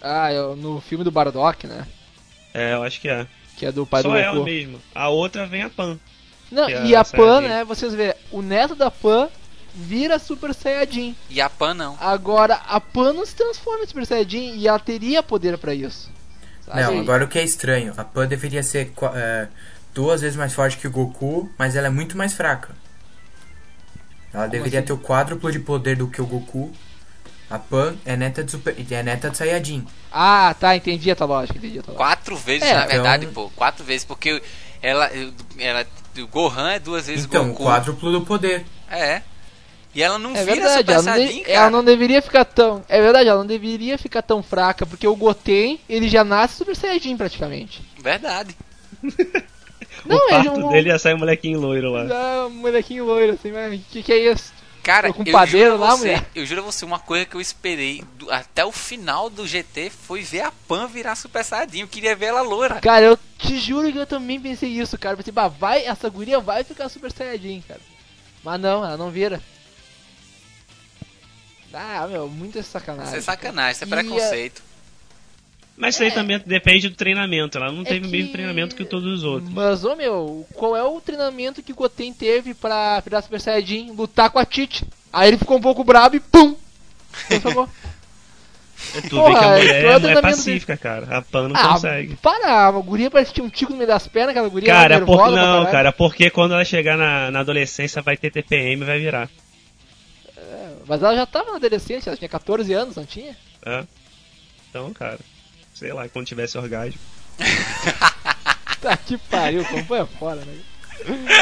Ah, eu- no filme do Bardock, né? É, eu acho que é. Que é do pai só do ela Goku. mesmo. A outra vem a Pan. Não, é e a a Pan, né? Vocês vê, o neto da Pan vira Super Saiyajin. E a Pan não. Agora, a Pan não se transforma em Super Saiyajin e ela teria poder pra isso. Sabe? Não, agora o que é estranho, a Pan deveria ser é, duas vezes mais forte que o Goku, mas ela é muito mais fraca. Ela deveria assim? ter o quádruplo de poder do que o Goku, A Pan é neta de, super, é neta de Saiyajin. Ah, tá, entendi a tua lógica, entendi a tua lógica. Quatro vezes, É, na verdade, então- pô. Quatro vezes, porque ela, ela. O Gohan é duas vezes Então, Goku. quádruplo do poder. É. E ela não É vira verdade, Super ela não, Saiyajin, de- cara. ela não deveria ficar tão. É verdade, ela não deveria ficar tão fraca, porque o Goten, ele já nasce Super Saiyajin praticamente. Verdade. Não, o parto não- dele ia sair um molequinho loiro lá. Ah, molequinho loiro, assim, mas o que, que é isso? Cara, com eu padeiro juro a lá, você, mulher. eu juro a você, uma coisa que eu esperei do- até o final do GT foi ver a Pan virar Super Saiyajin. Eu queria ver ela loura. Cara, eu te juro que eu também pensei isso, cara. Pensei, bah, vai, essa guria vai ficar Super Saiyajin, cara. Mas não, ela não vira. Ah, meu, muita sacanagem. Isso é sacanagem, isso é preconceito. Mas isso aí também depende do treinamento. Ela não É teve o mesmo que- treinamento que todos os outros. Mas, ô meu, qual é o treinamento que o Goten teve pra virar Super Saiyajin? Lutar com a Tite. Aí ele ficou um pouco brabo e pum! Transformou. Tu Porra, vê que a é mulher é, treinamento pacífica, cara. A Pan não ah, consegue. para, a guria parece que tinha um tico no meio das pernas, aquela guria Cara, era por... não, cara, porque quando ela chegar na, na adolescência vai ter TPM e vai virar. Mas ela já tava na adolescência, ela tinha 14 anos, não tinha? É. Então, cara, sei lá, quando tivesse orgasmo. Tá que pariu, como foi fora, né?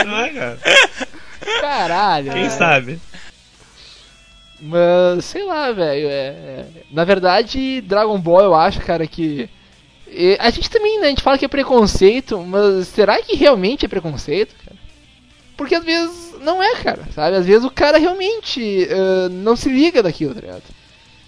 Não é, cara? Caralho. Quem velho. sabe? Mas, sei lá, velho. É... Na verdade, Dragon Ball eu acho, cara, que. A gente também, né? A gente fala que é preconceito, mas será que realmente é preconceito, cara? Porque às vezes não é, cara, sabe? Às vezes o cara realmente ah, não se liga daquilo, tá ligado?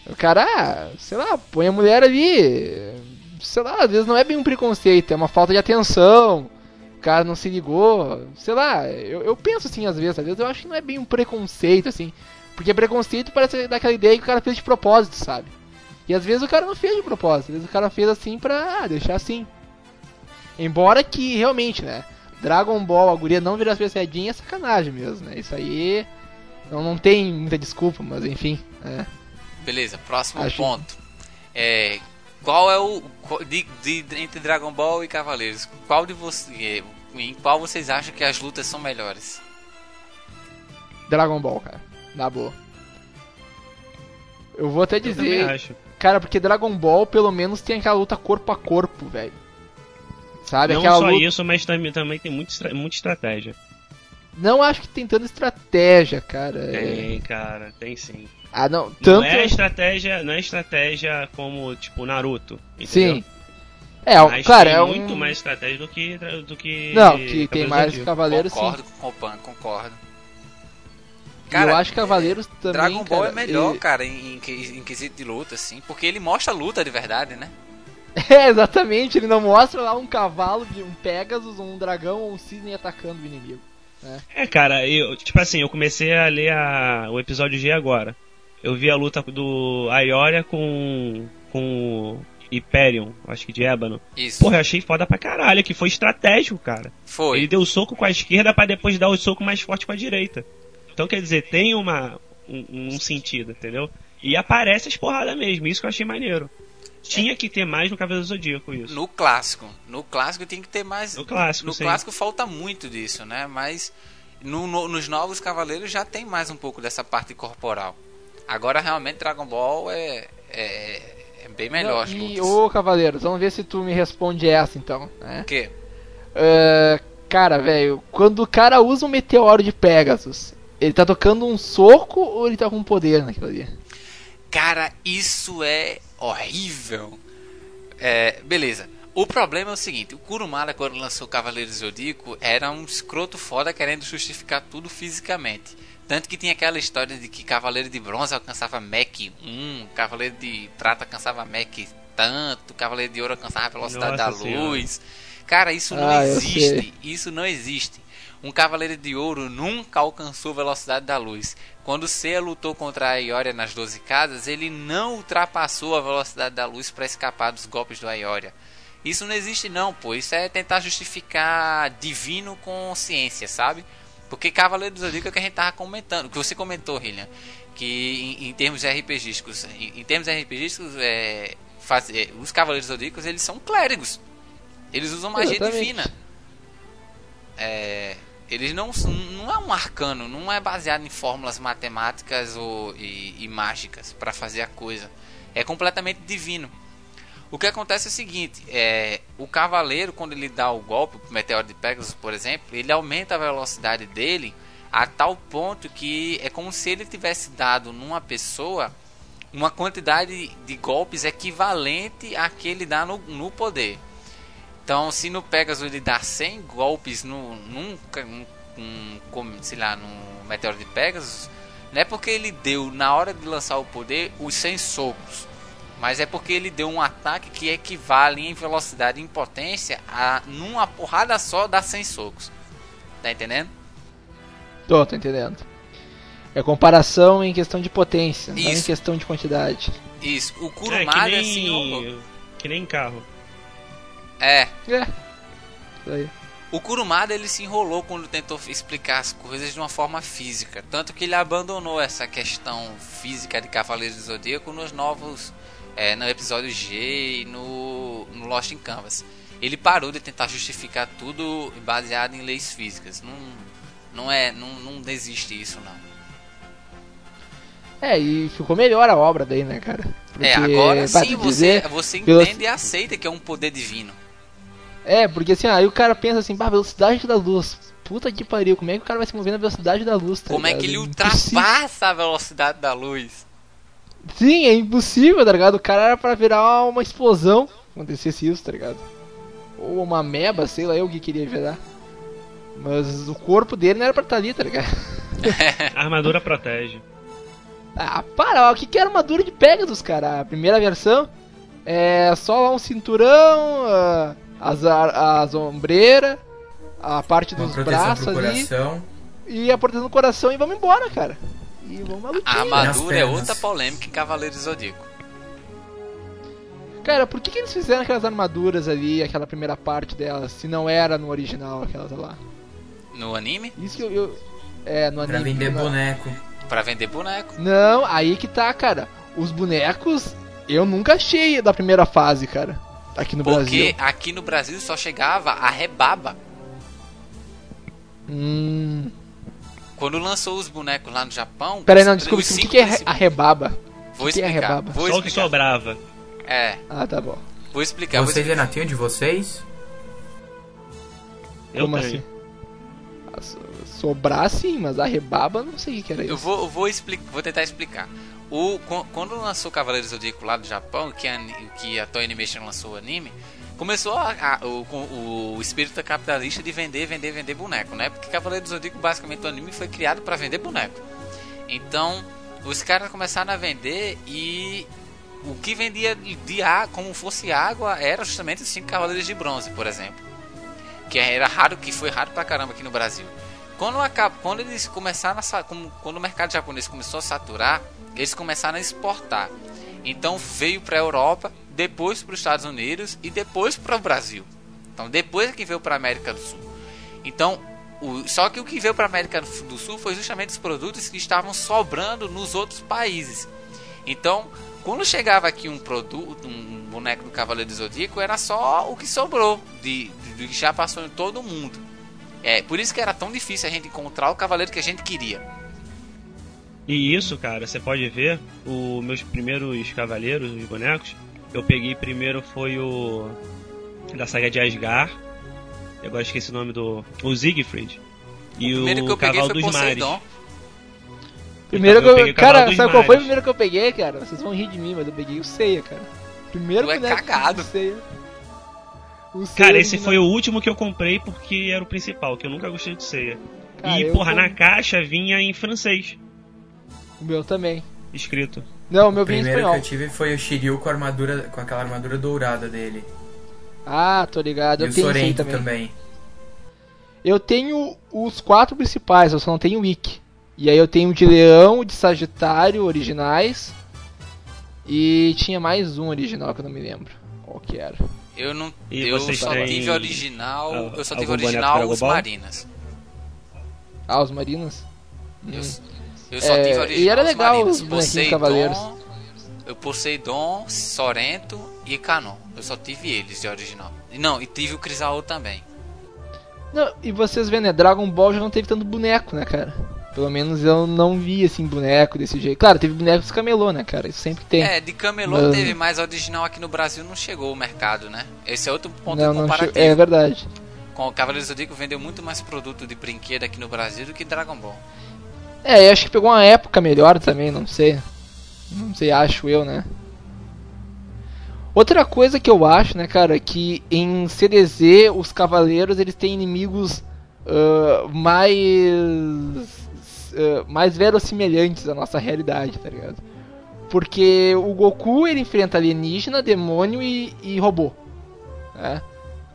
O cara, ah, sei lá, põe a mulher ali. Sei lá, às vezes não é bem um preconceito, é uma falta de atenção. O cara não se ligou, sei lá, eu, eu penso assim às vezes, às vezes eu acho que não é bem um preconceito, assim. Porque preconceito parece daquela ideia que o cara fez de propósito, sabe? E às vezes o cara não fez de propósito, às vezes o cara fez assim pra ah, deixar assim. Embora que realmente, né? Dragon Ball, a guria não virar Super Saiyajin é sacanagem mesmo, né? Isso aí não, não tem muita desculpa, mas enfim. É. Beleza, próximo Acho- ponto. É, qual é o. De, de- entre Dragon Ball e Cavaleiros, qual de você. Em qual vocês acham que as lutas são melhores? Dragon Ball, cara. Na boa. Eu vou até Eu também dizer, acho. cara, porque Dragon Ball pelo menos tem aquela luta corpo a corpo, velho. Sabe? Não aquela só luta... isso, mas também, também tem muito estra- muita estratégia. Não acho que tem tanta estratégia, cara. É- Tem, cara, tem sim. Ah, não. Não Tanto. é estratégia, não é estratégia como tipo Naruto, entendeu? Sim. É, Mas cara, tem é um. muito mais estratégia do que do que Não, que tem mais. Cavaleiros, concordo sim. com o Pan, concordo. E eu acho que Cavaleiros também. Dragon Ball cara, é melhor, ele- cara, em, em, que- em quesito de luta, assim, porque ele mostra a luta de verdade, né? É, exatamente. Ele não mostra lá um cavalo, de um Pegasus, um dragão ou um cisne atacando o inimigo. Né? É, cara, eu, tipo assim, eu comecei a ler a, o episódio G agora. Eu vi a luta do Aioria com com o Hyperion, acho que de Ébano. Isso. Porra, eu achei foda pra caralho, que foi estratégico, cara. Foi. Ele deu o soco com a esquerda pra depois dar o soco mais forte com a direita. Então quer dizer, tem uma um, um sentido, entendeu? E aparece as porradas mesmo, isso que eu achei maneiro. Tinha que ter mais no Cavaleiro do Zodíaco isso. No clássico. No clássico tem que ter mais. No clássico, No sim. clássico falta muito disso, né? Mas no- no- nos novos Cavaleiros já tem mais um pouco dessa parte corporal. Agora realmente Dragon Ball é, é, é bem melhor Não, e, ô Cavaleiros, vamos ver se tu me responde essa então. Né? O quê? Ah, cara, velho, quando o cara usa um meteoro de Pegasus, ele tá tocando um soco ou ele tá com poder naquilo ali? Cara, isso é horrível. É, beleza. O problema é o seguinte: o Kurumada, quando lançou Cavaleiro Zodíaco, era um escroto foda querendo justificar tudo fisicamente. Tanto que tinha aquela história de que Cavaleiro de Bronze alcançava Mach 1, Cavaleiro de Prata alcançava Mach tanto, Cavaleiro de Ouro alcançava a velocidade Nossa da Senhora. luz. Cara, isso não Ah, existe. Isso não existe. Um Cavaleiro de Ouro nunca alcançou a velocidade da luz. Quando Seiya lutou contra a Ioria nas 12 casas, ele não ultrapassou a velocidade da luz para escapar dos golpes do Ioria. Isso não existe não, pô. Isso é tentar justificar divino com ciência, sabe? Porque Cavaleiro do Zodíaco é o que a gente tava comentando, que você comentou, Hillian, que em, em termos RPGísticos, em, em termos RPGísticos, é, faz- é, os Cavaleiros Zodíacos, eles são clérigos. Eles usam magia Exatamente. divina. É, Eles não não é um arcano, não é baseado em fórmulas matemáticas ou e, e mágicas para fazer a coisa. É completamente divino. O que acontece é o seguinte, é, o cavaleiro quando ele dá o golpe, o meteoro de Pegasus, por exemplo, ele aumenta a velocidade dele a tal ponto que é como se ele tivesse dado numa pessoa uma quantidade de golpes equivalente a que ele dá no, no poder. Então, se no Pegasus ele dá 100 golpes no, num, num, num, sei lá, no Meteoro de Pegasus, não é porque ele deu na hora de lançar o poder os 100 socos, mas é porque ele deu um ataque que equivale em velocidade e em potência a numa porrada só dar 100 socos. Tá entendendo? Tô, tô entendendo. É comparação em questão de potência, não em Isso. questão de quantidade. Isso, o É, Kurumada nem, assim, o- que nem carro. é, É. Isso aí. O Kurumada ele se enrolou quando tentou explicar as coisas de uma forma física, tanto que ele abandonou essa questão física de Cavaleiros do Zodíaco nos novos, é, no episódio G e no, no Lost in Canvas. Ele parou de tentar justificar tudo baseado em leis físicas. Não, não é, não, não desiste isso não. É, e ficou melhor a obra daí, né, cara? é, agora vai sim te você, dizer, você veloc- entende e aceita que é um poder divino. É, porque assim, aí o cara pensa assim, bah, velocidade da luz. Puta que pariu, como é que o cara vai se mover na velocidade da luz? tá Como é ligado? que ele ultrapassa a velocidade da luz? Sim, é impossível, tá ligado? O cara era pra virar uma explosão se acontecesse isso, tá ligado? Ou uma meba, sei lá eu o que queria virar. Mas o corpo dele não era pra estar ali, tá ligado? A armadura protege. Ah, para, ó, o que que era armadura de Pegasus, cara? A primeira versão é só lá um cinturão, ah, as, as ombreiras, a parte Uma dos braços ali e a proteção do coração e vamos embora, cara. E vamos à A armadura é outra polêmica em Cavaleiros do Zodíaco. Cara, por que, que eles fizeram aquelas armaduras ali, aquela primeira parte delas, se não era no original aquelas lá? No anime, Isso que eu. eu- é, no Pra anime. vender não. boneco. pra vender boneco. Não, aí que tá, cara. Os bonecos eu nunca achei da primeira fase, cara. Aqui no Porque Brasil. aqui no Brasil só chegava a rebaba. Hum. Quando lançou os bonecos lá no Japão. Pera aí, os- não, desculpa, o que, é principais- a rebaba? Vou que que é explicar. rebaba? Vou Só o que explicar. sobrava. É, Ah, tá bom. vou explicar. Vou Vocês explicar. ainda têm o de vocês? Eu Como assim? Ah, so- Sobrar sim, mas a rebaba não sei o que era Eu isso. vou, eu vou, explicar, vou tentar explicar. O, qu- quando lançou Cavaleiros do Zodíaco lá do Japão, que a, que a Toei Animation lançou o anime, começou a- a- o, o espírito capitalista de vender, vender, vender boneco, né? Porque Cavaleiros do Zodíaco, basicamente, o anime foi criado para vender boneco. Então, os caras começaram a vender e o que vendia de ar, como fosse água, era justamente os cinco Cavaleiros de Bronze, por exemplo. Que era raro, que foi raro pra caramba aqui no Brasil. Quando, acaba, quando eles começaram a, quando o mercado japonês começou a saturar, eles começaram a exportar. Então veio para a Europa, depois para os Estados Unidos e depois para o Brasil. Então depois é que veio para a América do Sul. Então, o- só que o que veio para a América do Sul foi justamente os produtos que estavam sobrando nos outros países. Então, quando chegava aqui um produto, um boneco do Cavaleiro do Zodíaco, era só o que sobrou de, de- que já passou em todo o mundo. É, por isso que era tão difícil a gente encontrar o cavaleiro que a gente queria. E isso, cara, você pode ver, os meus primeiros cavaleiros, os bonecos, eu peguei primeiro foi o da saga de Asgard. E agora esqueci o nome do. O Siegfried. E o o, eu peguei Cavalo foi dos Mares. Primeiro Eu que eu. peguei o Cavalo cara, sabe qual foi o primeiro que eu peguei, cara? Vocês vão rir de mim, mas eu peguei o Seiya, cara. Primeiro Tu é boneco cagado. do Seiya. O Seiya Cara, esse foi o último que eu comprei porque era o principal, que eu nunca gostei de ceia. Cara, e, eu porra, com- na caixa vinha em francês, O meu também. escrito. Não, o meu O vinha em primeiro que espanhol. eu tive foi o Shiryu com a armadura, com aquela armadura dourada dele. Ah, tô ligado. E Eu o Sorento também. também. Eu tenho os quatro principais, eu só não tenho o Wiki. E aí eu tenho o de Leão, o de Sagitário, originais. E tinha mais um original que eu não me lembro. Qual que era? Eu não. E eu só têm tive original. al- eu só tive original os? Marinas. Ah, os Marinas? Hum. eu só É, tive e original era os legal Marinas. os bonequinhos cavaleiros. Eu Poseidon, Sorento e Canon. Eu só tive eles de original. E Não, e tive o Crisaô também. Não, e vocês vêem, né? Dragon Ball já não teve tanto boneco, né, cara? Pelo menos eu não vi, assim, boneco desse jeito. Claro, teve bonecos camelô, né, cara? Isso sempre tem. É, de camelô Mas- teve, mas original aqui no Brasil não chegou o mercado, né? Esse é outro ponto não, não comparativo. che- É verdade. Com o Cavaleiro Zodíaco vendeu muito mais produto de brinquedo aqui no Brasil do que Dragon Ball. É, eu acho que pegou uma época melhor também, não sei. Não sei, acho eu, né? Outra coisa que eu acho, né, cara, que em CDZ os cavaleiros eles têm inimigos ah, mais ah, mais verossimilhantes à nossa realidade, tá ligado? Porque o Goku ele enfrenta alienígena, demônio e, e robô, né?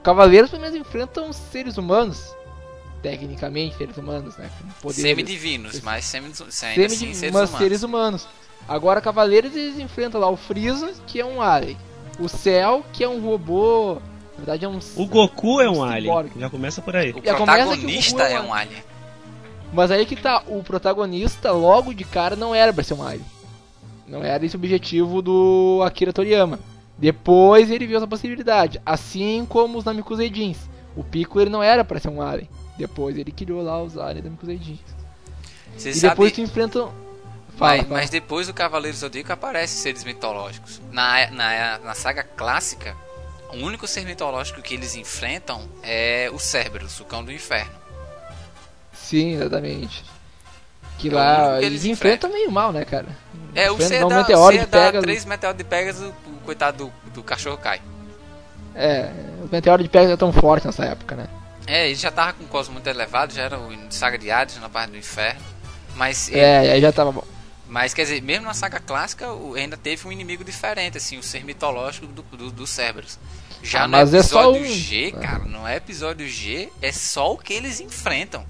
Cavaleiros pelo menos enfrentam seres humanos, tecnicamente seres humanos, né? Semidivinos, mas semi, ainda Semi assim seres mas humanos. seres humanos. Agora, Cavaleiros, eles enfrentam lá o Freeza, que é um alien. O Cell, que é um robô. Na verdade, é um. O Goku é um alien. ciborgue. Já começa por aí. O Já protagonista é é um um alien. Mas aí que tá, o protagonista, logo de cara, não era pra ser um alien. Não era esse o objetivo do Akira Toriyama. Depois ele viu essa possibilidade. Assim como os Namikuseidins. O Pico ele não era pra ser um alien. Depois ele criou lá os aliens Namikuseidins. Você E sabe, depois tu enfrenta. Fala, mas, mas depois do Cavaleiro Zodíaco aparecem seres mitológicos. Na, na, na saga clássica, o único ser mitológico que eles enfrentam é o Cerberus, o cão do inferno. Sim, exatamente. Que É lá que eles eles enfrentam meio mal, né, cara? É, o Enfrentam C um dá, meteoro C de Pegasus. três meteoros de Pegasus, o coitado do, do cachorro cai. É, o meteoro de Pegasus é tão forte nessa época, né? É, ele já tava com o cosmo muito elevado, já era o saga de Hades na parte do inferno. Mas, ele- É, aí já tava bom. mas quer dizer, mesmo na saga clássica, o- ainda teve um inimigo diferente, assim, o ser mitológico do, do, do Cerberus. Já Ah, no mas é só episódio um- G, cara, no episódio G, é só o que eles enfrentam.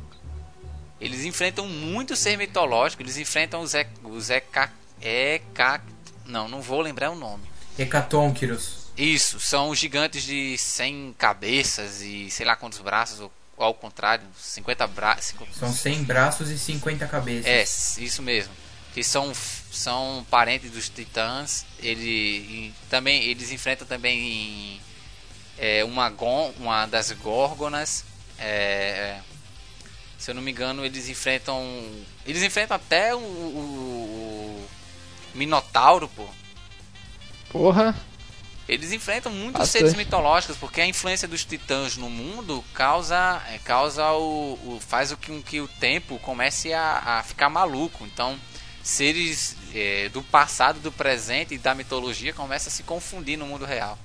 Eles enfrentam muito ser mitológico, eles enfrentam os, e, os EK, EK. Não, não vou lembrar o nome. Hecatonquirus. Isso, são os gigantes de 100 cabeças e sei lá quantos braços, ou, ao contrário, 50 braços. São 100 braços e 50 cabeças. É, isso mesmo. Que são, são parentes dos titãs. Ele, e também, eles enfrentam também é, uma, gon, uma das górgonas. é, se eu não me engano, eles enfrentam. Eles enfrentam até o, o- o Minotauro, pô. Porra. Eles enfrentam muitos Bastante. seres mitológicos porque a influência dos titãs no mundo causa, é, causa o, o- faz o que, com que o tempo comece a, a ficar maluco. Então, seres é, do passado, do presente e da mitologia começam a se confundir no mundo real.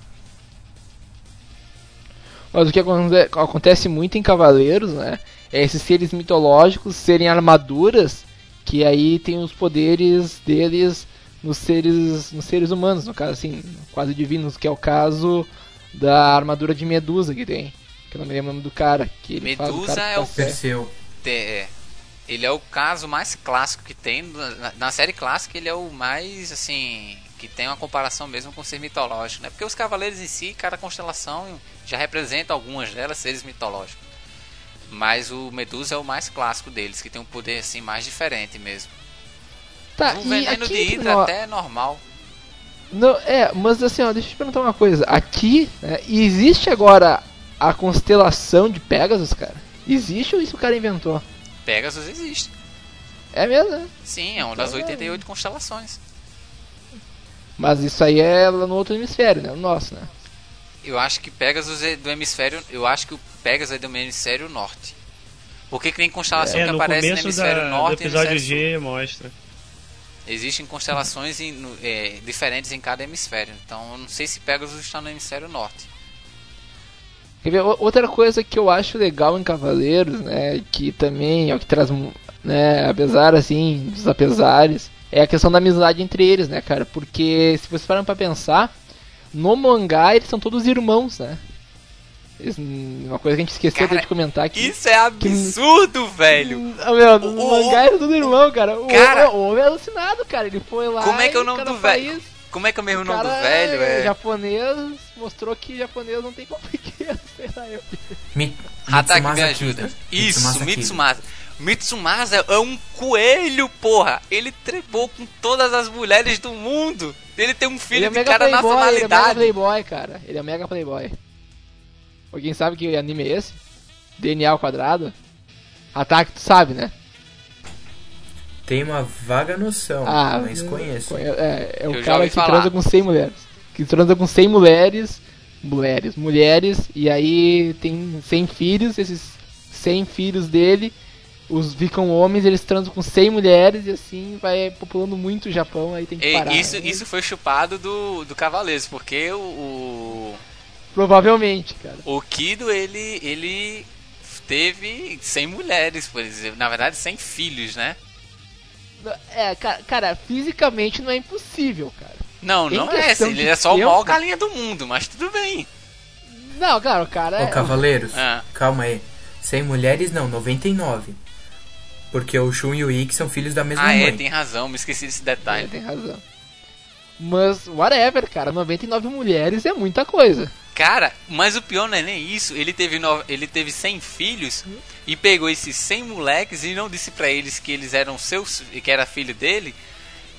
Mas o que aconte- acontece muito em Cavaleiros, né? É esses seres mitológicos serem armaduras que aí tem os poderes deles nos seres, nos seres humanos, no caso assim, quase divinos, que é o caso da armadura de Medusa que tem. Que eu não me lembro o nome do cara. Que Medusa cara é o. Perseu. É, ele é o caso mais clássico que tem na, na série clássica. Ele é o mais assim que tem uma comparação mesmo com o ser mitológico, né? Porque os cavaleiros em si, cada constelação já representa algumas delas seres mitológicos. Mas o Medusa é o mais clássico deles, que tem um poder assim mais diferente mesmo. Tá, um e veneno aqui de hidra até é normal. Não, é, mas assim, ó, deixa eu te perguntar uma coisa. Aqui, né, existe agora a constelação de Pegasus, cara? Existe ou isso o cara inventou? Pegasus existe. É mesmo, né? Sim, é uma das Então, é. 88 constelações. Mas isso aí é lá no outro hemisfério, né? No nosso, né? Eu acho que Pegasus é do hemisfério. Eu acho que o Pegasus é do hemisfério norte. Porque que tem constelação É, que aparece no hemisfério da, do norte e no episódio hemisfério sul. G mostra. Existem constelações em- é, diferentes em cada hemisfério. Então eu não sei se Pegasus está no hemisfério norte. Outra coisa que eu acho legal em Cavaleiros, né? Que também é o que traz, né? Apesar, assim, dos apesares, é a questão da amizade entre eles, né, cara? Porque se vocês param pra pensar, no mangá eles são todos irmãos, né? Uma coisa que a gente esqueceu Cara, até de comentar aqui. Isso é absurdo, velho! Ah, meu, O- mangá são tudo irmão, cara. O, Cara- o, o homem é alucinado, cara. Ele foi lá. Como é que é o e nome do velho? país- Como é que é o mesmo nome do velho? É japonês mostrou que japonês não tem complicação, sei lá eu. Mi Hatake me Mitsumasa ajuda. Isso, Mitsumasa. Mitsumasa. Mitsumasa é um coelho, porra! Ele trepou com todas as mulheres do mundo! Ele tem um Ele filho é de cada playboy, ele é mega nacionalidade. playboy, cara. Ele é mega playboy. Alguém sabe que anime é esse? DNA ao quadrado? Ataque, tu sabe, né? Tem uma vaga noção, Ah, mas conheço. conhe- É, é o cara que falar. transa com 100 mulheres. Que transa com 100 mulheres. Mulheres, mulheres. E aí tem 100 filhos. Esses 100 filhos dele os ficam homens, eles transam com 100 mulheres. E assim vai populando muito o Japão. Aí tem que E parar. isso, isso foi chupado do, do Cavaleiros, porque o, o, Provavelmente, cara. o Kido, ele, ele teve 100 mulheres, por exemplo. Na verdade, 100 filhos, né? É, cara, cara, fisicamente não é impossível, cara. Não, Em não é. Ele é só o maior galinha do mundo, mas tudo bem. Não, cara, o cara Ô, é. Cavaleiros, Ah. calma aí. 100 mulheres, não, 99. Porque o Shun e o Ikki são filhos da mesma Ah, mãe. é, tem razão, me esqueci desse É, detalhe. tem razão. Mas, whatever, cara. 99 mulheres é muita coisa. Cara, mas o pior não é nem isso. Ele teve, no... ele teve 100 filhos e pegou esses 100 moleques e não disse pra eles que eles eram seus, que era filho dele.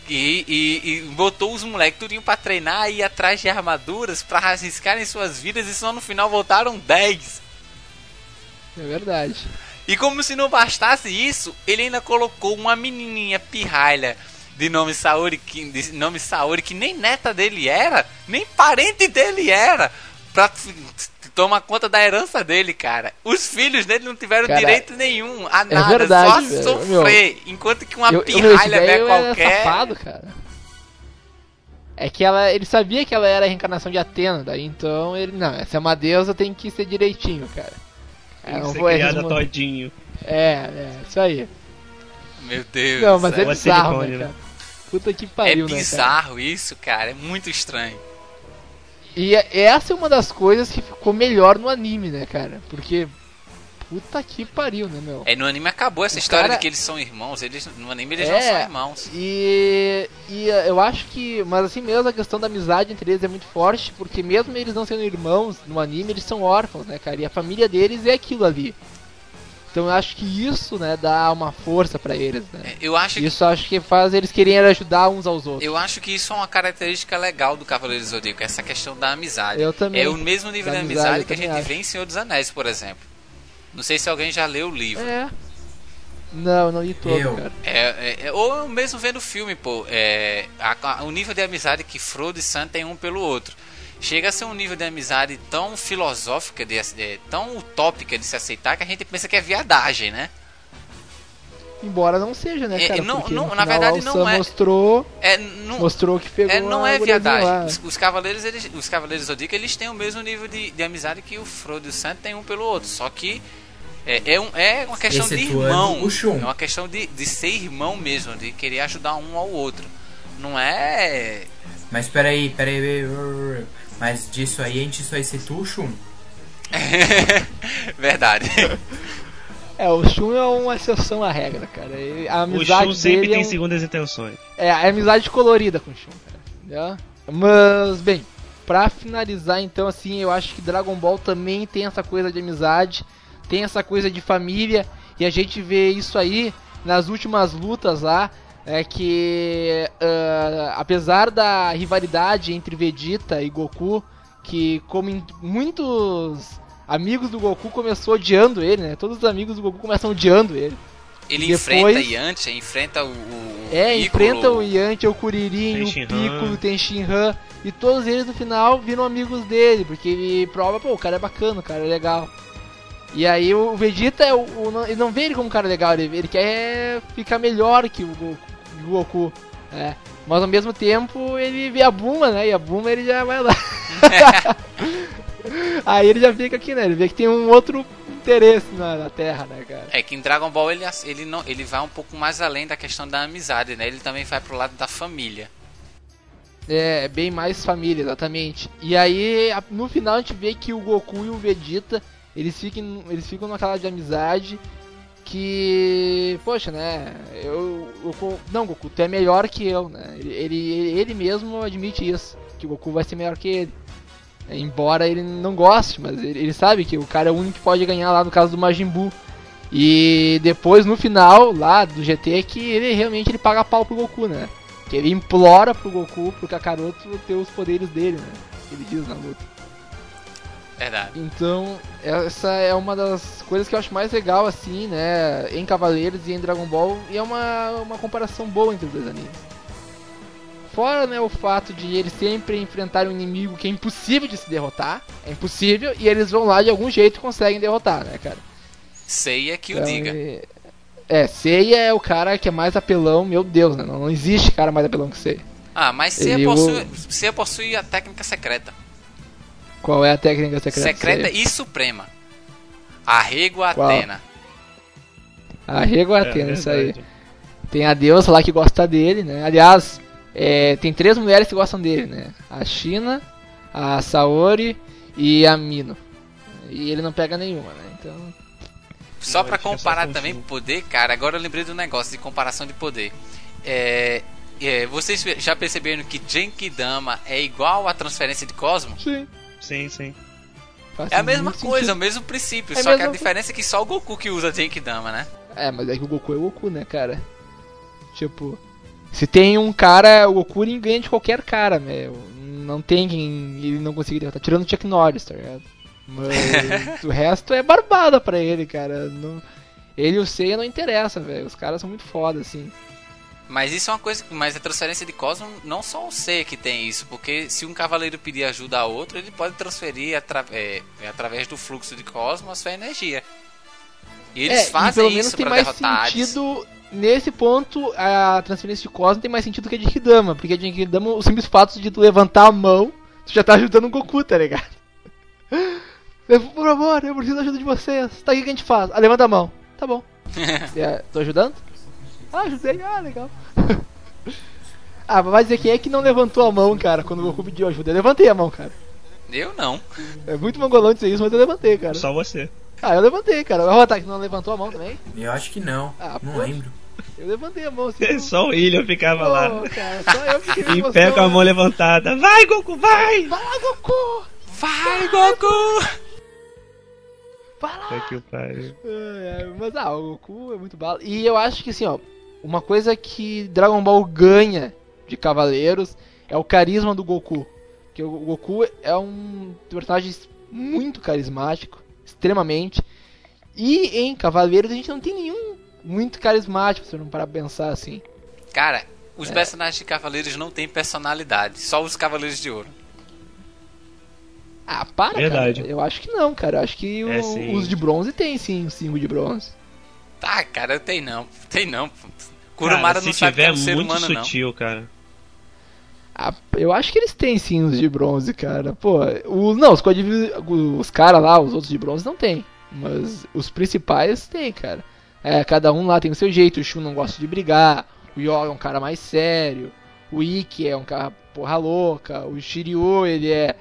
E, e, e botou os moleques tudinho pra treinar e ir atrás de armaduras pra arriscarem suas vidas e só no final voltaram 10. É verdade. E como se não bastasse isso, ele ainda colocou uma menininha pirralha de nome Saori, que, de nome Saori, que nem neta dele era, nem parente dele era, pra tomar conta da herança dele, cara. Os filhos dele não tiveram Cara, direito nenhum a nada, verdade, só velho. sofrer. Enquanto que uma Eu- eu- pirralha velha era qualquer. safado, cara. É que ela, ele sabia que ela era a reencarnação de Atena, daí então ele, não, essa é uma deusa, tem que ser direitinho, cara. Tem É, que não ser vou criada resmo- todinho. É, é, isso aí. Meu Deus. Não, mas é. Ou bizarro, silicone, né, né? cara? Puta que é pariu, né, cara? bizarro isso, cara. É muito estranho. E é- essa é uma das coisas que ficou melhor no anime, né, cara? Porque, puta que pariu, né, meu? É, no anime acabou essa O história cara- de que eles são irmãos. Eles, no anime eles É. não são irmãos. E, e uh, eu acho que, mas assim mesmo, a questão da amizade entre eles é muito forte, porque mesmo eles não sendo irmãos no anime, eles são órfãos, né, cara? E a família deles é aquilo ali. Então eu acho que isso, né, dá uma força pra eles, né? Eu acho que Isso acho que faz eles quererem ajudar uns aos outros. Eu acho que isso é uma característica legal do Cavaleiro do Zodíaco, essa questão da amizade. Eu também. É o mesmo nível Da de amizade, amizade que a gente acho. vê em Senhor dos Anéis, por exemplo. Não sei se alguém já leu o livro. É. Não, não li todo, Eu. cara. É, é, é, ou mesmo vendo o filme, pô. É, a- a- o nível de amizade que Frodo e Sam têm um pelo outro. Chega a ser um nível de amizade tão filosófica, de, é, tão utópica de se aceitar que a gente pensa que é viadagem, né? Embora não seja, né, É, cara? não- Porque não- no na final verdade não é. mostrou, É, não, mostrou que pegou É, não a é viadagem. lá. Os, os cavaleiros, eles, os cavaleiros Zodíaco, eles têm o mesmo nível de, de amizade que o Frodo e o Sam têm um pelo outro. Só que é, é, um, é uma questão de Excetuando irmão. É uma questão de, de ser irmão mesmo, de querer ajudar um ao outro. Não é. Mas peraí, peraí, peraí. Mas disso aí a gente só excetua o Shun. Verdade. É, o Shun é uma exceção à regra, cara. A O amizade Shun sempre dele tem é, um- segundas intenções. é a amizade colorida com o Shun, cara. Entendeu? Mas, bem, pra finalizar então, assim, eu acho que Dragon Ball também tem essa coisa de amizade, tem essa coisa de família, e a gente vê isso aí nas últimas lutas lá, é que ah, apesar da rivalidade entre Vegeta e Goku, que como em muitos amigos do Goku começou odiando ele, né? Todos os amigos do Goku começam odiando ele. Ele Depois- enfrenta Yantia, enfrenta o. o É, Piccolo. enfrenta o Yantia, o Kuririn, o. Piccolo, o Tenshinhan, e todos eles no final viram amigos dele, porque ele prova, pô, o cara é bacana, o cara é legal. E aí o Vegeta, é o, o- não- ele não vê ele como um cara legal, ele, ele quer ficar melhor que o Goku. Goku, é. Mas ao mesmo tempo ele vê a Buma, né? E a Buma ele já vai lá. aí ele já fica aqui, né? Ele vê que tem um outro interesse na, na Terra, né, cara? É que em Dragon Ball ele, ele, não, ele vai um pouco mais além da questão da amizade, né? Ele também vai pro lado da família. É, bem mais família, exatamente. E aí, no final, a gente vê que o Goku e o Vegeta, eles ficam, eles ficam naquela de amizade que, poxa, né, eu, eu não, Goku, tu é melhor que eu, né, ele, ele, mesmo admite isso, que o Goku vai ser melhor que ele. É, embora ele não goste, mas ele, ele sabe que o cara é o único que pode ganhar lá no caso do Majin Buu. E depois, no final, lá do GT, que ele realmente ele paga pau pro Goku, né? Que ele implora pro Goku, pro Kakaroto ter os poderes dele, né? Ele diz na luta. Verdade. Então, essa é uma das coisas que eu acho mais legal, assim, né? Em Cavaleiros e em Dragon Ball. E é uma, uma comparação boa entre os dois animes. Fora, né, o fato de eles sempre enfrentarem um inimigo que é impossível de se derrotar. É impossível. E eles vão lá de algum jeito e conseguem derrotar, né, cara? Seiya que o Então, diga. e- É, Seiya é o cara que é mais apelão, meu Deus, né? Não, não existe cara mais apelão que Seiya. Ah, mas Seiya Ele- possui, Seiya possui a técnica secreta. Qual é a técnica secreta? Secreta e suprema. Arrego? Atena. Arrego É, Atena, isso aí. Tem a deusa lá que gosta dele, né? Aliás, é, tem três mulheres que gostam dele, né? A China, a Saori e a Mino. E ele não pega nenhuma, né? Então. Só só comparar com também poder, cara, agora eu lembrei do negócio de comparação de poder. É, é, vocês já perceberam que Genkidama é igual à transferência de Cosmo? Sim. Sim, sim. Faz É a mesma coisa, sentido. o mesmo princípio, É só que a diferença é que só o Goku que usa Genkidama, né? É, mas é que o Goku é o Goku, né, cara? Tipo, se tem um cara, o Goku ele ganha de qualquer cara, meu. Não tem quem ele não consiga derrotar, tirando o Chuck Norris, tá ligado? Mas o resto é barbada pra ele, cara. Não... Ele e o Seiya não interessa, velho. Os caras são muito foda, assim. Mas isso é uma coisa, mas a transferência de Cosmo não só o C que tem isso, porque se um cavaleiro pedir ajuda a outro, ele pode transferir atra- é, é, através do fluxo de Cosmo a sua energia. E eles é, e fazem pelo menos isso tem mais derrotar Hades. sentido. Nesse ponto, a transferência de Cosmo tem mais sentido que a de Hidama. Porque a de Hidama, o simples fato de tu levantar a mão, tu já tá ajudando o Goku, tá ligado? Por favor, eu preciso da ajuda de vocês. Tá, o que que a gente faz? Ah, levanta a mão. Tá bom. É, tô ajudando? Ah, ajudei. Ah, legal. ah, mas vai dizer quem é que não levantou a mão, cara, quando o Goku pediu ajuda? Eu levantei a mão, cara. Eu não. É muito mangolão dizer isso, mas eu levantei, cara. Só você. Ah, eu levantei, cara. O Ataque não levantou a mão também? Eu acho que não. Ah, não poxa. lembro. Eu levantei a mão assim. Só o William ficava lá. Pô, cara, só eu fiquei Em emoção, pé com a mão levantada. Vai, Goku, vai! Vai lá, Goku! Vai, Goku! Vai lá! Puta que pariu. Mas ah, o Goku é muito bala. E eu acho que assim, ó, uma coisa que Dragon Ball ganha de Cavaleiros é o carisma do Goku. Porque o Goku é um personagem muito carismático, extremamente. E em Cavaleiros a gente não tem nenhum muito carismático, se eu não parar pra pensar assim. Cara, os É. personagens de Cavaleiros não têm personalidade, só os Cavaleiros de Ouro. Ah, para, Verdade. cara. Eu acho que não, cara. Eu acho que o- É, sim. os de bronze tem sim, os 5 de bronze. Tá, cara, tem não. Tem não. Kurumara Cara, se não sabe que é tiver um ser muito humano, não. sutil, cara. Ah, eu acho que eles têm sim os de bronze, cara. Pô, os, não, os, os caras lá, os outros de bronze não tem. Mas os principais tem, cara. É, cada um lá tem o seu jeito. O Shun não gosta de brigar. O Yoga é um cara mais sério. O Ikki é um cara porra louca. O Shiryu, ele é.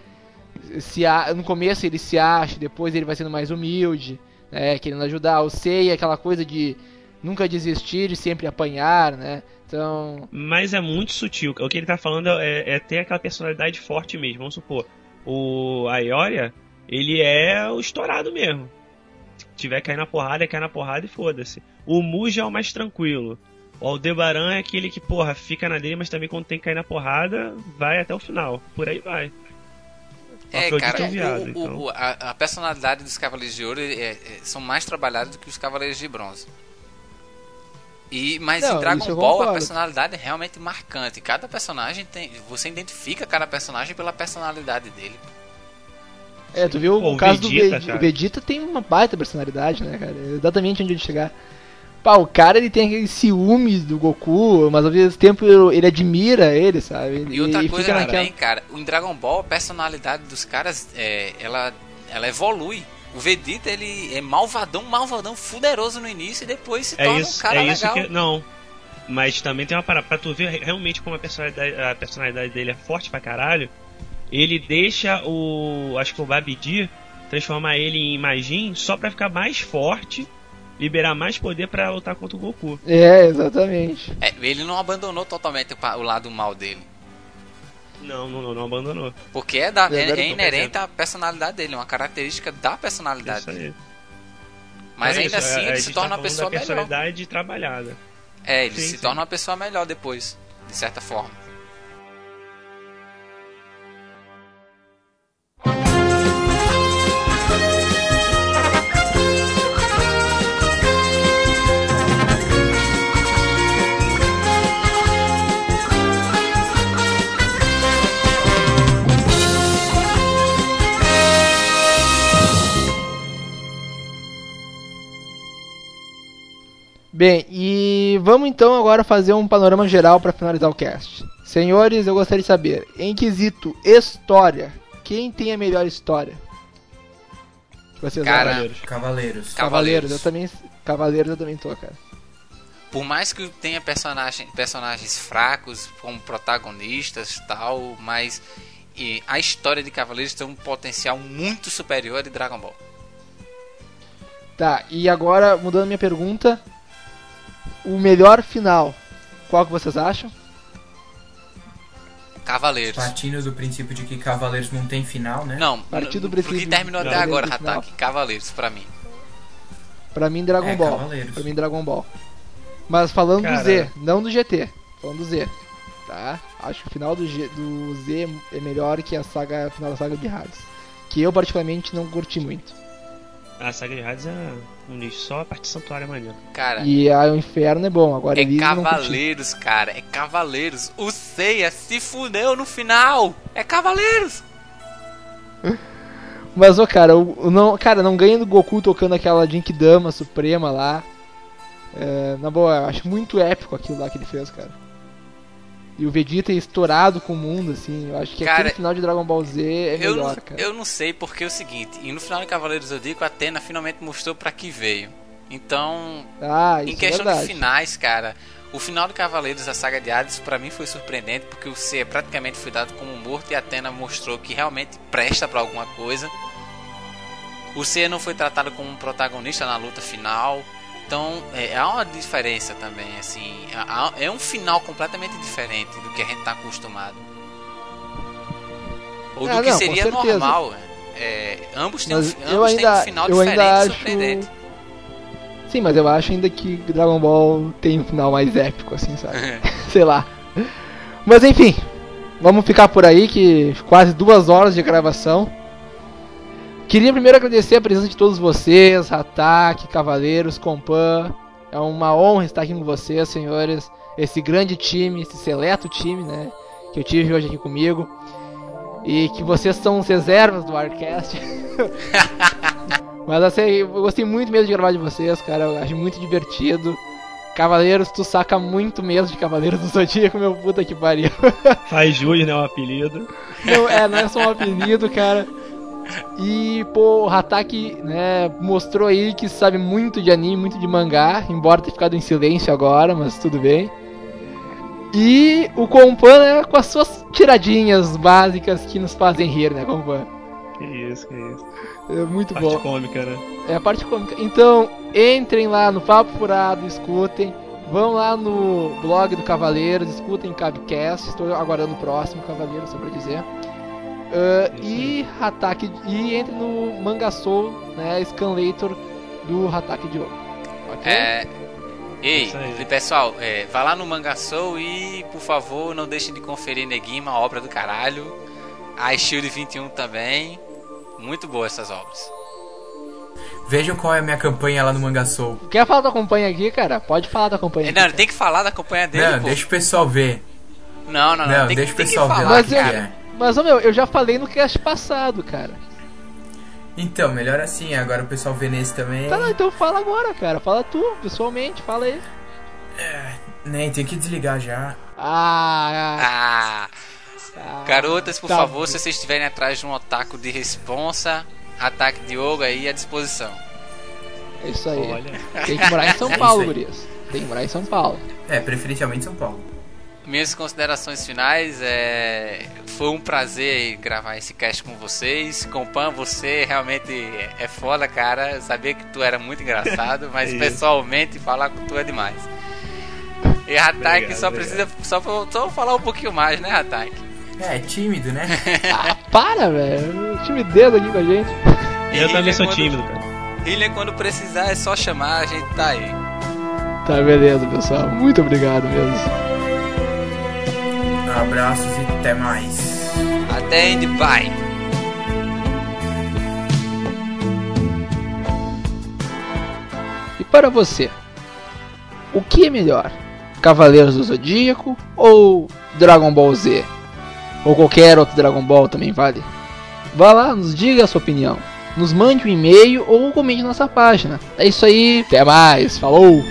Se a- no começo ele se acha, depois ele vai sendo mais humilde, né? Querendo ajudar. O Sei aquela coisa de nunca desistir e sempre apanhar, né? Então. Mas é muito sutil. O que ele tá falando é, é ter aquela personalidade forte mesmo. Vamos supor, o Aioria, ele é o estourado mesmo. Se tiver cair na porrada, é cair na porrada e foda-se. O Muja é o mais tranquilo. O Aldebaran é aquele que, porra, fica na dele, mas também quando tem que cair na porrada, vai até o final. Por aí vai. É, Afrodite cara, é um viado, o- então. o- a, a personalidade dos Cavaleiros de Ouro é- é- são mais trabalhados do que os Cavaleiros de Bronze. E, mas Não, em Dragon Ball a personalidade é realmente marcante. Cada personagem tem. Você identifica cada personagem pela personalidade dele. É, tu viu Pô, o caso do Vegeta, Vegeta. cara. O Vegeta tem uma baita personalidade, né, cara? É Exatamente onde ele chegar. Pá, o cara ele tem aquele ciúmes do Goku, mas ao mesmo tempo ele admira ele, sabe? Ele, E outra coisa também, cara, em Dragon Ball a personalidade dos caras é, ela, ela evolui. O Vegeta ele é malvadão, malvadão, fuderoso no início e depois se É torna isso, um cara é isso legal. que. Não. Mas também tem uma parada. Pra tu ver realmente como a personalidade, a personalidade dele é forte pra caralho. Ele deixa o. Acho que o Babidi transformar ele em Majin só pra ficar mais forte, liberar mais poder pra lutar contra o Goku. É, exatamente. É, ele não abandonou totalmente o, lado mal dele. Não, não, não, não abandonou. Porque é, da, é, é inerente à personalidade dele, é uma característica da personalidade Isso dele. aí. Mas É ainda isso, assim a- a ele se tá torna uma falando pessoa da melhor. personalidade trabalhada. É, ele Sim, se sim. torna uma pessoa melhor depois, de certa forma. Bem, e vamos então agora fazer um panorama geral para finalizar o cast. Senhores, eu gostaria de saber, em quesito história, quem tem a melhor história? Vocês Cara? Cavaleiros. Cavaleiros, Cavaleiros. eu também. Cavaleiros eu também tô, cara. Por mais que tenha personagem, personagens fracos como protagonistas e tal, mas e a história de Cavaleiros tem um potencial muito superior a de Dragon Ball. Tá, e agora, mudando minha pergunta, o melhor final, qual que vocês acham? Cavaleiros. Partindo do princípio de que Cavaleiros não tem final, né? Não, Partido do pro que princípio terminou até agora. Hatake. Cavaleiros, pra mim. Pra mim, Dragon É, Ball. Cavaleiros. Pra mim, Dragon Ball. Mas falando Cara. do Z, não do GT. Falando do Z. Tá? Acho que o final do, G, do Z é melhor que a saga, a final da saga de Hades. Que eu, particularmente, não curti muito. A saga de Hades é nicho, só a parte de santuário é maneiro. Cara, E a, o Inferno é bom. Agora, é. Cavaleiros, cara. É Cavaleiros. O Seiya se fudeu no final. É Cavaleiros. Mas, ô, cara, o, o não, cara, não ganha do Goku tocando aquela Jinkidama Suprema lá. É, na boa, eu acho muito épico aquilo lá que ele fez, cara. E o Vegeta estourado com o mundo, assim. Eu acho que Cara, aquele final de Dragon Ball Z é eu, melhor, não, cara. eu não sei porque é o seguinte. E no final de Cavaleiros do Zodíaco, a Atena finalmente mostrou pra que veio. Então, Ah, isso em questão é de finais, cara, o final de Cavaleiros da saga de Hades pra mim foi surpreendente porque o Seiya praticamente foi dado como morto e a Atena mostrou que realmente presta pra alguma coisa. O Seiya não foi tratado como um protagonista na luta final. Então, é, há uma diferença também, assim, há- é um final completamente diferente do que a gente tá acostumado. Ou do Ah, que não, seria normal. É, ambos têm, um, Mas eu ambos têm ainda- um final eu ainda diferente e acho- surpreendente. Sim, mas eu acho ainda que Dragon Ball tem um final mais épico, assim, sabe? Sei lá. Mas enfim, vamos ficar por aí que quase duas horas de gravação. Queria primeiro agradecer a presença de todos vocês, Ataque, Cavaleiros, Compan. É uma honra estar aqui com vocês, senhores. Esse grande time, esse seleto time, né? Que eu tive hoje aqui comigo. E que vocês são os reservas do Arcast. Mas assim, eu gostei muito mesmo de gravar de vocês, cara. Eu acho muito divertido. Cavaleiros, tu saca muito mesmo de Cavaleiros do Zodíaco, meu puta que pariu. Faz jus, né? O apelido. Não, é, não é só um apelido, cara. E, pô, o Hataki, né, mostrou aí que sabe muito de anime, muito de mangá, embora tenha ficado em silêncio agora, mas tudo bem. E o Kompan, né, com as suas tiradinhas básicas que nos fazem rir, né, Kompan? Que isso, que isso. É muito Parte bom. cômica, né? É a parte cômica. Então, entrem lá no Papo Furado, escutem. Vão lá no blog do Cavaleiros, escutem Cabcast. Estou aguardando o próximo Cavaleiro, só pra dizer. Ah, e Hatake e entre no Manga Soul, né, Scanlator do Hatake Diogo. Ok? É. Ei, e pessoal, é, vá lá no Mangaçou e, por favor, não deixem de conferir Negima, obra do caralho. A Shield 21 também. Muito boa essas obras. Vejam qual é a minha campanha lá no Manga Soul. Quer falar da companhia aqui, cara? Pode falar da companhia. É, aqui, Não, cara. tem que falar da companhia dele, Não, pô. deixa o pessoal ver. Não, não, não. Não, tem, deixa o pessoal ver falar, lá Mas que é. Mas, ô, meu, eu já falei no cast passado, cara. Então, melhor assim, agora o pessoal vê nesse também. Tá, não, então fala agora, cara. Fala tu, pessoalmente, fala aí. Nem, tem que desligar já. Ah, Ah, ah, garotas, por tá favor, se vocês estiverem atrás de um otaku de responsa, ataque de Yoga aí à disposição. É isso aí. Olha. Tem que morar em São É Paulo, aí. gurias. Tem que morar em São Paulo. É, preferencialmente São Paulo. Minhas considerações finais é. Foi um prazer gravar esse cast com vocês. Compan, você realmente é foda, cara. Eu sabia que tu era muito engraçado, mas pessoalmente falar com tu é demais. E Hatak só obrigado. precisa só, só falar um pouquinho mais, né, Hatak? É, tímido, né? Ah, para, velho. Timidez aqui com a gente. Eu também sou quando- tímido, cara. Ilha, quando precisar, é só chamar, a gente tá aí. Tá, beleza, pessoal. Muito obrigado mesmo. Abraços e até mais. Até end, bye. E para você, o que é melhor? Cavaleiros do Zodíaco ou Dragon Ball Z? Ou qualquer outro Dragon Ball também vale? Vá lá, nos diga a sua opinião. Nos mande um e-mail ou comente na nossa página. É isso aí, até mais, falou!